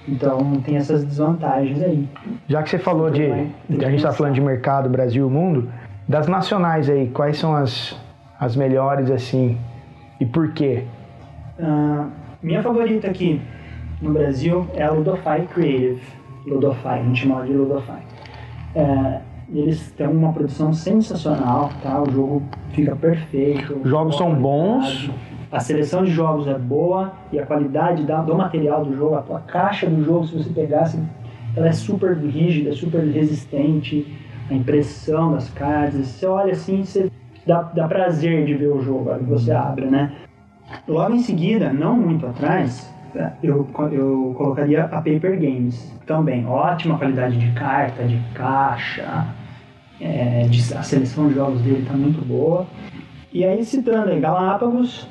Então tem essas desvantagens aí. Já que você falou de. Vai, tem que A gente tá pensar. falando de mercado, Brasil mundo. Das nacionais aí, quais são as, as melhores assim? E por quê? Ah, minha favorita aqui no Brasil é a Ludofy Creative. Ludofy, a gente chama de Ludofy. É, eles têm uma produção sensacional, tá? O jogo fica perfeito. Os jogos são bons. A seleção de jogos é boa e a qualidade da- do material do jogo, a tua caixa do jogo, se você pegasse, ela é super rígida, super resistente. A impressão das cartas, você olha assim, você dá, dá prazer de ver o jogo, que você abre, né? Logo em seguida, não muito atrás, eu, eu colocaria a Paper Games. Também, ótima qualidade de carta, de caixa, é, de- a seleção de jogos dele está muito boa. E aí, citando aí, Galápagos,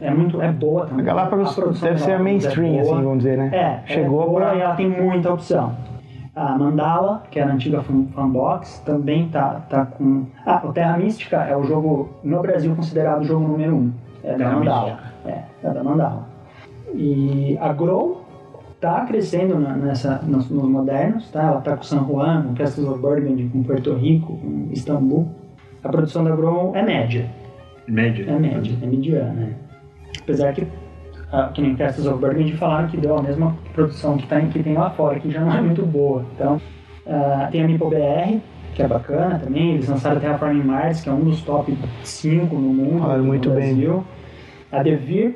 é muito é boa também. A Galápagos produção deve ser a é mainstream, boa. assim, vamos dizer, né? É, Chegou é boa pra- e ela tem muita opção. A Mandala, que era a antiga Fan- Fanbox, também tá, tá com. Ah, o Terra Mística é o jogo, no Brasil, considerado o jogo número um. É da Terra Mandala. É, é da Mandala. E a Grow tá crescendo na- nessa, nos, nos modernos, tá? Ela tá com San Juan, com Castles of Burgundy, com Porto Rico, com Istambul. A produção da Grow é média. Média. É média, é mediana. né? Apesar que, ah, que nem Castles of Burgundy falaram que deu a mesma produção que, tá, que tem lá fora, que já não é muito boa. Então, ah, tem a Meeple BR, que é bacana também. Eles lançaram Terraforming Mars, que é um dos top 5 no mundo. No muito bem. Brasil. A Devir.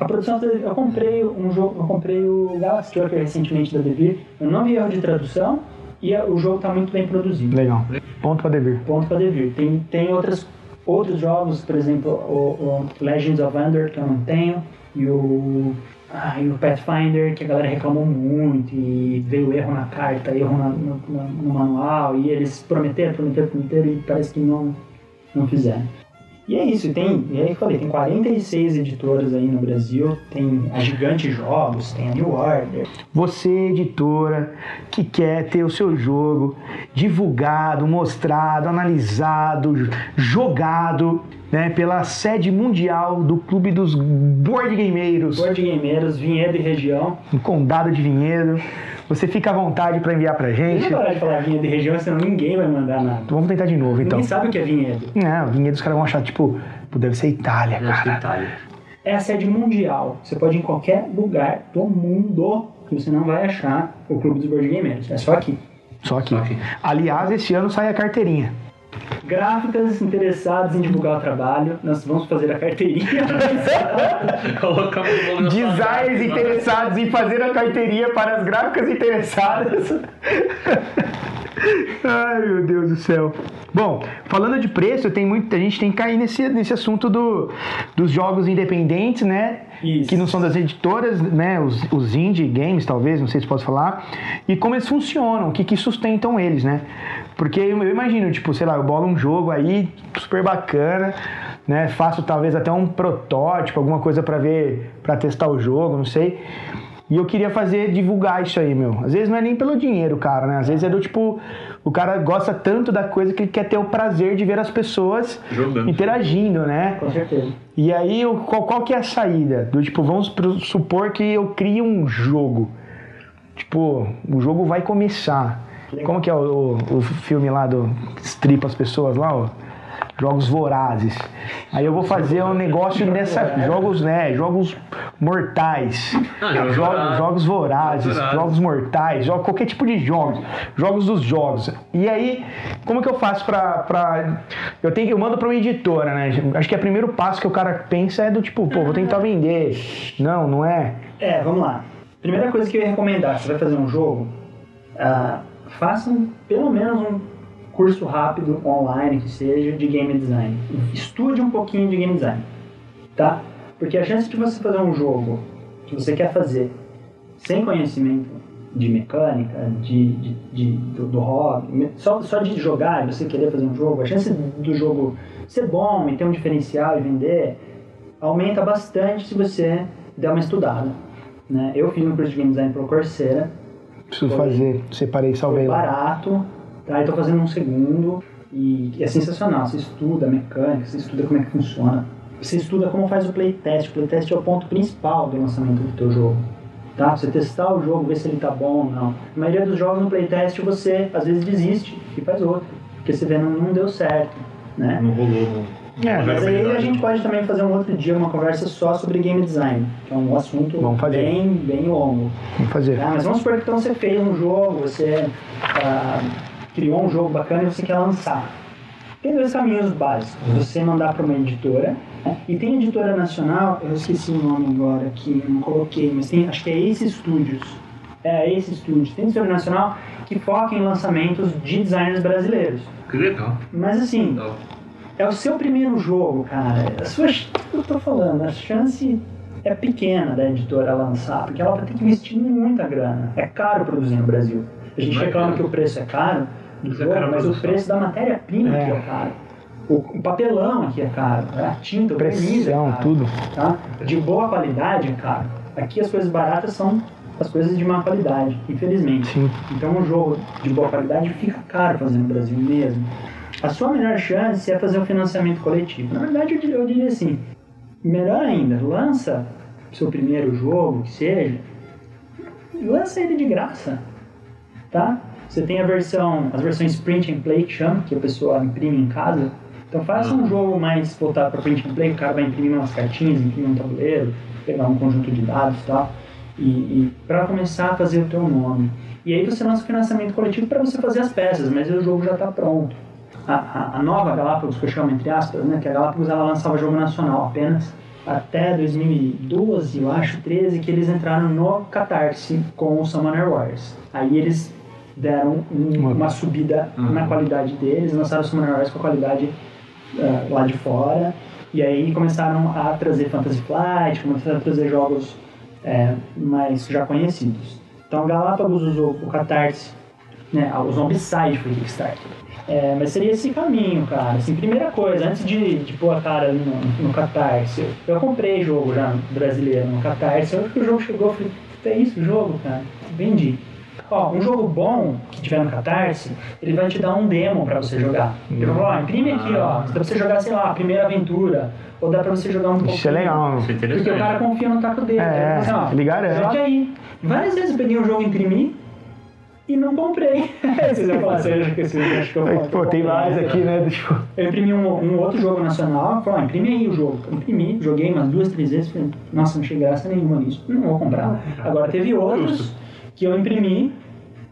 A produção da eu comprei um jogo, eu comprei o Galaxy Trucker recentemente da Devir. Eu não vi erro de tradução e o jogo está muito bem produzido Legal. Ponto pra devir. ponto para devir. Tem, tem outras, outros jogos, por exemplo, o, o Legends of Under, que eu não tenho, e o, ah, e o Pathfinder, que a galera reclamou muito, e veio erro na carta, erro na- no, no- no manual, e eles prometeram, prometeram, prometeram, e parece que não, não fizeram. E é isso, tem, e aí eu falei, tem 46 editoras aí no Brasil, tem a Gigante Jogos, tem a New Order, Você, editora, que quer ter o seu jogo divulgado, mostrado, analisado, jogado, né, pela sede mundial do Clube dos Board Gameiros, Board Gameiros, Vinhedo e Região. no Condado de Vinhedo. Você fica à vontade para enviar pra gente. Deixa eu parar de falar Vinhedo e Região, senão ninguém vai mandar nada. Vamos tentar de novo, então. Ninguém sabe o que é vinhedo. Não, Vinhedo os caras vão achar, tipo, deve ser Itália, Deve ser cara. Itália. É a sede mundial. Você pode ir em qualquer lugar do mundo que você não vai achar o Clube dos Board Gamers. É só aqui. Só aqui. Só aqui. Aliás, esse ano sai a carteirinha. Gráficas interessadas em divulgar o trabalho, nós vamos fazer a carteirinha. Designers cara. interessados em fazer a carteirinha para as gráficas interessadas. Ai, meu Deus do céu. Bom, falando de preço, tem muito, a gente tem que cair nesse, nesse assunto do, dos jogos independentes, né? Isso. Que não são das editoras, né? Os, os indie games, talvez, não sei se posso falar. E como eles funcionam, o que, que sustentam eles, né? Porque eu, imagino, tipo, sei lá, eu bolo um jogo aí super bacana, né? Faço talvez até um protótipo, alguma coisa pra ver, pra testar o jogo, não sei. E eu queria fazer, divulgar isso aí, meu. Às vezes não é nem pelo dinheiro, cara, né? Às vezes é do tipo, o cara gosta tanto da coisa que ele quer ter o prazer de ver as pessoas Jogando. interagindo, né? Com certeza. E aí, qual, qual que é a saída? Do tipo, vamos supor que eu crio um jogo. Tipo, o jogo vai começar. Como que é o, o- o filme lá do que estripa as pessoas lá, ó? Jogos vorazes. Aí eu vou fazer um negócio nessa. Jogos, né? Jogos mortais. Ah, jogos jogos, vorazes. jogos vorazes, Jogos vorazes. jogos mortais, jogo, qualquer tipo de jogos. Jogos dos jogos. E aí, como que eu faço pra. pra eu tenho. Eu mando pra uma editora, né? Acho que é o primeiro passo que o cara pensa é do tipo, pô, vou tentar vender. Não, não é. É, vamos lá. Primeira coisa que eu ia recomendar, você vai fazer um jogo, ah, faça um- pelo menos um curso rápido online que seja de game design. Estude um pouquinho de game design, tá? Porque a chance de você fazer um jogo que você quer fazer sem conhecimento de mecânica, de, de, de- do, do hobby, só, só de jogar e você querer fazer um jogo, a chance do jogo ser bom e ter um diferencial e vender aumenta bastante se você der uma estudada. Né? Eu fiz um curso de game design pelo Coursera, Preciso Foi. fazer. Separei, foi salvei lá. barato, tá? Eu tô fazendo um segundo e é sensacional. Você estuda a mecânica, você estuda como é que funciona. Você estuda como faz o playtest. O playtest é o ponto principal do lançamento do teu jogo. Tá? Você testar o jogo, ver se ele tá bom ou não. A maioria dos jogos no playtest você às vezes desiste e faz outro. Porque você vê não, não deu certo. Né? Não rolou. Não. É, Mas aí a gente pode também fazer um outro dia uma conversa só sobre game design, que é um assunto bem, bem longo. Vamos fazer. Tá? Mas vamos supor que então você fez um jogo, você ah, criou um jogo bacana e você quer lançar. Tem dois caminhos básicos. Você mandar para uma editora, né? e tem editora nacional, eu esqueci o nome agora aqui, não coloquei, mas tem, acho que é Ace Studios. É, Ace Studios. Tem editora nacional que foca em lançamentos de designers brasileiros. Que legal. Mas assim, Legal. É o seu primeiro jogo, cara. A sua, eu tô falando, a chance é pequena da editora lançar, porque ela vai ter que investir muita grana. É caro produzir no Brasil. A gente Imagina. reclama que o preço é caro do Mas é jogo, mas o preço da matéria-prima É. aqui é caro. O, papelão aqui é caro, a tinta, o verniz é caro, tudo. Tá? De boa qualidade é caro. Aqui as coisas baratas são as coisas de má qualidade, infelizmente. Sim. Então um jogo de boa qualidade fica caro fazer no Brasil mesmo. A sua melhor chance é fazer um financiamento coletivo. Na verdade, eu diria, eu diria assim: melhor ainda, lança seu primeiro jogo, que seja, lança ele de graça, tá? Você tem a versão, as versões print and play que chama, que a pessoa imprime em casa. Então faça um jogo mais voltado para print and play, o cara vai imprimir umas cartinhas, imprimir um tabuleiro, pegar um conjunto de dados e tal, e, para começar a fazer o teu nome. E aí você lança o financiamento coletivo para você fazer as peças, mas o jogo já está pronto. A, nova Galápagos, que eu chamo entre aspas, né, que a Galápagos ela lançava jogo nacional apenas, até 2012, eu acho, 13, que eles entraram no Catarse com o Summoner Wars. Aí eles deram um- Uma- subida Uhum. na qualidade deles, lançaram o Summoner Wars com a qualidade eh, lá de fora, e aí começaram a trazer Fantasy Flight, começaram a trazer jogos eh, mais já conhecidos. Então a Galápagos usou o Catarse, né, o Zombicide foi Kickstarter. É, mas seria esse caminho, cara. Assim, primeira coisa, antes de, de pôr a cara no, no Catarse, eu, comprei jogo já brasileiro no Catarse, eu acho que o jogo chegou, eu falei, é isso o jogo, cara? Vendi. Ó, um jogo bom que tiver no Catarse, ele vai te dar um demo pra você jogar. Ele vai falar, ó, imprime aqui, ó, dá pra você jogar, sei lá, a primeira aventura, ou dá pra você jogar um pouquinho. Isso é legal, é Porque o cara confia no taco dele. É, Ele fala assim, ó, ele garante. Joga aí. Várias vezes eu peguei um jogo e imprimi e não comprei. Vocês vão falar, você acha que vocês acham que eu Pô, eu tem vários né? aqui, né? Tipo, Eu imprimi um, um outro jogo nacional, falei, ah, imprime aí o jogo. Eu imprimi, joguei umas duas, três vezes, falei, nossa, não achei graça nenhuma nisso, não vou comprar. Agora teve outros que eu imprimi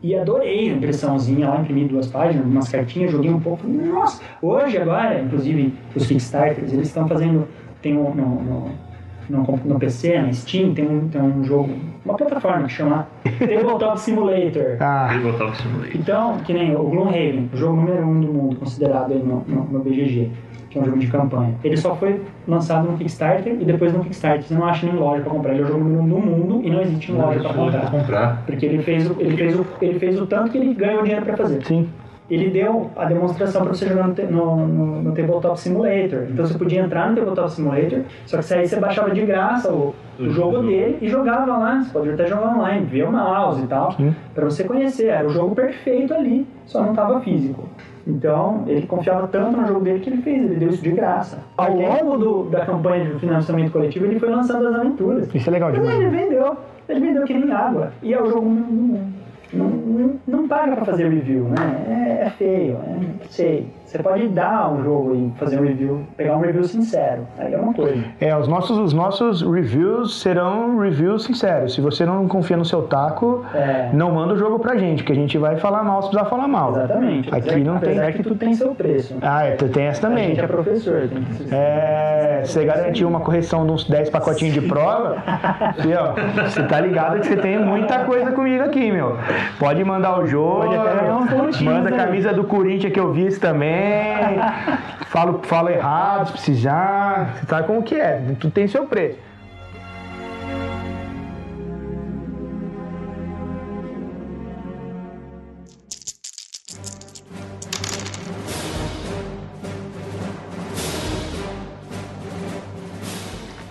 e adorei a impressãozinha lá, imprimi duas páginas, umas cartinhas, joguei um pouco, falei, nossa, hoje agora, inclusive os Kickstarters, eles estão fazendo, tem um, no, no, no, no PC, na Steam, tem um, tem um jogo, uma plataforma que chama Tabletop Simulator. ah, Tabletop Simulator. Então, que nem o Gloomhaven, o jogo número um do mundo, considerado aí no, no, no BGG, que é um jogo de campanha. Ele só foi lançado no Kickstarter e depois no Kickstarter. Você não acha nem loja pra comprar. Ele é o jogo número um do mundo e não existe loja pra comprar. comprar. Porque ele fez, o, ele, fez o, ele fez o tanto que ele ganhou dinheiro pra fazer. sim. Ele deu a demonstração para você jogar no, no, no, no Tabletop Simulator. Então você podia entrar no Tabletop Simulator, só que aí você baixava de graça o, o jogo dele e jogava lá. Você pode até jogar online, ver o mouse e tal, para você conhecer. Era o jogo perfeito ali, só não estava físico. Então ele confiava tanto no jogo dele que ele fez, ele deu isso de graça. Ao longo do, da campanha de financiamento coletivo, ele foi lançando as aventuras. Isso é legal Mas demais. ele vendeu, ele vendeu que nem água. E é o jogo não, não, não, não paga pra fazer review, né? É, é feio, é, não sei. Você pode dar um jogo e fazer um review, pegar um review sincero. Aí é uma coisa. É, os nossos, os nossos reviews serão reviews sinceros. Se você não confia no seu taco, É. não manda o jogo pra gente, que a gente vai falar mal se precisar falar mal. Exatamente. Aqui Apesar- não tem. Apesar que tudo tem seu preço. Ah, é, tem essa A também. gente é professor, tem que É, você garantiu uma correção de uns 10 pacotinhos de prova, e, ó, você tá ligado que você tem muita coisa comigo aqui, meu. Pode mandar o jogo, Pode até pontinhos manda a camisa do Corinthians que eu vi isso também. Falo, falo errado se precisar. Você sabe como que é, tudo tem seu preço.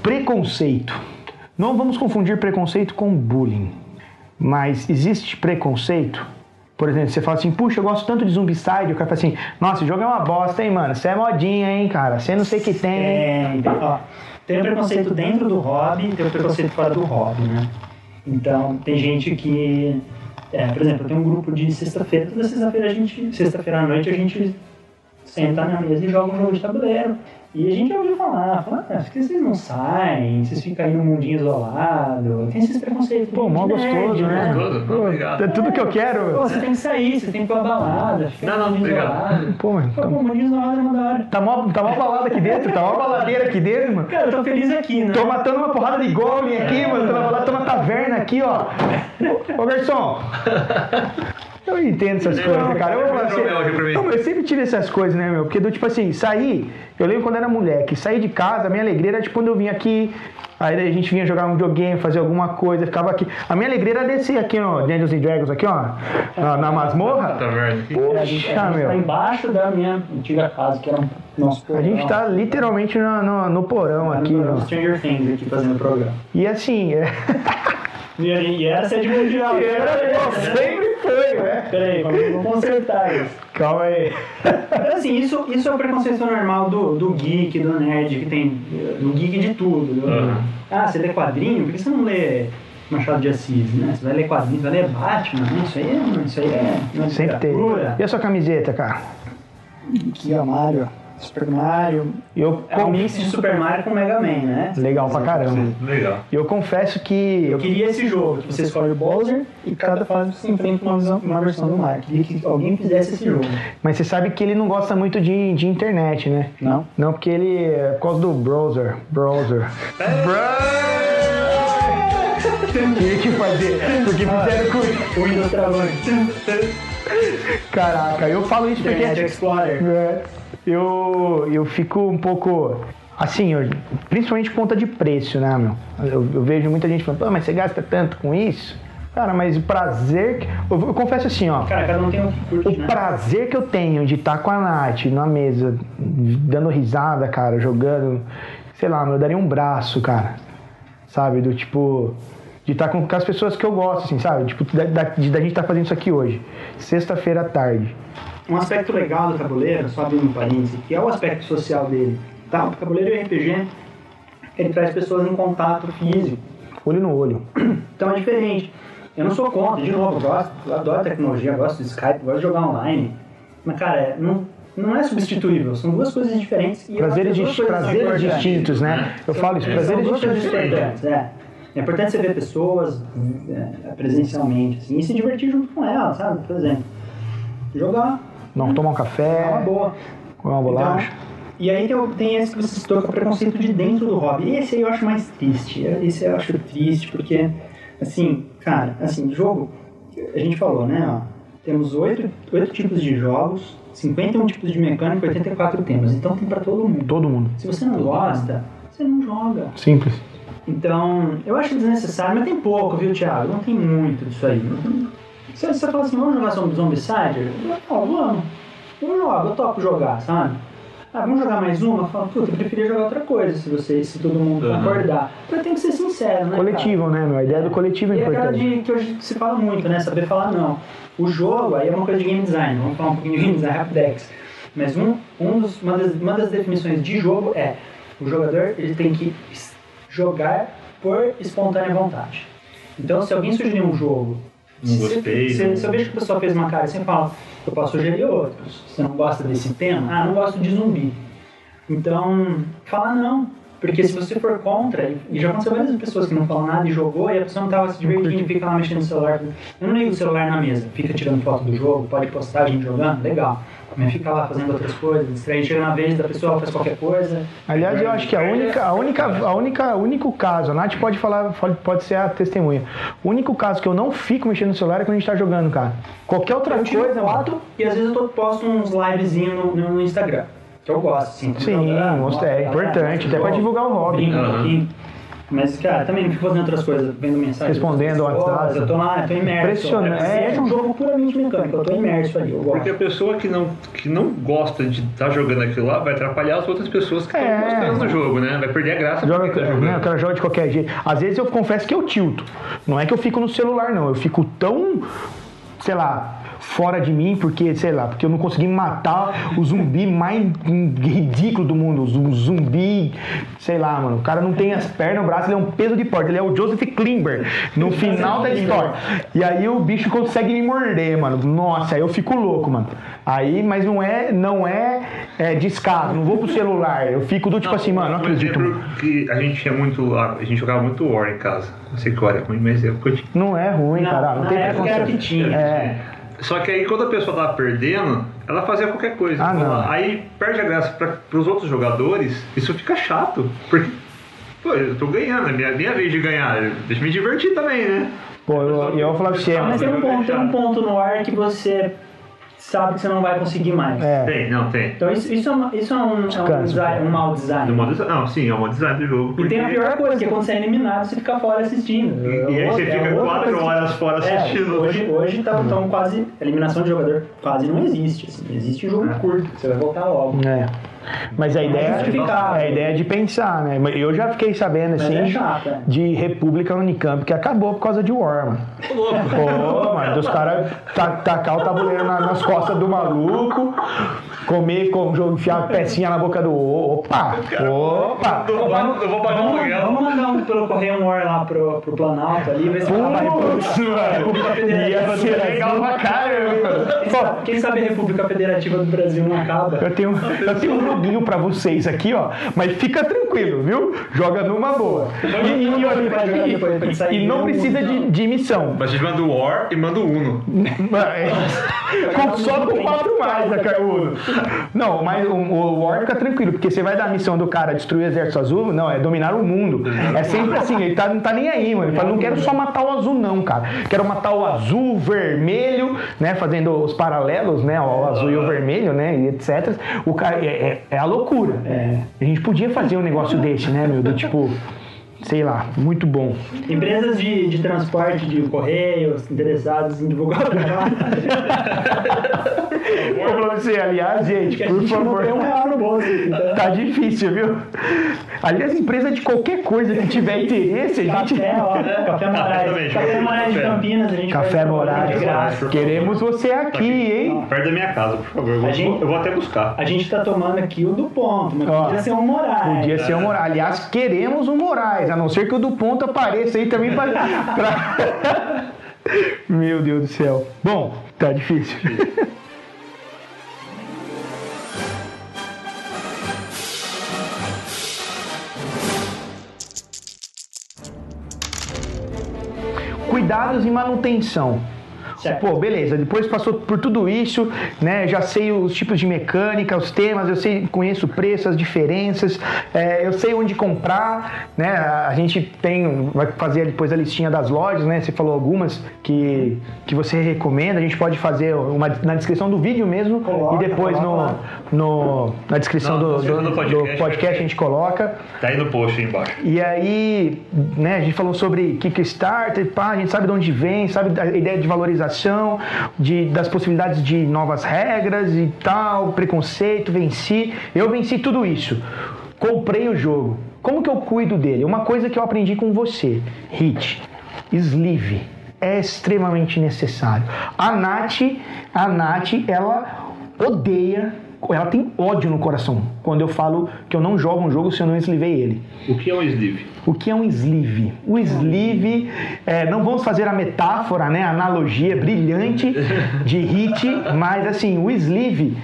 Preconceito. Não vamos confundir preconceito com bullying. Mas existe preconceito? Por exemplo, você fala assim, puxa, eu gosto tanto de Zombicide, o cara fala assim, nossa, esse jogo é uma bosta, hein, mano? Você é modinha, hein, cara? Você não sei o que tem, hein? Tem, ó, tem o preconceito dentro do hobby tem o preconceito fora do hobby, né? Então, tem gente que... é, por exemplo, tem um grupo de sexta-feira, toda sexta-feira a gente... Sexta-feira à noite a gente senta na mesa e joga um jogo de tabuleiro. E a gente ouviu falar, fala, ah, por que vocês não saem? Vocês ficam aí num mundinho isolado? Tem esses preconceitos. Pô, mó gostoso, né? Gostoso? Não, obrigado. É tudo que eu Pô, quero. você tem que sair, você tem que ir pra balada, ficar Não, não, mundinho obrigado. isolado. Pô, mano, Pô, tá, pô, mundinho isolado é uma da hora. tá mó, tá mó balada aqui dentro, tá mó baladeira aqui dentro, mano. Cara, eu tô feliz aqui, né? Tô matando uma porrada de goblin aqui, mano. Tô lá, tô uma taverna aqui, ó. Ô, garçom. Eu entendo essas coisas, cara. Eu, assim, não, eu sempre tive essas coisas, né, meu? Porque do tipo assim, sair. Eu lembro quando era moleque, sair de casa, a minha alegria era tipo quando eu vinha aqui. Aí a gente vinha jogar um videogame, fazer alguma coisa, ficava aqui. A minha alegria era descer aqui no Dungeons and Dragons, aqui, ó. Na, na masmorra. Taverna aqui. A gente, a gente tá meu. embaixo da minha antiga casa, que era um nosso A gente tá literalmente no, no, no porão aqui, no ó. Stranger Things aqui fazendo o programa. E assim, é. E, e era sede mundial. Sempre foi, né? Peraí, vamos, consertar isso. Calma aí. Mas assim, isso, isso é o preconceito normal do, do geek, do nerd, que tem. Do geek de tudo. do- Aham. Ah, você lê quadrinho? Por que você não lê Machado de Assis, né? Você vai ler quadrinho, vai ler Batman, né? Isso aí é. Isso aí é. é Sempre teve. literatura. E a sua camiseta, cara? Aqui, ó, Mario. Super Mario. Eu É um mix de Super Mario com Mega Man, né? Legal pra caramba. Legal. Eu confesso que. Eu queria esse jogo, que você escolhe o Bowser e cada fase você enfrenta uma, visão- uma versão do Mario. Queria que alguém fizesse esse jogo. Mas você sabe que ele não gosta muito de, de internet, né? Não? Não, porque ele. É por causa do browser. Browser. Tinha que fazer. Porque fizeram com. O Windows travando. Caraca, eu falo isso Internet porque. Explorer. É, eu, eu fico um pouco. Assim, eu- principalmente por conta de preço, né, meu? Eu, eu vejo muita gente falando, mas você gasta tanto com isso? Cara, mas o prazer. que- Eu, confesso assim, ó. Cara, cada um tem o que curte, O né? prazer que eu tenho de estar com a Nath na mesa, dando risada, cara, jogando, sei lá, eu daria um braço, cara. Sabe? Do tipo. De estar com, com as pessoas que eu gosto, assim, sabe? Tipo, da, da, de- da gente estar fazendo isso aqui hoje. Sexta-feira à tarde. Um aspecto legal do tabuleiro, só abrindo um parênteses, que é o aspecto social dele. Tá? O tabuleiro e RPG, ele traz pessoas em contato físico. Olho no olho. Então é diferente. Eu não sou contra, de novo, eu gosto, eu adoro tecnologia, eu gosto do Skype, eu gosto de jogar online. Mas, cara, é, não, não é substituível, são duas coisas diferentes. E eu Prazeres, dis- são prazeres distintos, né? Eu falo isso, São prazeres distintos. importantes, é. É importante você ver pessoas é, presencialmente, assim, e se divertir junto com elas, sabe? Por exemplo, jogar, Não, tomar um é uma café, boa. comer uma bolacha. Então, e aí tem, tem esse que você citou, que é o preconceito de dentro do hobby. Esse aí eu acho mais triste. Esse eu acho triste, porque, assim, cara, assim, jogo, a gente falou, né, ó, temos oito, oito tipos de jogos, 51 tipos de mecânica e 84 temas. Então tem pra todo mundo. Todo mundo. Se você não gosta, você não joga. Simples. Então, eu acho desnecessário, mas tem pouco, viu, Thiago? Não tem muito disso aí. Se você fala assim, vamos jogar Zombie Zombicide? Não, vamos. Eu jogo, eu topo jogar, sabe? Ah, vamos jogar mais uma? Eu falo, puta, eu preferia jogar outra coisa, se você, se todo mundo Aham. concordar. Mas tem que ser sincero, né? cara? Coletivo, né, meu? A ideia do coletivo é E aquela importante. de, que hoje se fala muito, né? Saber falar não. O jogo, aí é uma coisa de game design, vamos falar um pouquinho de game design rapidex. Mas um, um dos, uma, das, uma das definições de jogo é o jogador ele tem que jogar por espontânea vontade. Então, se alguém sugerir um jogo, Não se, gostei, se, né? se eu vejo que a pessoa fez uma cara assim, eu falo, eu posso sugerir outros. Você não gosta desse tema? Ah, não gosto de zumbi. Então, fala não. Porque se você for contra, e- já aconteceu várias pessoas que não falam nada e jogou, e a pessoa não tava se divertindo fica lá mexendo no celular. Eu não ligo o celular na mesa, fica tirando foto do jogo, pode postar a gente jogando, legal. Mas fica lá fazendo outras coisas, distrair, chega na vez da pessoa, faz qualquer coisa. Aliás, eu acho que a única, a única, a única, o único caso, a Nath pode falar, pode, ser a testemunha. O único caso que eu não fico mexendo no celular é quando a gente tá jogando, cara. Qualquer outra Eu tiro coisa, foto e às vezes eu tô- posto uns livezinhos no, no- Instagram. Que eu gosto, assim. Sim, jogando, mostra- é importante, mostro até pra divulgar o hobby. um pouquinho. Mas, cara, também não fico fazendo outras coisas, vendo mensagem. Respondendo pessoas, WhatsApp. Eu tô lá, eu tô imerso. Impressionante. É, é um jogo puramente mecânico, eu tô imerso ali, eu gosto. Porque a pessoa que não, que não gosta de estar jogando aquilo lá vai atrapalhar as outras pessoas que estão É. gostando do jogo, né? Vai perder a graça Joga, tá né, o jogando. cara joga de qualquer jeito. Às vezes eu confesso que eu tilto. Não é que eu fico no celular, não. Eu fico tão, sei lá, fora de mim, porque, sei lá, porque eu não consegui matar o zumbi mais ridículo do mundo. O zum- zumbi, sei lá, mano. O cara não tem as pernas, o braço, ele é um peso de porta. Ele é o Joseph Klimber no final da história. E aí o bicho consegue me morder, mano. Nossa, aí eu fico louco, mano. Aí, mas não é, não é, é descaso. Não vou pro celular. Eu fico do tipo assim, mano, não acredito. que a gente tinha muito. A gente jogava muito War em casa. Não sei que War é ruim, mas é porque eu tinha. Não é ruim, Não, cara. Não na tem época era que tinha. É. Só que aí quando a pessoa tava perdendo, ela fazia qualquer coisa. Ah, não. Aí perde a graça para os outros jogadores, isso fica chato. Porque, pô, eu tô ganhando, é minha, minha vez de ganhar. Deixa eu me divertir também, né? Pô, eu, e eu vou falar pra você, Mas tem um ponto, tem um ponto no ar que você sabe que você não vai conseguir mais. É. Tem, não, tem. Então isso, isso, é, uma- isso é um, é um, design, um mau design. Não, sim, é o modo design do jogo. E tem a pior coisa, que é quando você é eliminado, você fica fora assistindo. E aí É você é fica quatro coisa que- horas fora É, assistindo. hoje, hoje tá, tão quase. A eliminação de jogador quase não existe. Assim, existe jogo curto, você vai voltar logo. É. Mas a ideia, é a ideia de pensar, né? Eu já fiquei sabendo, Mas assim, é chato, é. de República Unicamp que acabou por causa de War, mano. Pô, mano, dos caras ta- tacar o tabuleiro na- nas costas do maluco, comer, com, enfiar a pecinha na boca do Opa! Opa! Eu vou, eu vou pagar um Vamos, aluguel. vamos mandar um pelo Correio War lá pro, pro Planalto ali, ver se República, Federativa ia do Brasil. legal pra caramba. Quem sabe, quem sabe a República Federativa do Brasil não acaba. Eu tenho, eu tenho um joguinho pra vocês aqui, ó. Mas fica tranquilo, viu? Joga numa boa. E, e, olha, e- e não precisa de, de missão. Mas a gente manda o War e manda o Uno. Só com quatro mais a Uno. Não, mas o, o War fica tranquilo, porque você vai dar a missão do cara destruir o exército azul, não, é dominar o mundo. É sempre assim, ele tá, não tá nem aí, mano. Ele fala, não quero só matar o azul, não, cara. Quero matar o azul, o vermelho, né? Fazendo os paralelos, né? O azul e o vermelho, né? E etc. O cara, é, é- é a loucura. É, a gente podia fazer um negócio desse, né, meu? Do tipo, sei lá, muito bom. Empresas de, de transporte de correios interessados em divulgar o trabalho. Vou pra você, aliás, gente, por gente não favor. tem um real no bolso. Então. Tá difícil, viu? Aliás, empresa de qualquer coisa que tiver interesse, a gente. Café, ó, Café Moraes. também, Café café. Moraes de Campinas, a gente Café Moraes. Queremos você aqui, hein? Perto da minha casa, por favor. Eu vou, gente- eu vou até buscar. A gente tá tomando aqui o do ponto, mas Ó, podia ser um Moraes. Podia ser um Moraes. Aliás, queremos um Moraes, a não ser que o do ponto apareça aí também pra. pra- Meu Deus do céu. Bom, tá difícil. Cuidados e manutenção. Certo. Pô, beleza, depois passou por tudo isso, né? Já sei os tipos de mecânica, os temas, eu sei, conheço o preço, as diferenças, é, eu sei onde comprar, né? A gente tem, vai fazer depois a listinha das lojas, né? Você falou algumas que, que você recomenda, a gente pode fazer uma na descrição do vídeo mesmo Coloca, e depois coloca no, no- na descrição Não, do, do- do podcast, do podcast a gente coloca. Tá aí no post aí embaixo. E aí, né, a gente falou sobre Kickstarter, pá, a gente sabe de onde vem, sabe da ideia de valorização, de, das possibilidades de novas regras e tal, preconceito, venci. Eu venci tudo isso. Comprei o jogo. Como que eu cuido dele? Uma coisa que eu aprendi com você, Hit, sleeve. É extremamente necessário. A Nath, a Nath, ela odeia, ela tem ódio no coração quando eu falo que eu não jogo um jogo se eu não eslivei ele. O que é um sleeve? O que é um sleeve? O sleeve, é, não vamos fazer a metáfora, né, a analogia brilhante de hit, mas assim, o sleeve,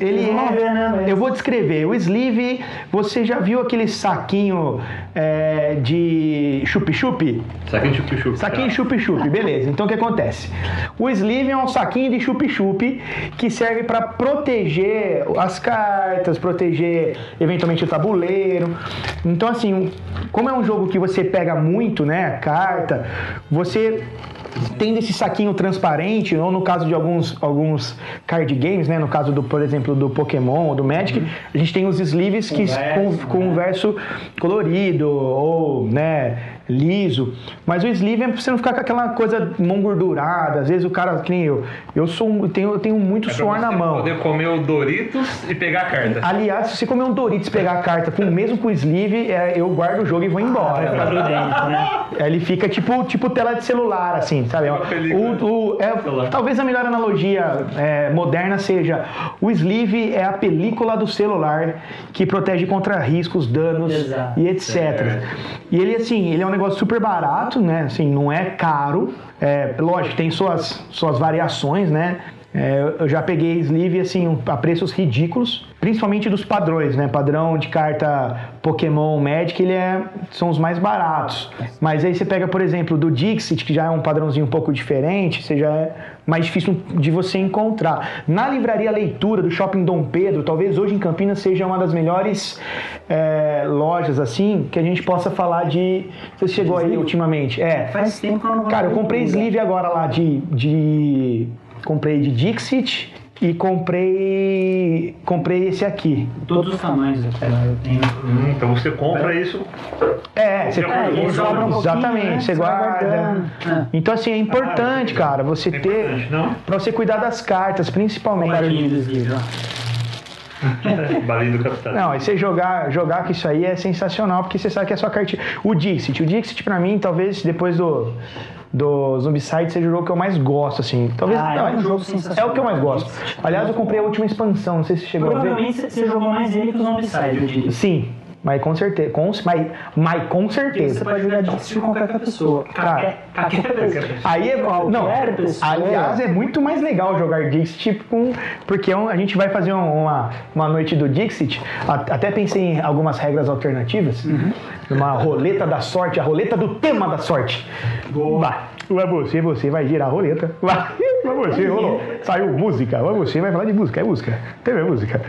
ele né, é. mas- Eu vou descrever. O sleeve, você já viu aquele saquinho é, de chup-chup? Saquinho chup-chup. Saquinho chup-chup, beleza. Então o que acontece? O sleeve é um saquinho de chup-chup que serve para proteger as cartas, proteger eventualmente o tabuleiro. Então assim, como é um jogo que você pega muito, né, a carta, você tendo esse saquinho transparente, ou no caso de alguns, alguns card games, né, no caso do, por exemplo, do Pokémon ou do Magic, a gente tem os sleeves que com, com um verso colorido ou, né, liso. Mas o sleeve é pra você não ficar com aquela coisa mão gordurada. Às vezes o cara, que nem eu, eu sou um- eu tenho, eu tenho muito É suor você na mão. poder comer o Doritos e pegar a carta. Aliás, se você comer um Doritos e pegar a carta com mesmo com o sleeve, é, eu guardo o jogo e vou embora. Tá grudento, né? Ele fica tipo, tipo tela de celular, assim, sabe? Uma película. O, o- é, talvez a melhor analogia é, moderna seja o sleeve é a película do celular que protege contra riscos, danos Exato. e etc. Certo. E ele, assim, ele é um negócio super barato, né? Assim, não é caro. É, lógico, tem suas, suas variações, né? É, eu já peguei sleeve assim a preços ridículos, principalmente dos padrões, né? Padrão de carta Pokémon Magic, ele é, são os mais baratos. Mas aí você pega, por exemplo, do Dixit, que já é um padrãozinho um pouco diferente, você já é mais difícil de você encontrar. Na livraria Leitura do Shopping Dom Pedro, talvez hoje em Campinas seja uma das melhores é, lojas assim que a gente possa falar de. Você chegou aí ultimamente? É. Faz tempo que eu não vou Cara, eu comprei sleeve agora lá de, de. Comprei de Dixit e comprei. Comprei esse aqui. Todos os tamanhos lá eu tenho. Hum, então você compra isso. É, você É, e sobra um pouquinho, Exatamente, né? você guarda. É. Então, assim, é importante, cara, você É ter. importante, não? Pra você cuidar das cartas, principalmente. Barulhinho dos livros, ó. Balinho do capitalismo. Não, e você jogar, jogar com isso aí é sensacional, porque você sabe que é a sua cartinha. O Dixit, o Dixit pra mim, talvez depois do, do Zombicide seja o jogo que eu mais gosto, assim. Talvez, Ah, é não, um jogo É o que eu mais gosto. Aliás, eu comprei a última expansão, não sei se chegou a ver. Provavelmente você- você jogou mais ele que o Zombicide, eu diria. Sim, mas com certeza. Com, mas, mas com certeza. você pode jogar Dixit com qualquer pessoa. Cara, Qualquer, qualquer pessoa. Aí é não, aliás, é muito mais legal jogar Dixit com, porque é um- a gente vai fazer um- uma, uma noite do Dixit. Até pensei em algumas regras alternativas. Uhum. Uma roleta da sorte, a roleta do tema da sorte. Vai, vai você, você vai girar a roleta. Vai, vai você, rolou. Saiu música, vai você, vai falar de música, é música. Tem é música.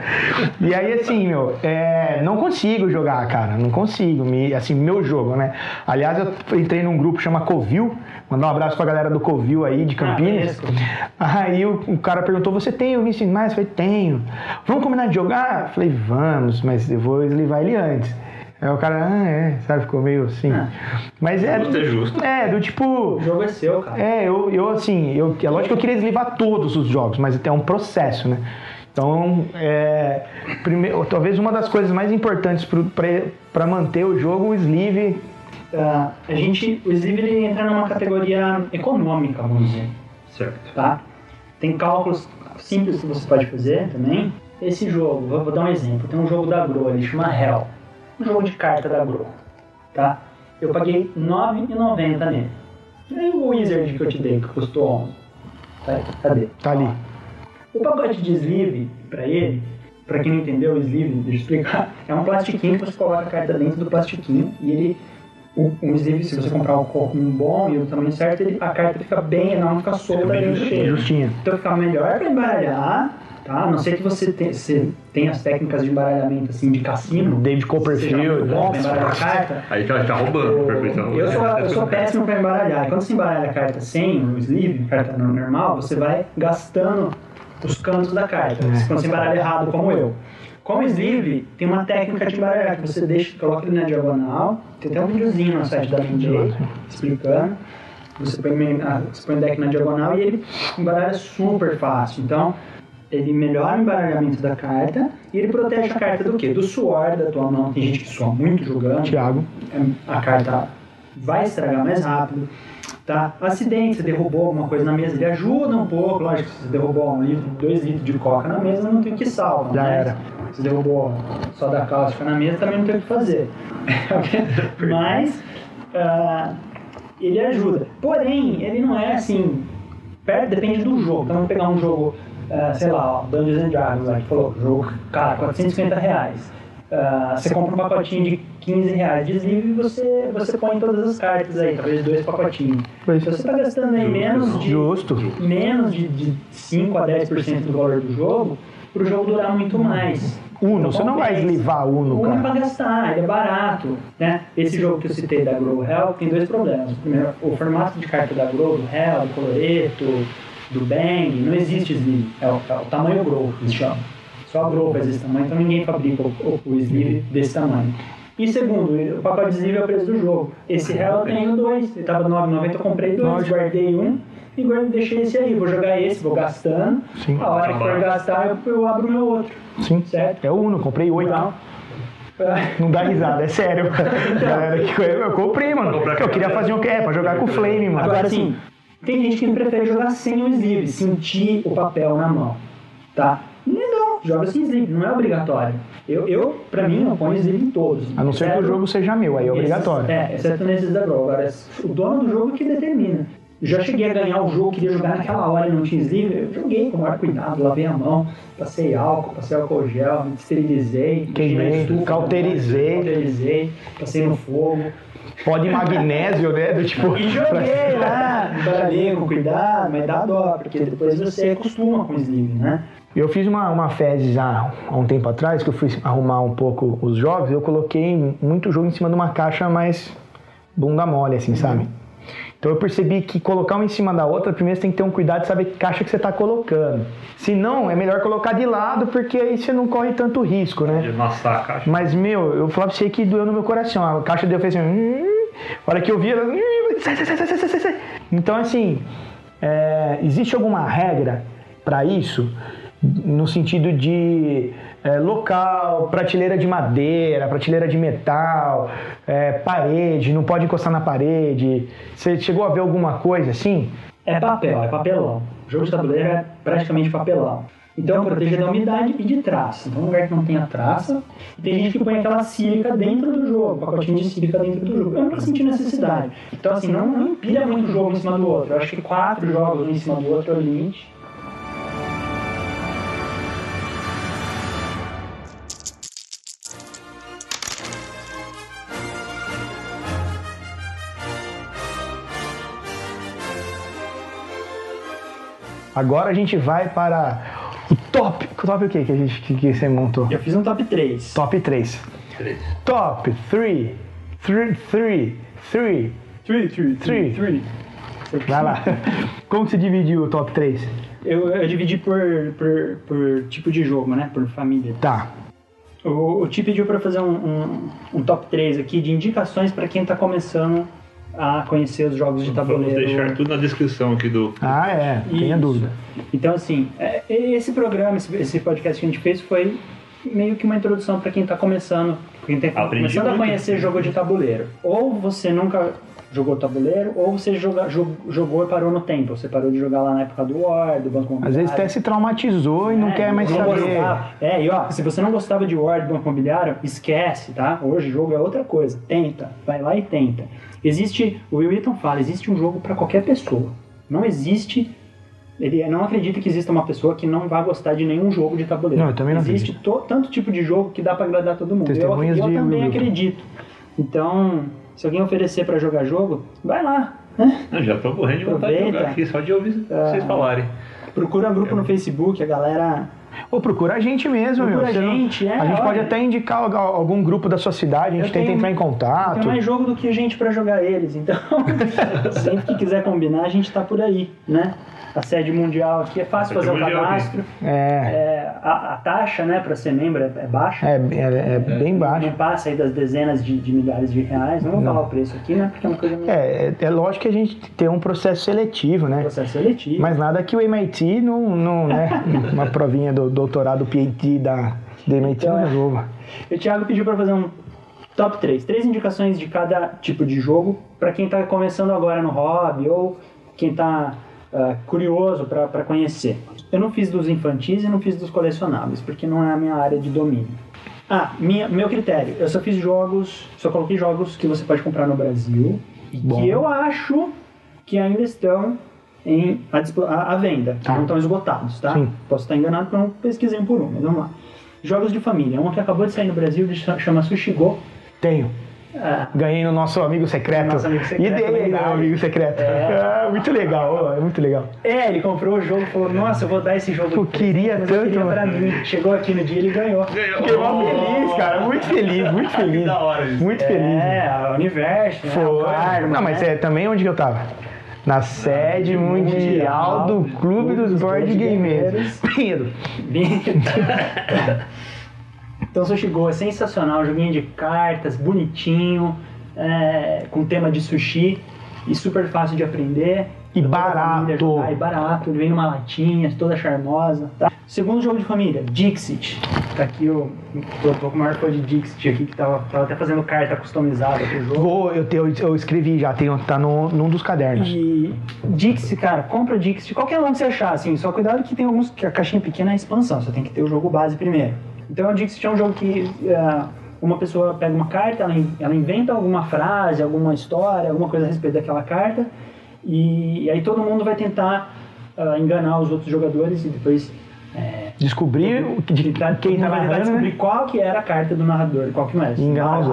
E aí, assim, meu, é, não consigo jogar, cara, não consigo. Me, assim, meu jogo, né? Aliás, eu entrei num grupo chama Covil. Mandar um abraço pra galera do Covil aí, de Campinas. conheço. aí o, o cara perguntou: Você tem o Vincent Mais? Eu falei: Tenho. Vamos combinar de jogar? Eu falei: Vamos, mas eu vou eslivar ele antes. Aí o cara, ah, é, sabe, ficou meio assim. Ah. Mas é. Justo é justo. É, do tipo. O jogo é seu, cara. É, eu, eu assim, eu, é lógico que eu queria deslivar todos os jogos, mas é um processo, né? Então, é, primeiro, talvez uma das coisas mais importantes para manter o jogo, o sleeve. Ah, a gente, o Sleeve ele entra numa categoria econômica, vamos dizer. Certo. tá? Tem cálculos simples que você pode fazer também. Esse jogo, vou, vou dar um exemplo. Tem um jogo da Gro, ele chama Hell. Um jogo de carta da Gro, tá? Eu paguei R$ 9,90 nele. Nem o Wizard que eu te dei, que custou 11. Tá, cadê? Tá ali. O pacote de sleeve, pra ele, pra quem não entendeu o sleeve, deixa eu explicar, é um plastiquinho que você coloca a carta dentro do plastiquinho e ele. Um, um sleeve, se você comprar um, um bom e o tamanho certo, ele, a carta fica bem, ela não fica solta bem. Justinha. Então fica melhor pra embaralhar, tá? A não ser que você tenha, você tenha as técnicas de embaralhamento assim de cassino. David Copperfield. Seja muito bom pra embaralhar a carta. Aí tá, tá roubando. Eu sou, eu sou péssimo para embaralhar. Quando você embaralha a carta sem o sleeve, carta normal, você vai gastando os cantos da carta. Quando você embaralha errado, como eu. Com o sleeve, tem uma técnica de embaralhar que você deixa, coloca ele na diagonal. Tem até um videozinho no site da Mindy explicando. Você põe, na- você põe o deck na diagonal e ele embaralha super fácil. Então, ele melhora o embaralhamento da carta e ele protege a carta do quê? Do suor da tua mão. Tem gente que sua muito jogando Thiago. a carta vai estragar mais rápido. Tá? Acidente, você derrubou alguma coisa na mesa, ele ajuda um pouco, lógico, se você derrubou um litro, dois litros de coca na mesa, não tem o que salva. Já né? era. Se derrubou só da cáustica na mesa, também não tem o que fazer. Mas ah, ele ajuda. Porém, ele não é assim. Depende do jogo. Então vamos pegar um jogo, ah, sei lá, ó, Dungeons and Dragons, lá, que falou, jogo, cara, 450 reais. Ah, você compra um pacotinho de 15 reais de sleeve e você, você põe todas as cartas aí, talvez dois pacotinhos. Pois. Se você está gastando aí menos de, Justo. menos de, de 5 a 10% do valor do jogo, para o jogo durar muito mais. Uno, Então, você não vai eslivar Uno, Uno é cara. pra gastar, ele é barato. Né? Esse jogo que eu citei da Grow Hell tem dois problemas. Primeiro, o formato de carta da Grow, do Hell, do Coloreto, do Bang, não existe sleeve. É o, é o tamanho Grow que se chama. Só a Grow faz esse tamanho, então ninguém fabrica o, o, o sleeve desse tamanho. E segundo, o pacote de sleeve é o preço do jogo. Esse Hell eu tenho dois, ele tava R$ 9,90, eu comprei dois, guardei um e guardei, deixei esse aí. Vou jogar esse, vou gastando. Sim. A hora que for gastar, eu, eu abro o meu outro. Sim. Certo? É o Uno, comprei oito. Não dá risada, é sério. Galera, que eu, eu comprei, mano. Eu queria fazer um que é pra jogar com o Flame, mano. Agora sim, tem gente que prefere jogar sem o sleeve, sentir o papel na mão, tá? Legal, joga sem sleeve, não é obrigatório. Eu, eu pra mim, eu ponho sleeve em todos. A não ser que o jogo seja meu, aí é esses- obrigatório. É, exceto nesses da Grow. Agora, o dono do jogo que determina. Já cheguei a ganhar o jogo, queria jogar naquela hora e não tinha sleeve, eu joguei com o maior cuidado, lavei a mão, passei álcool, passei álcool gel, me esterilizei, Queimei, estufa, cauterizei. cauterizei, passei no fogo. Pó de magnésio, né? Do tipo. E joguei lá, embaralhei com cuidado, mas dá dó, porque depois você acostuma com o sleeve, né? Eu fiz uma, uma fezes já há um tempo atrás, que eu fui arrumar um pouco os jogos, eu coloquei muito jogo em cima de uma caixa mais bunda mole, assim, sabe? Então eu percebi que colocar uma em cima da outra, primeiro você tem que ter um cuidado de saber que caixa que você está colocando. Se não, é melhor colocar de lado, porque aí você não corre tanto risco, né? De amassar a caixa. Mas, meu, eu falava pra você que doeu no meu coração. A caixa deu fez assim. "Hum", A hora que eu vi, ela. "Hum, sai, sai, sai, sai, sai, sai, sai". Então, assim, é, existe alguma regra para isso? No sentido de é, local, prateleira de madeira, prateleira de metal, é, parede, não pode encostar na parede. Você chegou a ver alguma coisa assim? É papel, é papelão. O jogo de tabuleiro é praticamente papelão. Então protege da umidade e de traça. Então um lugar que não tenha traça. E tem gente que põe aquela sílica dentro do jogo, pacotinho de sílica dentro do jogo. Eu nunca senti necessidade. Então assim, não, não empilha muito jogo em cima do outro. Eu acho que quatro jogos um em cima do outro é o limite. Agora a gente vai para o top. Top o que que, a gente, que, que você montou? Eu fiz um top 3. Top 3. Três. Top 3. 3, 3, 3. 3, 3, Three. 3. Vai lá. Como você dividiu o top 3? Eu, eu dividi por, por, por tipo de jogo, né? Por família. Tá. O, o Ti pediu para fazer um, um, um top 3 aqui de indicações para quem está começando a conhecer os jogos de Vamos tabuleiro. deixar tudo na descrição aqui do. Ah, é. Tenha dúvida. Então, assim, é, esse programa, esse, podcast que a gente fez foi meio que uma introdução para quem está começando, pra quem está Aprendi começando a muito. conhecer jogo de tabuleiro. Ou você nunca jogou tabuleiro, ou você joga, jo- jogou e parou no tempo. Você parou de jogar lá na época do War, do Banco Às vezes até se traumatizou e não é, quer mais não saber. gostava. É, e ó, se você não gostava de War, de Banco Imobiliário, esquece, tá? Hoje o jogo é outra coisa. Tenta, vai lá e tenta. Existe, o Will Wheaton fala, existe um jogo para qualquer pessoa. Não existe, ele não acredita que exista uma pessoa que não vai gostar de nenhum jogo de tabuleiro. Não, eu também não existe to- tanto tipo de jogo que dá para agradar todo mundo. Eu, eu também Will acredito. Então, se alguém oferecer para jogar jogo, vai lá, né? Eu já tô morrendo de vontade de jogar aqui, só de ouvir vocês falarem. Procura um grupo no Facebook, a galera Ou procura a gente mesmo, Procura meu. A não- gente, é, A gente pode olha. até indicar algu- algum grupo da sua cidade, a gente Eu tenta tenho- entrar em Tem contato. mais jogo do que gente pra jogar eles, então sempre que quiser combinar, a gente tá por aí, né? A sede mundial aqui é fácil fazer o cadastro. É, É, a, a taxa, né, pra ser membro é, é baixa. é, é, é bem baixo. Não passa aí das dezenas de, de milhares de reais. Não vou Não. falar o preço aqui, né? Porque é uma coisa meio É, é, é lógico que a gente tem um processo seletivo, né? processo seletivo. Mas nada que o MIT não, não né? Uma provinha do doutorado PhD da, do MIT não Então, é. resolva. E o Thiago pediu pra fazer um top 3. Três indicações de cada tipo de jogo pra quem tá começando agora no hobby ou quem tá ah, curioso pra conhecer. Eu não fiz dos infantis e não fiz dos colecionáveis, porque não é a minha área de domínio. Ah, minha, meu critério. Eu só fiz jogos, só coloquei jogos que você pode comprar no Brasil e Bom. que eu acho que ainda estão em à- à venda, que Tá. não estão esgotados, tá? Sim. Posso estar enganado porque eu não pesquisei um por um, mas vamos lá. Jogos de família. Um que acabou de sair no Brasil, chama Sushi Go. Tenho. Ah, Ganhei no nosso amigo secreto. Nosso amigo secreto, E dei legal. meu amigo secreto. É. Ah, muito legal, é muito legal. É, ele comprou o jogo e falou, nossa, eu vou dar esse jogo. Eu queria mas eu tanto, queria pra mano. mim. Chegou aqui no dia ele ganhou. Fiquei mó feliz, cara. Muito feliz, muito feliz. da hora isso. Muito feliz. É, a Universo, né? O Foi. Karma, Não, mas né? é também onde que eu tava? Na sede mundial do Clube dos Board Gamers. Pinheiro. Então Sushi Go é sensacional, joguinho de cartas, bonitinho, é, com tema de sushi e super fácil de aprender. E a barato. jogar, E barato, ele vem numa latinha, toda charmosa. Tá? Segundo jogo de família, Dixit. Tá aqui o. Tô, tô com o maior fã de Dixit aqui, que tava, tava até fazendo carta customizada pro jogo. Vou, eu, te- eu, eu escrevi já, tem, tá no, num dos cadernos. E Dixie, cara, compra Dixie, qualquer um que você achar, assim, só cuidado que tem alguns que a caixinha pequena é expansão, você tem que ter o jogo base primeiro. Então o Dixie é um jogo que é, uma pessoa pega uma carta, ela, ela inventa alguma frase, alguma história, alguma coisa a respeito daquela carta, e, e aí todo mundo vai tentar ah, enganar os outros jogadores e depois é, Descobrir o que- de tentar- quem todo tá narrando, descobrir né? qual que era a carta do narrador, qual que não era. E enganar os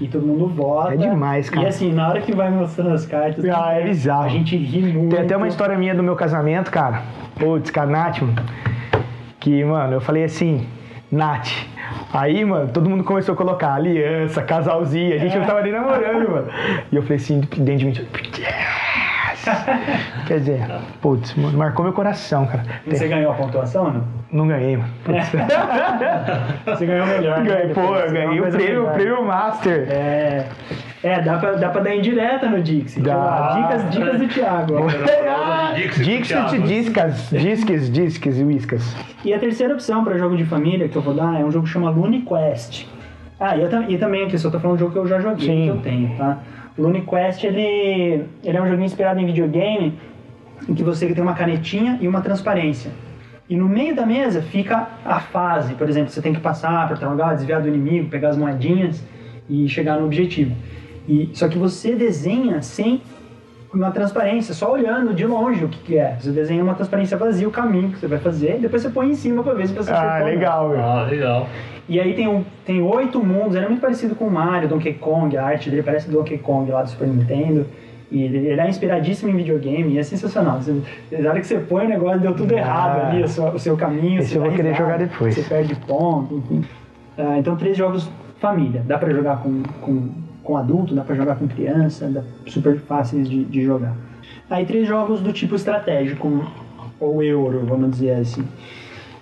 E todo mundo vota. É demais, cara. E assim, na hora que vai mostrando as cartas, Ah, é bizarro. a gente ri muito. Tem até uma história minha do meu casamento, cara. Putz, mano. Que, mano, eu falei assim, Nath. Aí, mano, todo mundo começou a colocar aliança, casalzinho. A gente É. não tava nem namorando, mano. E eu falei assim, dentro de mim, yes! Quer dizer, putz, mano, marcou meu coração, cara. E Você ganhou a pontuação, não? Não ganhei, mano. Putz. Você ganhou melhor. né? Ganhei, pô, eu Depois, ganhei o prêmio, o prêmio Master. É, é dá, pra, dá pra dar indireta no Dixie. Dá. Dicas, dicas do Thiago. Thiago. discas, disques, disques e whiskas. E a terceira opção para jogo de família que eu vou dar é um jogo que chama Looney Quest. Ah, e, eu, e também aqui, só tô falando de jogo que eu já joguei, Sim. que eu tenho, tá? Looney Quest, ele, ele é um joguinho inspirado em videogame, em que você tem uma canetinha e uma transparência. E no meio da mesa fica a fase, por exemplo, você tem que passar para tal lugar, desviar do inimigo, pegar as moedinhas e chegar no objetivo. E, só que você desenha sem uma transparência, só olhando de longe o que, que é. Você desenha uma transparência vazia, o caminho que você vai fazer, e depois você põe em cima pra ver se você Ah, não. legal. Ah, legal. E aí tem, um, tem oito mundos, ele é muito parecido com o Mario, Donkey Kong, a arte dele parece Donkey Kong lá do Super Nintendo. E ele, ele é inspiradíssimo em videogame e é sensacional. Você, na hora que você põe o negócio, deu tudo errado Ah. ali, o seu, o seu caminho. Esse você eu vou querer risada, jogar depois. Você perde ponto, enfim. Ah, então, três jogos família. Dá pra jogar com, com, com adulto, dá pra jogar com criança, dá, super fáceis de, de jogar. Aí, três jogos do tipo estratégico, ou euro, vamos dizer assim.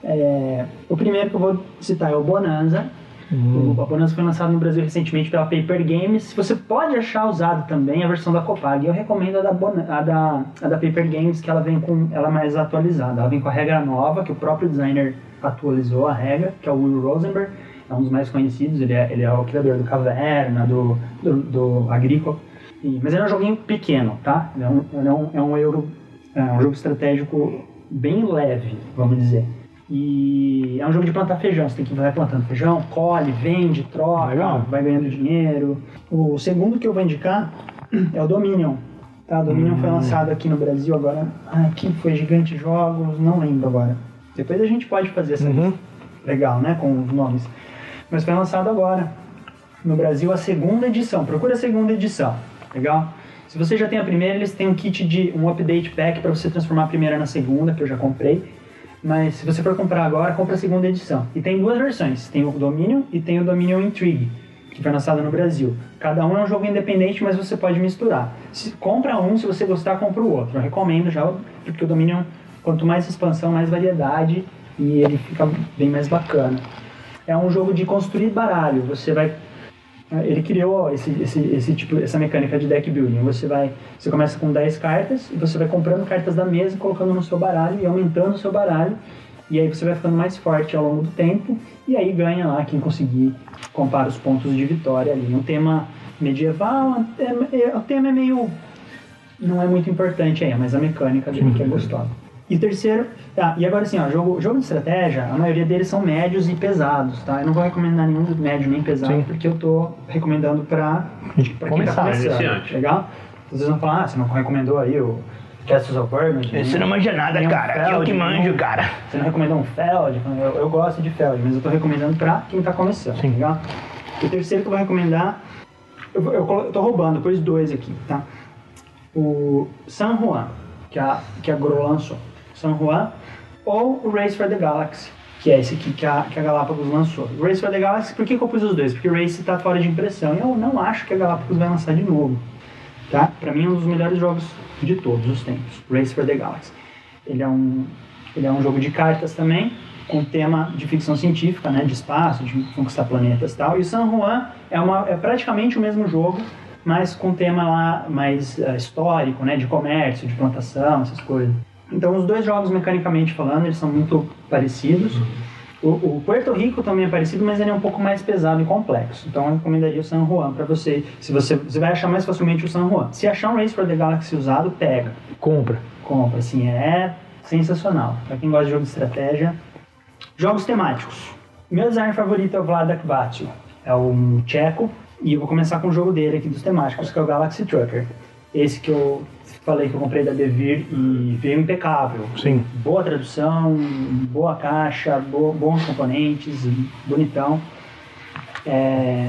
É, o primeiro que eu vou citar é o Bonanza. O Bonanza foi lançado no Brasil recentemente pela Paper Games. Você pode achar usado também a versão da Copag. Eu recomendo a da, Bona- a da, a da Paper Games, que ela vem com ela é mais atualizada. Ela vem com a regra nova, que o próprio designer atualizou a regra, que é o Will Rosenberg. É um dos mais conhecidos. Ele é, ele é o criador do Caverna, do, do, do Agrícola. E- mas ele é um joguinho pequeno, tá? Ele é um, ele é um, é um euro, é um jogo estratégico bem leve, vamos dizer. E é um jogo de plantar feijão. Você tem que vai plantando feijão, colhe, vende, troca, Legal. vai ganhando dinheiro. O segundo que eu vou indicar é o Dominion. Tá? Dominion Hum. foi lançado aqui no Brasil agora. Ah, aqui foi Gigante Jogos, não lembro agora. Depois a gente pode fazer essa Uhum. lista. Legal, né? Com os nomes. Mas foi lançado agora. No Brasil, a segunda edição. Procura a segunda edição. Legal? Se você já tem a primeira, eles têm um kit de um update pack para você transformar a primeira na segunda, que eu já comprei. Mas se você for comprar agora, compra a segunda edição. E tem duas versões. Tem o Dominion e tem o Dominion Intrigue, que foi lançado no Brasil. Cada um é um jogo independente, mas você pode misturar. Se, compra um, se você gostar, compra o outro. Eu recomendo já, porque o Dominion, quanto mais expansão, mais variedade e ele fica bem mais bacana. É um jogo de construir baralho. Você vai ele criou esse, esse, esse tipo, essa mecânica de deck building. Você vai, você começa com 10 cartas e você vai comprando cartas da mesa, colocando no seu baralho e aumentando o seu baralho. E aí você vai ficando mais forte ao longo do tempo e aí ganha lá quem conseguir compara os pontos de vitória ali. Um tema medieval, é- o tema é meio não é muito importante aí, mas a mecânica dele que é gostosa. E o terceiro, tá, e agora assim, ó, jogo, jogo de estratégia, a maioria deles são médios e pesados, tá? Eu não vou recomendar nenhum médio nem pesado, Sim. porque eu tô recomendando pra, pra quem tá Começar, começando, iniciante. legal? Vocês vão falar, ah, você não recomendou aí o Castles of Burgundy? Você não manja nada, cara. Eu Feld, que manjo, nenhum- cara. Você não recomendou um Feld? Eu, eu gosto de Feld, mas eu tô recomendando pra quem tá começando, Sim. legal? O terceiro que eu vou recomendar, eu, eu, eu tô roubando, pus dois aqui, tá? O San Juan, que a, que a Gro lançou. San Juan, ou o Race for the Galaxy, que é esse aqui que a, que a Galápagos lançou. O Race for the Galaxy, por que, que eu pus os dois? Porque o Race tá fora de impressão e eu não acho que a Galápagos vai lançar de novo. Tá? Pra mim é um dos melhores jogos de todos os tempos, Race for the Galaxy. Ele é um, ele é um jogo de cartas também, com tema de ficção científica, né, de espaço, de conquistar planetas e tal. E o San Juan é, uma, é praticamente o mesmo jogo, mas com tema lá mais eh, histórico, né, de comércio, de plantação, essas coisas. Então os dois jogos, mecanicamente falando, eles são muito parecidos. O, o Puerto Rico também é parecido, mas ele é um pouco mais pesado e complexo. Então eu recomendaria o San Juan para você. Se você, você vai achar mais facilmente o San Juan. Se achar um Race for the Galaxy usado, pega Compra. compra, assim, é sensacional. Pra quem gosta de jogo de estratégia. Jogos temáticos. Meu designer favorito é o Vladak Vatil. É um tcheco. E eu vou começar com o jogo dele aqui dos temáticos, que é o Galaxy Trucker. Esse que eu falei que eu comprei da Devir e veio impecável. Sim. Boa tradução, boa caixa, bo- bons componentes, bonitão. É,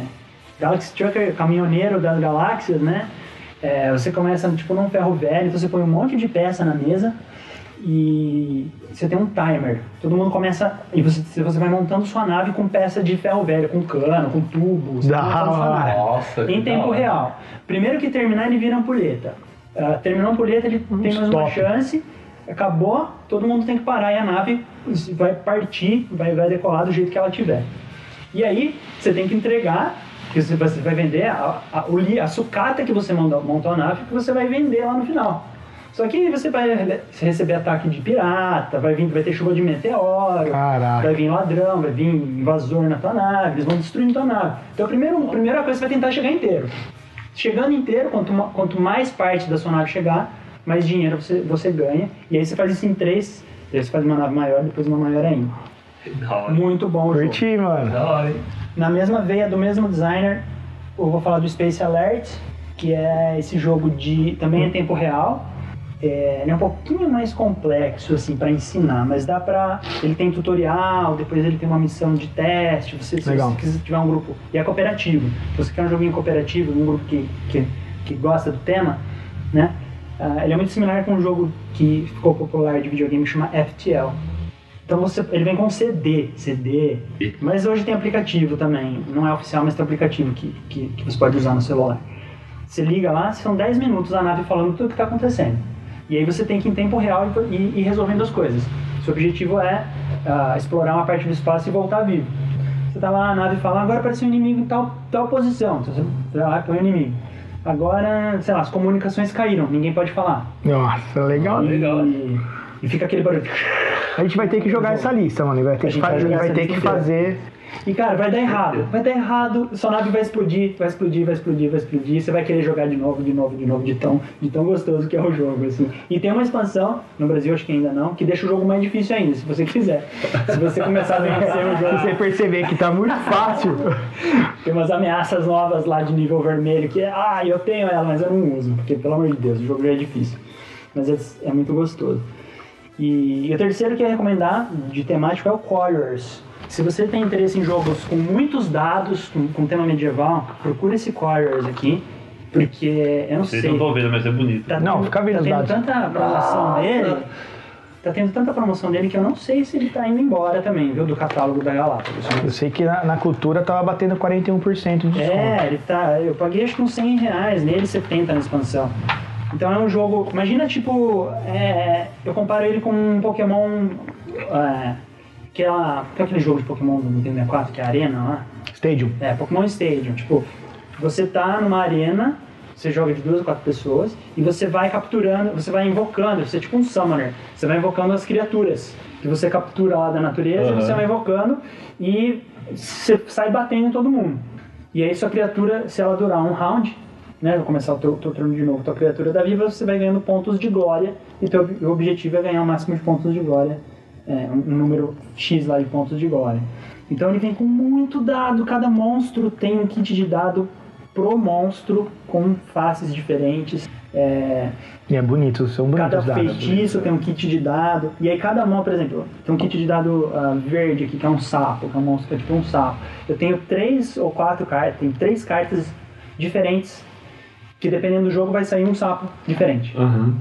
Galaxy Trucker, caminhoneiro das galáxias, né? É, você começa tipo num ferro velho, você põe um monte de peça na mesa e você tem um timer. Todo mundo começa e você, você vai montando sua nave com peça de ferro velho, com cano, com tubo. Você Da Nossa, que em da tempo hora. real. Primeiro que terminar, ele vira ampulheta. Ah, terminou a ampulheta, ele tem mais uma stop. chance. Acabou, todo mundo tem que parar e a nave vai partir, vai, vai decolar do jeito que ela tiver. E aí, você tem que entregar, que você vai, você vai vender a, a, a sucata que você monta, montou a nave, que você vai vender lá no final. Só que você vai re- receber ataque de pirata, vai, vir, vai ter chuva de meteoro, Caraca. vai vir ladrão, vai vir invasor na tua nave, eles vão destruindo tua nave. Então, a primeira, a primeira coisa você vai tentar chegar inteiro. Chegando inteiro, quanto, quanto mais parte da sua nave chegar, mais dinheiro você, você ganha. E aí você faz isso em três, aí você faz uma nave maior, depois uma maior ainda. Muito bom o jogo. Curti, mano. Da hora, hein? Na mesma veia do mesmo designer, eu vou falar do Space Alert, que é esse jogo de também em tempo real. É, ele é um pouquinho mais complexo assim para ensinar, mas dá pra. Ele tem tutorial, depois ele tem uma missão de teste. Você, se Legal. você quiser tiver um grupo e é cooperativo. Se você quer um joguinho cooperativo, um grupo que, que, que gosta do tema, né? Ah, ele é muito similar com um jogo que ficou popular de videogame que chama FTL. Então você, ele vem com CD, CD, mas hoje tem aplicativo também. Não é oficial, mas tem aplicativo que, que, que você pode usar no celular. Você liga lá, são 10 minutos a nave falando tudo o que está acontecendo. E aí você tem que ir em tempo real e, e, e resolvendo as coisas. Seu objetivo é ah, explorar uma parte do espaço e voltar vivo. Você tá lá, a nave fala, agora apareceu um inimigo em tal, tal posição. Então você vai lá e põe o inimigo. Agora, sei lá, as comunicações caíram, ninguém pode falar. Nossa, legal. legal. E, e fica aquele barulho. A gente vai ter que jogar essa lista, mano. E vai ter A que, vai e vai ter que fazer E cara, vai dar errado. Vai dar errado, sua nave vai explodir, vai explodir, vai explodir, vai explodir. Você vai querer jogar de novo, de novo, de novo, de tão, de tão gostoso que é o jogo, assim. E tem uma expansão, no Brasil acho que ainda não, que deixa o jogo mais difícil ainda, se você quiser. Se você começar a vencer o Se jogo. você perceber que tá muito fácil. Tem umas ameaças novas lá de nível vermelho que, ah, eu tenho ela, mas eu não uso, porque pelo amor de Deus, o jogo já é difícil. Mas é, é muito gostoso. E, e o terceiro que eu ia recomendar de temático é o Quarriors. Se você tem interesse em jogos com muitos dados, com, com tema medieval, procura esse Quarriors aqui, porque eu não Vocês sei. não estão vendo, mas é bonito. Tá Não, tendo- fica vendo tá os tendo dados. tanta promoção dele. Tá tendo tanta promoção dele que eu não sei se ele tá indo embora também, viu? Do catálogo da Galápagos. Eu sei que na, na cultura tava batendo 41% de desconto. É, ele tá. Eu paguei acho que uns 100 reais nele, 70 na expansão. Então é um jogo. Imagina, tipo. é, eu comparo ele com um Pokémon. É, que é, a- que é aquele jogo de Pokémon do Nintendo 64, que é a Arena lá. Stadium. É, Pokémon Stadium. Tipo, você tá numa arena, você joga de duas ou quatro pessoas, e você vai capturando, você vai invocando, você é tipo um summoner. Você vai invocando as criaturas que você captura lá da natureza, e você vai invocando e você sai batendo em todo mundo. E aí sua criatura, se ela durar um round, né, vai começar o teu, teu turno de novo, tua criatura da viva, você vai ganhando pontos de glória, e teu ob- objetivo é ganhar o máximo de pontos de glória, é, um, número X lá de pontos de glória. Então ele vem com muito dado, cada monstro tem um kit de dado pro monstro, com faces diferentes. É, E é bonito, são bonitos cada dados. feitiço tem um kit de dado. E aí cada mão, por exemplo, tem um kit de dado ah, verde aqui, que é um sapo, que é um monstro que é tipo um sapo. Eu tenho três ou quatro cartas, tem três cartas diferentes, que dependendo do jogo vai sair um sapo diferente. Aham.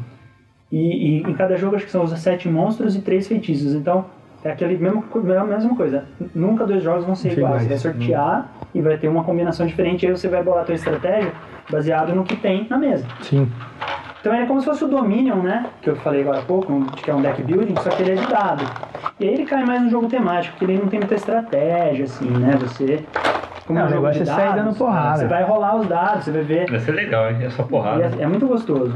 E, e em cada jogo acho que são os sete monstros e três feitiços. Então é aquele mesmo, co- a mesma coisa. Nunca dois jogos vão ser Sim, iguais. Você vai mas- sortear e vai ter uma combinação diferente. Aí você vai bolar a tua estratégia baseado no que tem na mesa. Sim. Então ele é como se fosse o Dominion, né? Que eu falei agora há pouco, que é um deck building, só que ele é de dado. E aí ele cai mais no jogo temático, porque ele não tem muita estratégia, assim, né? Você. Como Não, é um o jogo negócio de é sair dando porrada. Você vai rolar os dados, você vai ver. Vai ser legal, hein? É só E porrada. é, é muito gostoso.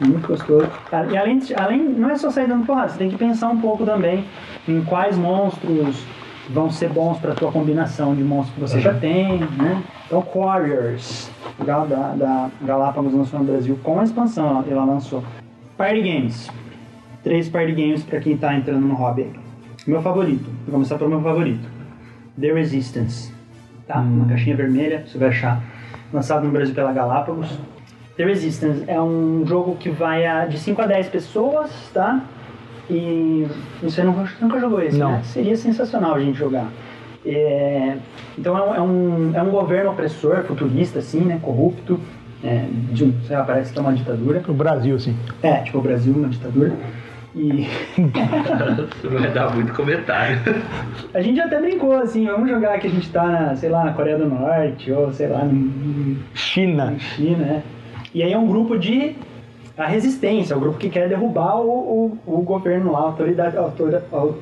Muito gostoso. E além, de- além, não é só sair dando porrada, você tem que pensar um pouco também em quais monstros vão ser bons para tua combinação de monstros que você já tem, né? Então, Warriors, da, da, da Galápagos lançou no Brasil com a expansão, ela lançou. Party Games. Três party games para quem tá entrando no hobby. Meu favorito, vou começar pelo meu favorito. The Resistance. Tá? Uma caixinha vermelha, você vai achar. Lançado no Brasil pela Galápagos. The Resistance é um jogo que vai a, de 5 a 10 pessoas, tá? E você nunca, nunca jogou esse, Não. né? Seria sensacional a gente jogar. É, então é um, é, um, é um governo opressor, futurista, assim, né? Corrupto. É, de sei lá, parece que é uma ditadura. O Brasil, sim. É, tipo o Brasil, uma ditadura. E vai dar muito comentário. a gente até brincou, assim, vamos jogar que a gente tá, na, sei lá, na Coreia do Norte, ou sei lá, em, China. em China, né? E aí é um grupo de a resistência, é o grupo que quer derrubar o, o, o governo lá, a autoridade, autora, au-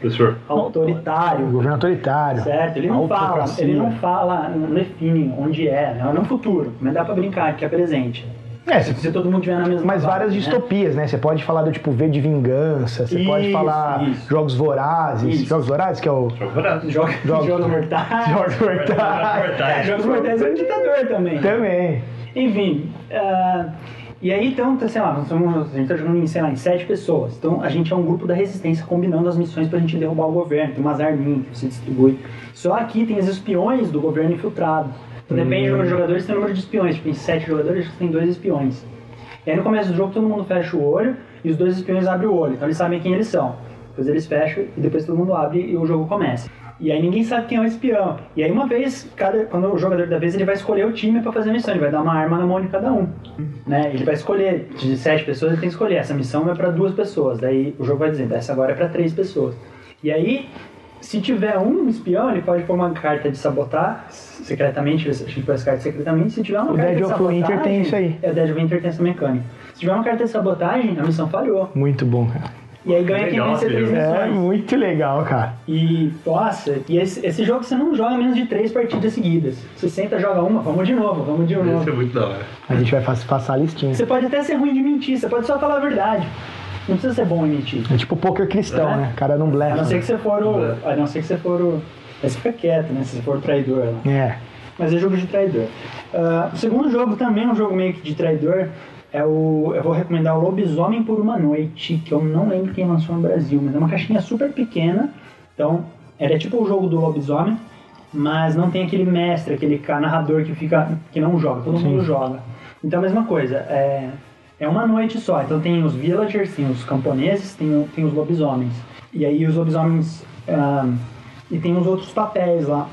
Professor, O autoritário. governo autoritário. Certo, ele não fala, ele não fala, não define onde é, né? é no futuro, mas dá pra brincar que é presente. É, Se, se todo mundo tiver na mesma mas várias né? distopias, né? Você pode falar do tipo V de Vingança, você pode Isso, falar isso. Jogos Vorazes. Isso. Jogos Vorazes, que é o. jogo barato. Joga, Jogos- jogos mortais. Jogos Mortais. Jogos Mortais é um ditador também. Também. Enfim, ah, e aí então, tá, sei lá, somos, a gente tá jogando em, sei lá, em sete pessoas. Então a gente é um grupo da resistência combinando as missões pra gente derrubar o governo. Tem umas arminhas que você distribui. Só aqui tem os espiões do governo infiltrados. Depende do número de jogadores, tem número de espiões. Tipo, em sete jogadores tem dois espiões. E aí no começo do jogo todo mundo fecha o olho e os dois espiões abrem o olho. Então eles sabem quem eles são. Depois eles fecham e depois todo mundo abre e o jogo começa. E aí ninguém sabe quem é o espião. E aí uma vez, cada, quando o jogador da vez, ele vai escolher o time pra fazer a missão. Ele vai dar uma arma na mão de cada um. Né? Ele vai escolher, de sete pessoas ele tem que escolher. Essa missão é pra duas pessoas. Daí o jogo vai dizer, essa agora é pra três pessoas. E aí, se tiver um espião, ele pode pôr uma carta de sabotar secretamente, a gente põe as cartas secretamente. Se tiver uma O carta Dead de of sabotagem, Winter tem isso aí. É, o Dead of Winter tem essa mecânica. Se tiver uma carta de sabotagem, a missão falhou. Muito bom, cara. E aí ganha quem Legal, vencer três filho. É missões. muito legal, cara. E, nossa, e esse, esse jogo você não joga menos de três partidas seguidas. Você senta, joga uma, vamos de novo, vamos de Isso é novo. muito da hora. A gente vai passar a listinha. Você pode até ser ruim de mentir, você pode só falar a verdade. Não precisa ser bom em mentir. É tipo poker cristão, É. né? O cara não A blefa. não ser que você for o. A não ser que você for o. Aí você fica quieto, né? Se você for traidor lá. É. Mas é jogo de traidor. Ah, o segundo jogo também é um jogo meio que de traidor. É o, eu vou recomendar o Lobisomem por uma Noite, que eu não lembro quem lançou no Brasil, mas é uma caixinha super pequena. Então, ele é tipo o jogo do Lobisomem, mas não tem aquele mestre, aquele narrador que fica que não joga, todo mundo joga. Então, a mesma coisa. É, é uma noite só. Então, tem os villagers, tem os camponeses, tem, tem os lobisomens. E aí, os lobisomens. e tem os outros papéis lá.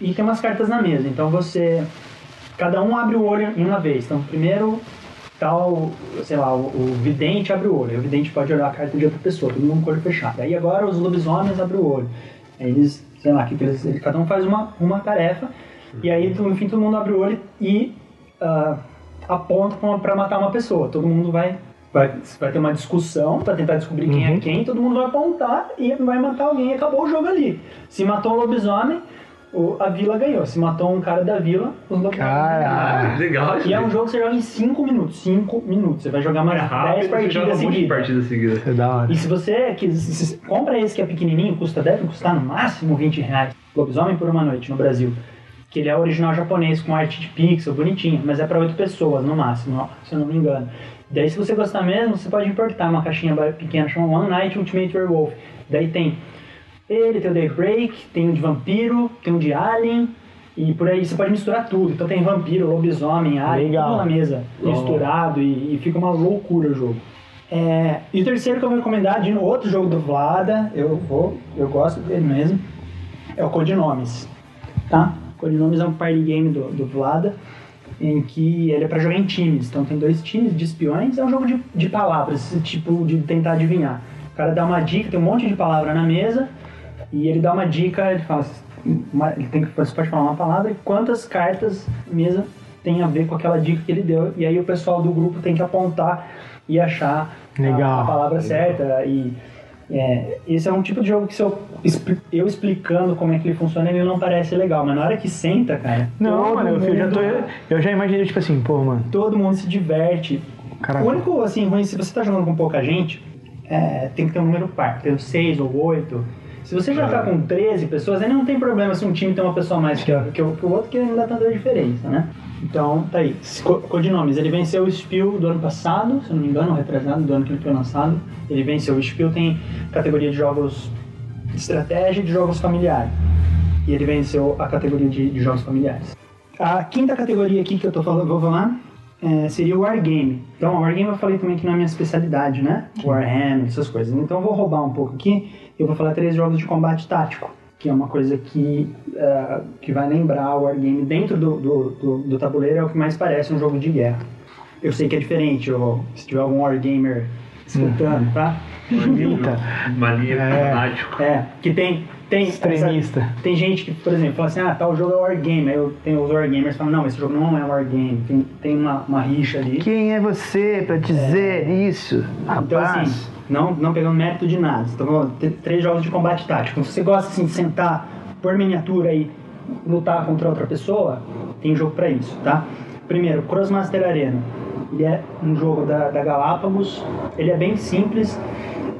E tem umas cartas na mesa. Então você. Cada um abre o olho em uma vez. Então primeiro tal, sei lá, o, o vidente abre o olho. O vidente pode olhar a carta de outra pessoa, todo mundo com o olho fechado. Aí agora os lobisomens abrem o olho. Aí eles, sei lá, que eles, ele- cada um faz uma, uma tarefa. E aí no fim todo mundo abre o olho e ah, aponta pra- pra matar uma pessoa. Todo mundo vai. Vai, vai ter uma discussão pra tentar descobrir quem é quem, todo mundo vai apontar e vai matar alguém e acabou o jogo ali. Se matou um lobisomem, o- a vila ganhou. Se matou um cara da vila, os lobisomens Caralho. Ah, legal. e é um jogo que você joga em 5 minutos. 5 minutos. Você vai jogar mais É 10 rápido, você joga partidas um seguidas. partidas seguidas. É da hora. E se você se- compra esse que é pequenininho, custa, deve custar no máximo 20 reais. Lobisomem por uma noite no Brasil. Que ele é original japonês com arte de pixel, bonitinho, mas é pra 8 pessoas no máximo, se eu não me engano. Daí se você gostar mesmo, você pode importar uma caixinha pequena chamada One Night Ultimate Werewolf. Daí tem ele, tem o Daybreak, tem o de vampiro, tem o de alien, e por aí você pode misturar tudo. Então tem vampiro, lobisomem, alien, Legal. tudo na mesa, misturado, e, e fica uma loucura o jogo. É, e o terceiro que eu vou recomendar, de outro jogo do Vlada, eu vou, eu gosto dele mesmo, é o Codinomes, tá? Codinomes é um party game do, do Vlada, em que ele é pra jogar em times. Então tem dois times de espiões, é um jogo de, de palavras, esse tipo de tentar adivinhar. O cara dá uma dica, tem um monte de palavra na mesa, e ele dá uma dica, ele fala, uma- ele tem que, você pode falar uma palavra e quantas cartas mesa tem a ver com aquela dica que ele deu. E aí o pessoal do grupo tem que apontar e achar a- Legal. a, palavra certa. E é, esse é um tipo de jogo que se eu, eu explicando como é que ele funciona, ele não parece legal. Mas na hora que senta, cara. Não, mano, eu, já tô, mundo- eu já imaginei, tipo assim, pô, mano. todo mundo se diverte. Caraca. O único, assim, ruim, se você tá jogando com pouca gente, é, tem que ter um número par, tem 6 ou 8. Se você já tá com 13 pessoas, aí não tem problema se um time tem uma pessoa a mais que, que, o- que o outro, que não dá tanta diferença, né? Então, tá aí. Co- Codinomes, ele venceu o Spiel do ano passado, se não me engano, retrasado, do ano que ele foi lançado. Ele venceu. O Spiel tem categoria de jogos de estratégia e de jogos familiares. E ele venceu a categoria de, de jogos familiares. A quinta categoria aqui que eu tô falando, vou falar é, seria o Wargame. Então, o Wargame eu falei também que não é minha especialidade, né? Warhammer, essas coisas. Então, eu vou roubar um pouco aqui. Eu vou falar três jogos de combate tático, que é uma coisa que, é, que vai lembrar o Wargame dentro do, do, do, do tabuleiro, é o que mais parece um jogo de guerra. Eu sei que é diferente, ou se tiver algum Wargamer escutando, tá? Eita. Mania É. fanático. É, que tem. tem Extremista. essa- tem gente que, por exemplo, fala assim: ah, tal jogo é Wargame. Aí eu tenho os Wargamers que falam: não, esse jogo não é Wargame. Tem, tem uma, uma rixa ali. Quem é você pra dizer isso? Então, Rapaz. assim, não, não pegando mérito de nada. Então, três jogos de combate tático. Se você gosta assim, de sentar, por miniatura e lutar contra outra pessoa, tem jogo pra isso, tá? Primeiro, Crossmaster Arena. Ele é um jogo da, da Galápagos. Ele é bem simples.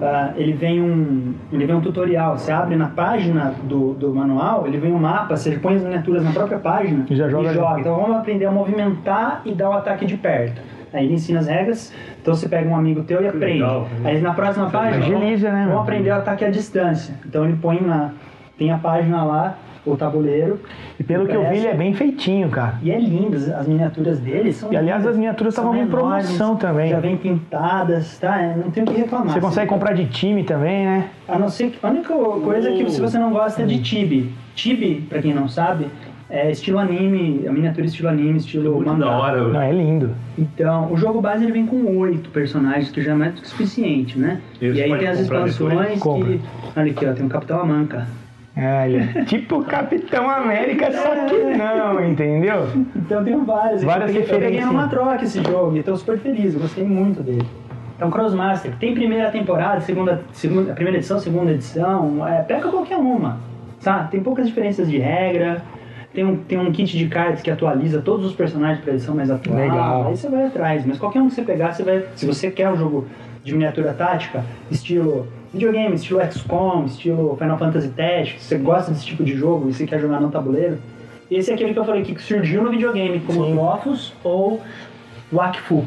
ah, ele, vem um, ele vem um tutorial. Você abre na página do, do manual, ele vem um mapa, você põe as miniaturas na própria página E já joga ali. Então vamos aprender a movimentar e dar o ataque de perto. Aí ele ensina as regras, então você pega um amigo teu e aprende. legal. Aí na próxima página, Agiliza, né, vamos, aprender o ataque à distância. Então ele põe na. Tem a página lá, o tabuleiro. E pelo que eu vi, ele é bem feitinho, cara. E é lindo, as- as miniaturas dele são. E, aliás, lindas. as miniaturas estavam em promoção também. Já vem pintadas, tá? É, Não tem o que reclamar. Você consegue Você- comprar de time também, né? A não ser que. A única coisa é que se você não gosta de Tibi. Tibi, pra quem não sabe, é estilo anime, a miniatura estilo anime, estilo Muito mangá. da hora. Não, é lindo. Então, o jogo base ele vem com oito personagens, que já é mais do que suficiente, né? E você e aí tem as expansões que. Olha aqui, ó, tem o Capitão Amanca. É, ele é tipo o Capitão América, só que não, entendeu? Então tem vários. Várias eu peguei, eu peguei numa troca esse jogo e tô super feliz, eu gostei muito dele. Então, Crossmaster, tem primeira temporada, segunda, segunda, primeira edição, segunda edição, é, pega qualquer uma, sabe? Tem poucas diferenças de regra, tem um, tem um kit de cards que atualiza todos os personagens para edição mais atual. Legal. Aí você vai atrás, mas qualquer um que você pegar, você vai. Se você quer um jogo de miniatura tática, estilo videogame, estilo XCOM, estilo Final Fantasy Tactics, se você gosta desse tipo de jogo e você quer jogar no tabuleiro, esse é aquele que eu falei que surgiu no videogame como Sim. Dofus ou Wakfu,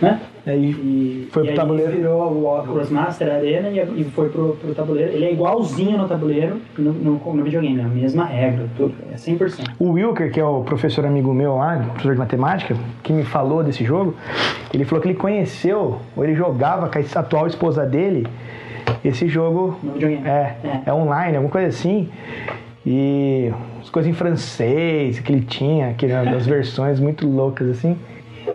né? Aí E, Foi e pro tabuleiro. virou o Crossmaster Arena e, e foi pro, pro tabuleiro. Ele é igualzinho no tabuleiro no, no, no videogame, é a mesma regra, tudo, é 100%. O Wilker, que é o professor amigo meu lá, professor de matemática, que me falou desse jogo, ele falou que ele conheceu, ou ele jogava com a atual esposa dele, esse jogo No videogame. é, É. é online, alguma coisa assim. E as coisas em francês que ele tinha, que eram as versões muito loucas assim.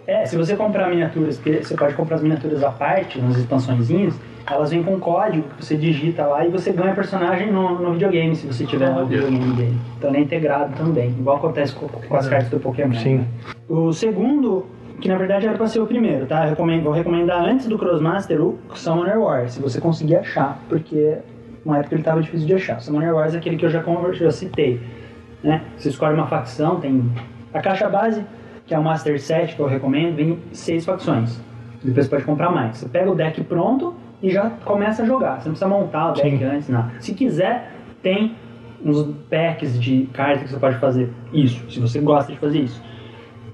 É, se você comprar miniaturas, porque você pode comprar as miniaturas à parte, nas expansõezinhas, elas vêm com código que você digita lá e você ganha personagem no, no videogame, se você tiver o videogame dele. Então ele é integrado também, igual acontece com, com as cartas do Pokémon. Sim. O segundo, que na verdade era pra ser o primeiro, tá? Eu recomendo, vou recomendar antes do Crossmaster o Summoner Wars, se você conseguir achar, porque na época ele tava difícil de achar. Summoner Wars é aquele que eu já, conver- já citei, né? Você escolhe uma facção, tem a caixa base, que é o Master Set, que eu recomendo, vem seis facções. Depois você pode comprar mais. Você pega o deck pronto e já começa a jogar. Você não precisa montar o deck Sim. antes, nada. Se quiser, tem uns packs de cartas que você pode fazer isso, se você gosta de fazer isso.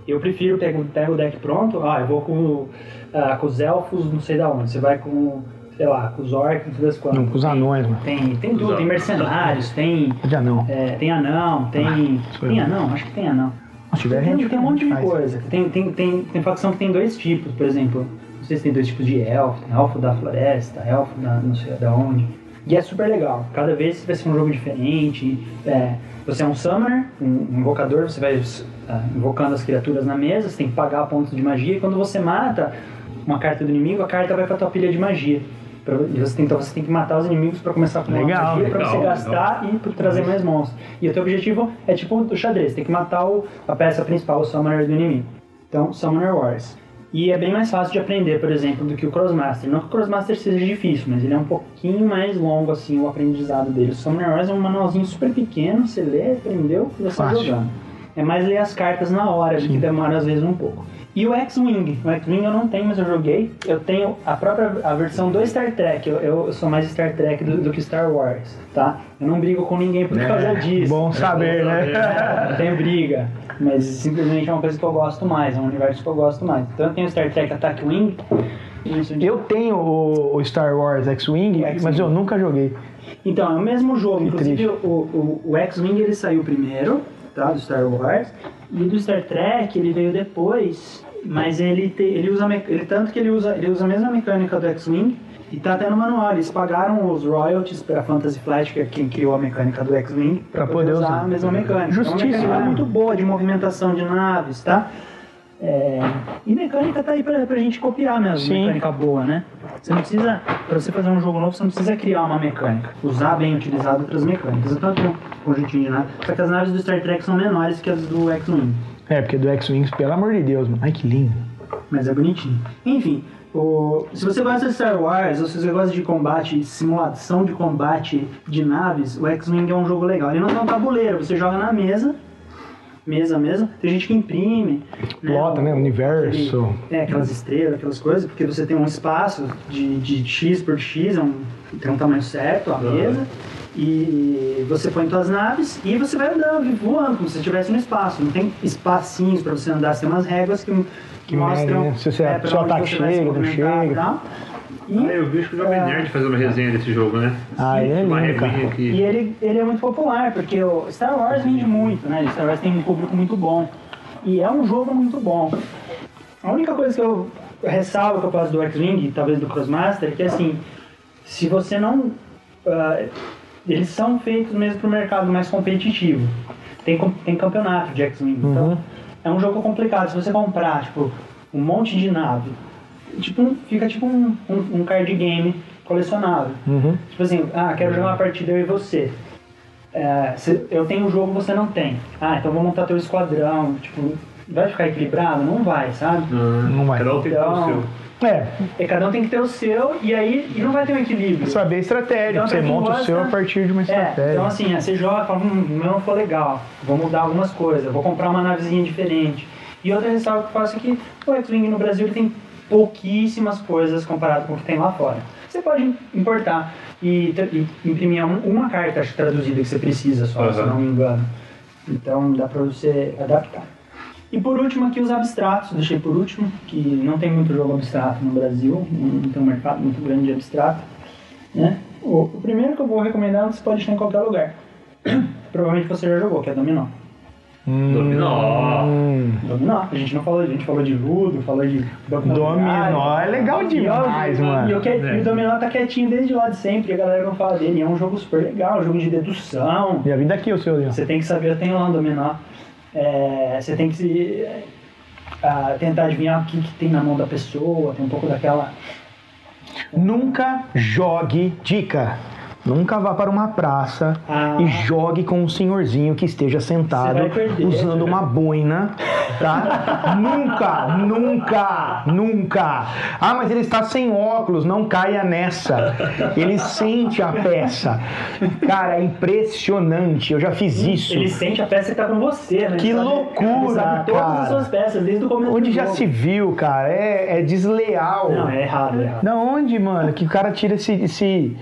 Eu prefiro pegar pego o deck pronto, ah, eu vou com, ah, com os elfos, não sei da onde. Você vai com, sei lá, com os orcs, não sei das quantas. Não, com os anões, mano. Tem, tem tudo, tem mercenários, tem, Já não. é, tem anão, tem. foi tem anão, acho que tem anão. Se tiver, Tem, gente tem um monte de coisa. Tem, tem, tem, tem facção que tem dois tipos, por exemplo. Não sei se tem dois tipos de elfo, tem elfo da floresta, elfo da não sei da onde. E é super legal. Cada vez vai ser um jogo diferente. É, você é um summoner, um invocador, você vai ah, invocando as criaturas na mesa, você tem que pagar pontos de magia, e quando você mata uma carta do inimigo, a carta vai pra tua pilha de magia. Pra- e você tem, então você tem que matar os inimigos pra começar com Legal, magia, pra legal, você legal. gastar e pra trazer mais monstros. E o teu objetivo é tipo o xadrez, tem que matar o- a peça principal, o summoner do inimigo. Então, Summoner Wars. E é bem mais fácil de aprender, por exemplo, do que o Crossmaster. Não que o Crossmaster seja difícil, mas ele é um pouquinho mais longo, assim, o aprendizado dele. O Summoner Wars é um manualzinho super pequeno, você lê, aprendeu e você Fácil. jogando. É mais ler as cartas na hora, que demora às vezes um pouco. E o X-Wing. O X-Wing eu não tenho, mas eu joguei. Eu tenho a própria a versão do Star Trek. Eu, eu sou mais Star Trek do, do que Star Wars, tá? Eu não brigo com ninguém por causa disso. Bom saber, né? É, não tem briga. Mas simplesmente é uma coisa que eu gosto mais, é um universo que eu gosto mais. Então eu tenho Star Trek Attack Wing. Eu tenho o, o Star Wars X-Wing, X-Wing. mas eu nunca joguei. Então, é o mesmo jogo. Que Inclusive, triste. o, o, o X-Wing ele saiu primeiro, tá? Do Star Wars. E do Star Trek ele veio depois. Mas ele, te, ele usa. Ele, tanto que ele usa, ele usa a mesma mecânica do X-Wing. E tá até no manual. Eles pagaram os royalties pra Fantasy Flight, que é quem criou a mecânica do X-Wing, pra, Pra poder usar usar. a mesma mecânica. Justiça, é uma mecânica muito boa de movimentação de naves, tá? É, e mecânica tá aí pra, pra gente copiar mesmo, Sim. mecânica boa, né? Você não precisa, pra você fazer um jogo novo, você não precisa criar uma mecânica. Usar bem utilizado outras mecânicas. Então tem um conjuntinho de naves. Só que as naves do Star Trek são menores que as do X-Wing. É, porque do X-Wing, pelo amor de Deus, mano. Ai, que lindo. Mas é bonitinho. Enfim, o- se você gosta de Star Wars, ou se você gosta de combate, simulação de combate de naves, o X-Wing é um jogo legal. Ele não tem um tabuleiro, você joga na mesa, mesa mesmo. Tem gente que imprime. Plota, né? Universo. Aquele- é, aquelas estrelas, aquelas coisas, porque você tem um espaço de, de X por X, é um, tem um tamanho certo, a mesa. E você põe suas naves e você vai andando, voando, como se você estivesse no espaço. Não tem espacinhos para você andar, você tem umas réguas que, que, Que mostram né? Se você- é, se o ataque chega, não chega. E Ah, eu vi acho que o Jovem É. Nerd fazer uma resenha desse jogo, né? Ah, ele é uma lindo, cara. aqui. e ele, ele é muito popular, porque o Star Wars vende muito, né? Star Wars tem um público muito bom. E é um jogo muito bom. A única coisa que eu ressalvo que eu posso do X-Wing, talvez do Crossmaster, é que assim, se você não. ah, eles são feitos mesmo para o mercado mais competitivo. Tem, tem campeonato de X-Wing. Uhum. Então, é um jogo complicado. Se você comprar, tipo, um monte de nave, tipo, um- fica tipo um, um, um card game colecionável. Uhum. Tipo assim, ah, quero jogar uma partida eu e você. É, cê- eu tenho um jogo, você não tem. Ah, então vou montar teu esquadrão. Tipo, vai ficar equilibrado? Não vai, sabe? Não vai. Cada um tem que ter o Então, seu. É, E cada um tem que ter o seu e aí e não vai ter um equilíbrio. saber estratégia. Então, você monta o gosta- seu a partir de uma É, estratégia. então assim, é, você joga e fala, hum, o meu não foi legal, vou mudar algumas coisas, vou comprar uma navezinha diferente. E outra ressalva que eu faço é que o X-Wing no Brasil ele tem pouquíssimas coisas comparado com o que tem lá fora. Você pode importar e, e imprimir um- uma carta traduzida que você precisa só, se Aham. não me engano. Então dá pra você adaptar. E por último aqui os abstratos, deixei por último, que não tem muito jogo abstrato no Brasil, não tem um mercado muito grande de abstrato. Né? O, o primeiro que eu vou recomendar você pode achar em qualquer lugar. Provavelmente você já jogou, que é Dominó. Dominó. Hum. Dominó. A gente não falou, a gente falou de Ludo, falou de Dominó Imobiliário. é legal E, demais, e- mano. E, o que- É. e o Dominó tá quietinho desde lá de sempre, e a galera não fala dele. É um jogo super legal, um jogo de dedução. Já vim daqui o seu Leon. Você tem que saber, eu tenho lá um dominó. É, você tem que se, ah, tentar adivinhar o que, que tem na mão da pessoa, tem um pouco daquela. Nunca jogue, dica. Nunca vá para uma praça Ah. e jogue com um senhorzinho que esteja sentado perder. usando uma boina, tá? nunca, nunca, nunca. Ah, mas ele está sem óculos, não caia nessa. Ele sente a peça. Cara, é impressionante. Eu já fiz isso. Ele sente a peça que tá com você, né? Que Ele loucura, sabe todas cara. as suas peças, desde o começo Onde já jogo. se viu, cara? É, é desleal. Não, é errado, é errado. Da onde, mano? Que o cara tira esse. esse...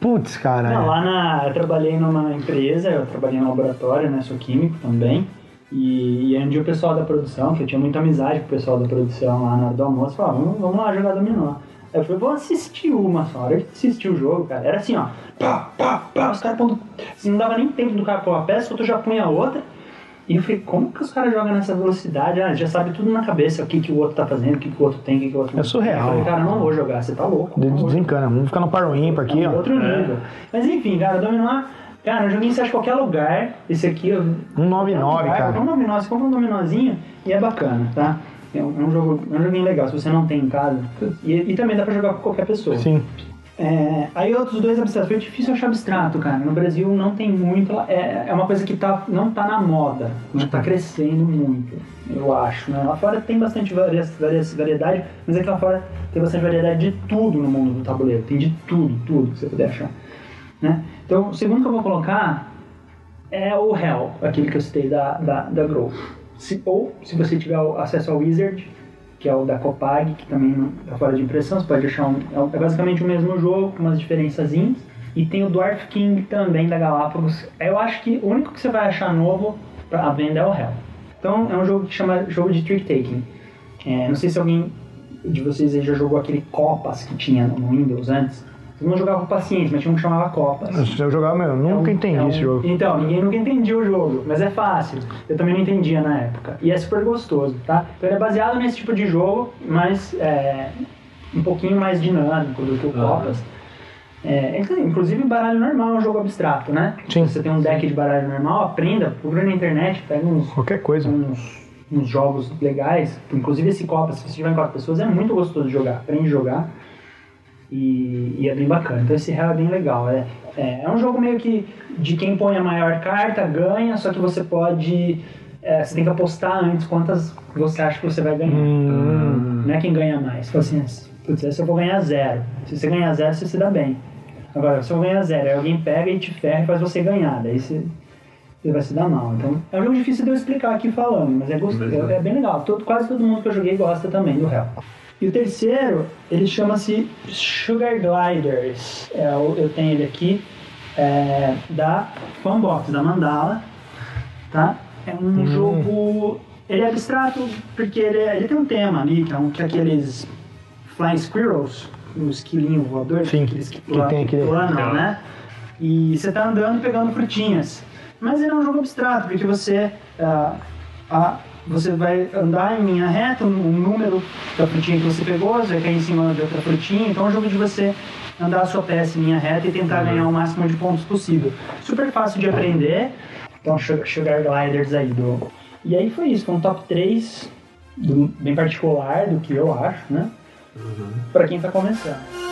Putz, cara. Não, lá na. Eu trabalhei numa empresa, eu trabalhei no laboratório, né? Sou químico também. E, e onde o pessoal da produção, que eu tinha muita amizade com o pessoal da produção lá na hora do almoço, falava, vamos, vamos lá jogar dominó. Aí eu falei, vou assistir uma só. A hora de assistir o jogo, cara, era assim, ó. Pá, pá, pá, os caras pondo. Não dava nem tempo do cara pôr uma peça, outro já punha outra. E eu falei, como que os caras jogam nessa velocidade? Ah, já sabe tudo na cabeça, o que, que o outro tá fazendo, o que, que o outro tem, o que, que o outro não É surreal. Eu falei, cara, não vou jogar, você tá louco. Desencana. Vamos ficar no par ímpar aqui, é um ó. outro nível. Mas enfim, cara, dominó. Cara, um joguinho você acha em qualquer lugar. Esse aqui. eu- Um 99, qualquer lugar, cara. Um 99, você compra um dominózinho e é bacana, tá? É um, é um jogo, é um joguinho legal, se você não tem em casa. E, e também dá pra jogar com qualquer pessoa. Sim. É, aí outros dois abstratos. Foi difícil achar abstrato, cara. No Brasil não tem muito. É, é uma coisa que tá, não tá na moda. Não tá crescendo muito, eu acho. Né? Lá fora tem bastante varia, varia, variedade, mas aqui lá fora tem bastante variedade de tudo no mundo do tabuleiro. Tem de tudo, tudo que você puder achar. Né? Então, o segundo que eu vou colocar é o Hell, aquele que eu citei da, da, da Grow. Se- ou, se você tiver acesso ao Wizard, que é o da Copag, que também tá fora de impressão, você pode achar um. É é basicamente o mesmo jogo, com umas diferençazinhas. E tem o Dwarf King também da Galápagos. Eu acho que o único que você vai achar novo pra venda é o Hell. Então é um jogo que chama jogo de trick taking. É, não sei se alguém de vocês já jogou aquele Copas que tinha no Windows antes. Vocês não jogavam com paciente, mas tinha um que chamava Copas. Eu jogava, meu, eu nunca É um- entendi é um- esse jogo. Então, ninguém nunca entendia o jogo, mas é fácil. Eu também não entendia na época. E é super gostoso, tá? Então ele é baseado nesse tipo de jogo, mas é, um pouquinho mais dinâmico do que o Aham. Copas. É, então, inclusive baralho normal é um jogo abstrato, né? Sim. Se você tem um deck de baralho normal, aprenda, procura na internet, pega uns, Qualquer coisa. uns, uns jogos legais. Inclusive esse Copas, se você tiver em quatro pessoas, é muito gostoso de jogar. Aprende a jogar. E, e é bem bacana. Então esse Hell é bem legal. É, é, é um jogo meio que de quem põe a maior carta ganha, só que você pode. é, você tem que apostar antes quantas você acha que você vai ganhar. Hum. Não é quem ganha mais. Fala assim, putz, essa eu vou ganhar zero. Se você ganhar zero, você se dá bem. Agora, se eu ganhar zero, aí alguém pega e te ferra e faz você ganhar. Daí você, você vai se dar mal. Então, é um jogo difícil de eu explicar aqui falando, mas é, gostoso, é. é, é bem legal. Todo, quase todo mundo que eu joguei gosta também do Hell. E o terceiro, ele chama-se Sugar Gliders. É, eu tenho ele aqui, é, da Funbox, da Mandala. Tá? É um jogo. Ele é abstrato porque ele, é- ele tem um tema ali, que é, um, que é aqueles Flying Squirrels, o esquilinho voador, Sim, aqueles que, que pula- tem aquele- planam, né? E você tá andando pegando frutinhas. Mas ele é um jogo abstrato, porque você. ah, ah, você vai andar em linha reta, um, número da frutinha que você pegou, você vai cair em cima de outra frutinha. Então é um jogo de você andar a sua peça em linha reta e tentar ganhar o máximo de pontos possível. Super fácil de aprender. Então, Sugar Gliders aí do. E aí foi isso, foi um top 3 do- bem particular do que eu acho, né? Pra quem tá começando.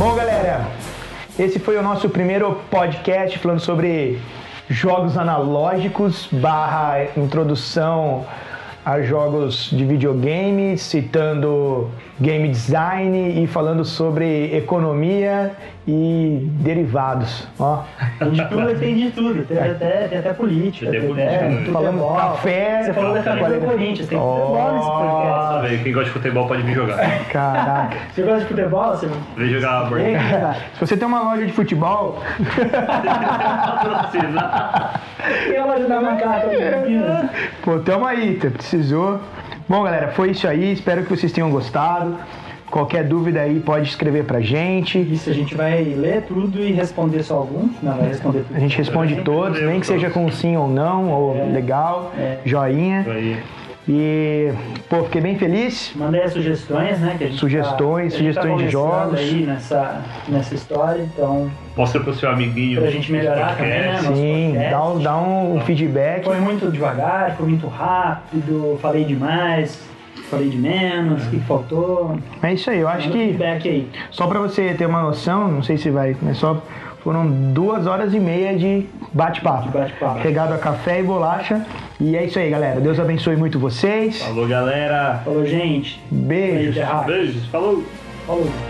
Bom, galera, esse foi o nosso primeiro podcast falando sobre jogos analógicos barra introdução a jogos de videogame, citando game design e falando sobre economia e derivados. Ó, A gente tudo tem de tudo. Tem até, tem até política. Tem Tem política, né? Falamos futebol. café. Você falou da camisa do Corinthians. Tem futebol nesse podcast. Quem gosta de futebol pode vir jogar. caraca. Você gosta de futebol? Você Vem jogar game. cara. Se você tem uma loja de futebol. Tem a loja da macaca. Pô, tamo aí, precisou. Bom, galera, foi isso aí. Espero que vocês tenham gostado. Qualquer dúvida aí pode escrever pra gente. Isso, a gente vai ler tudo e responder só alguns. Não, vai responder tudo. A gente responde todos, nem que seja com sim ou não, ou legal, joinha. Aí. E, pô, fiquei bem feliz. Mandei as sugestões, né? Que a gente Sugestões, tá, a gente tá sugestões de jogos. aí nessa, nessa história, então, Mostra pro seu amiguinho. pra gente melhorar também, né? Sim, dá um, dá um feedback. Foi muito devagar, foi muito rápido, falei demais, falei de menos, o que faltou. É isso aí, eu acho que feedback aí. só pra você ter uma noção, não sei se vai, mas só foram duas horas e meia de bate-papo. De bate-papo. Regado a café e bolacha. E é isso aí, galera. Deus abençoe muito vocês. Falou, galera. Falou, gente. Beijos. Beijos. Falou. Falou.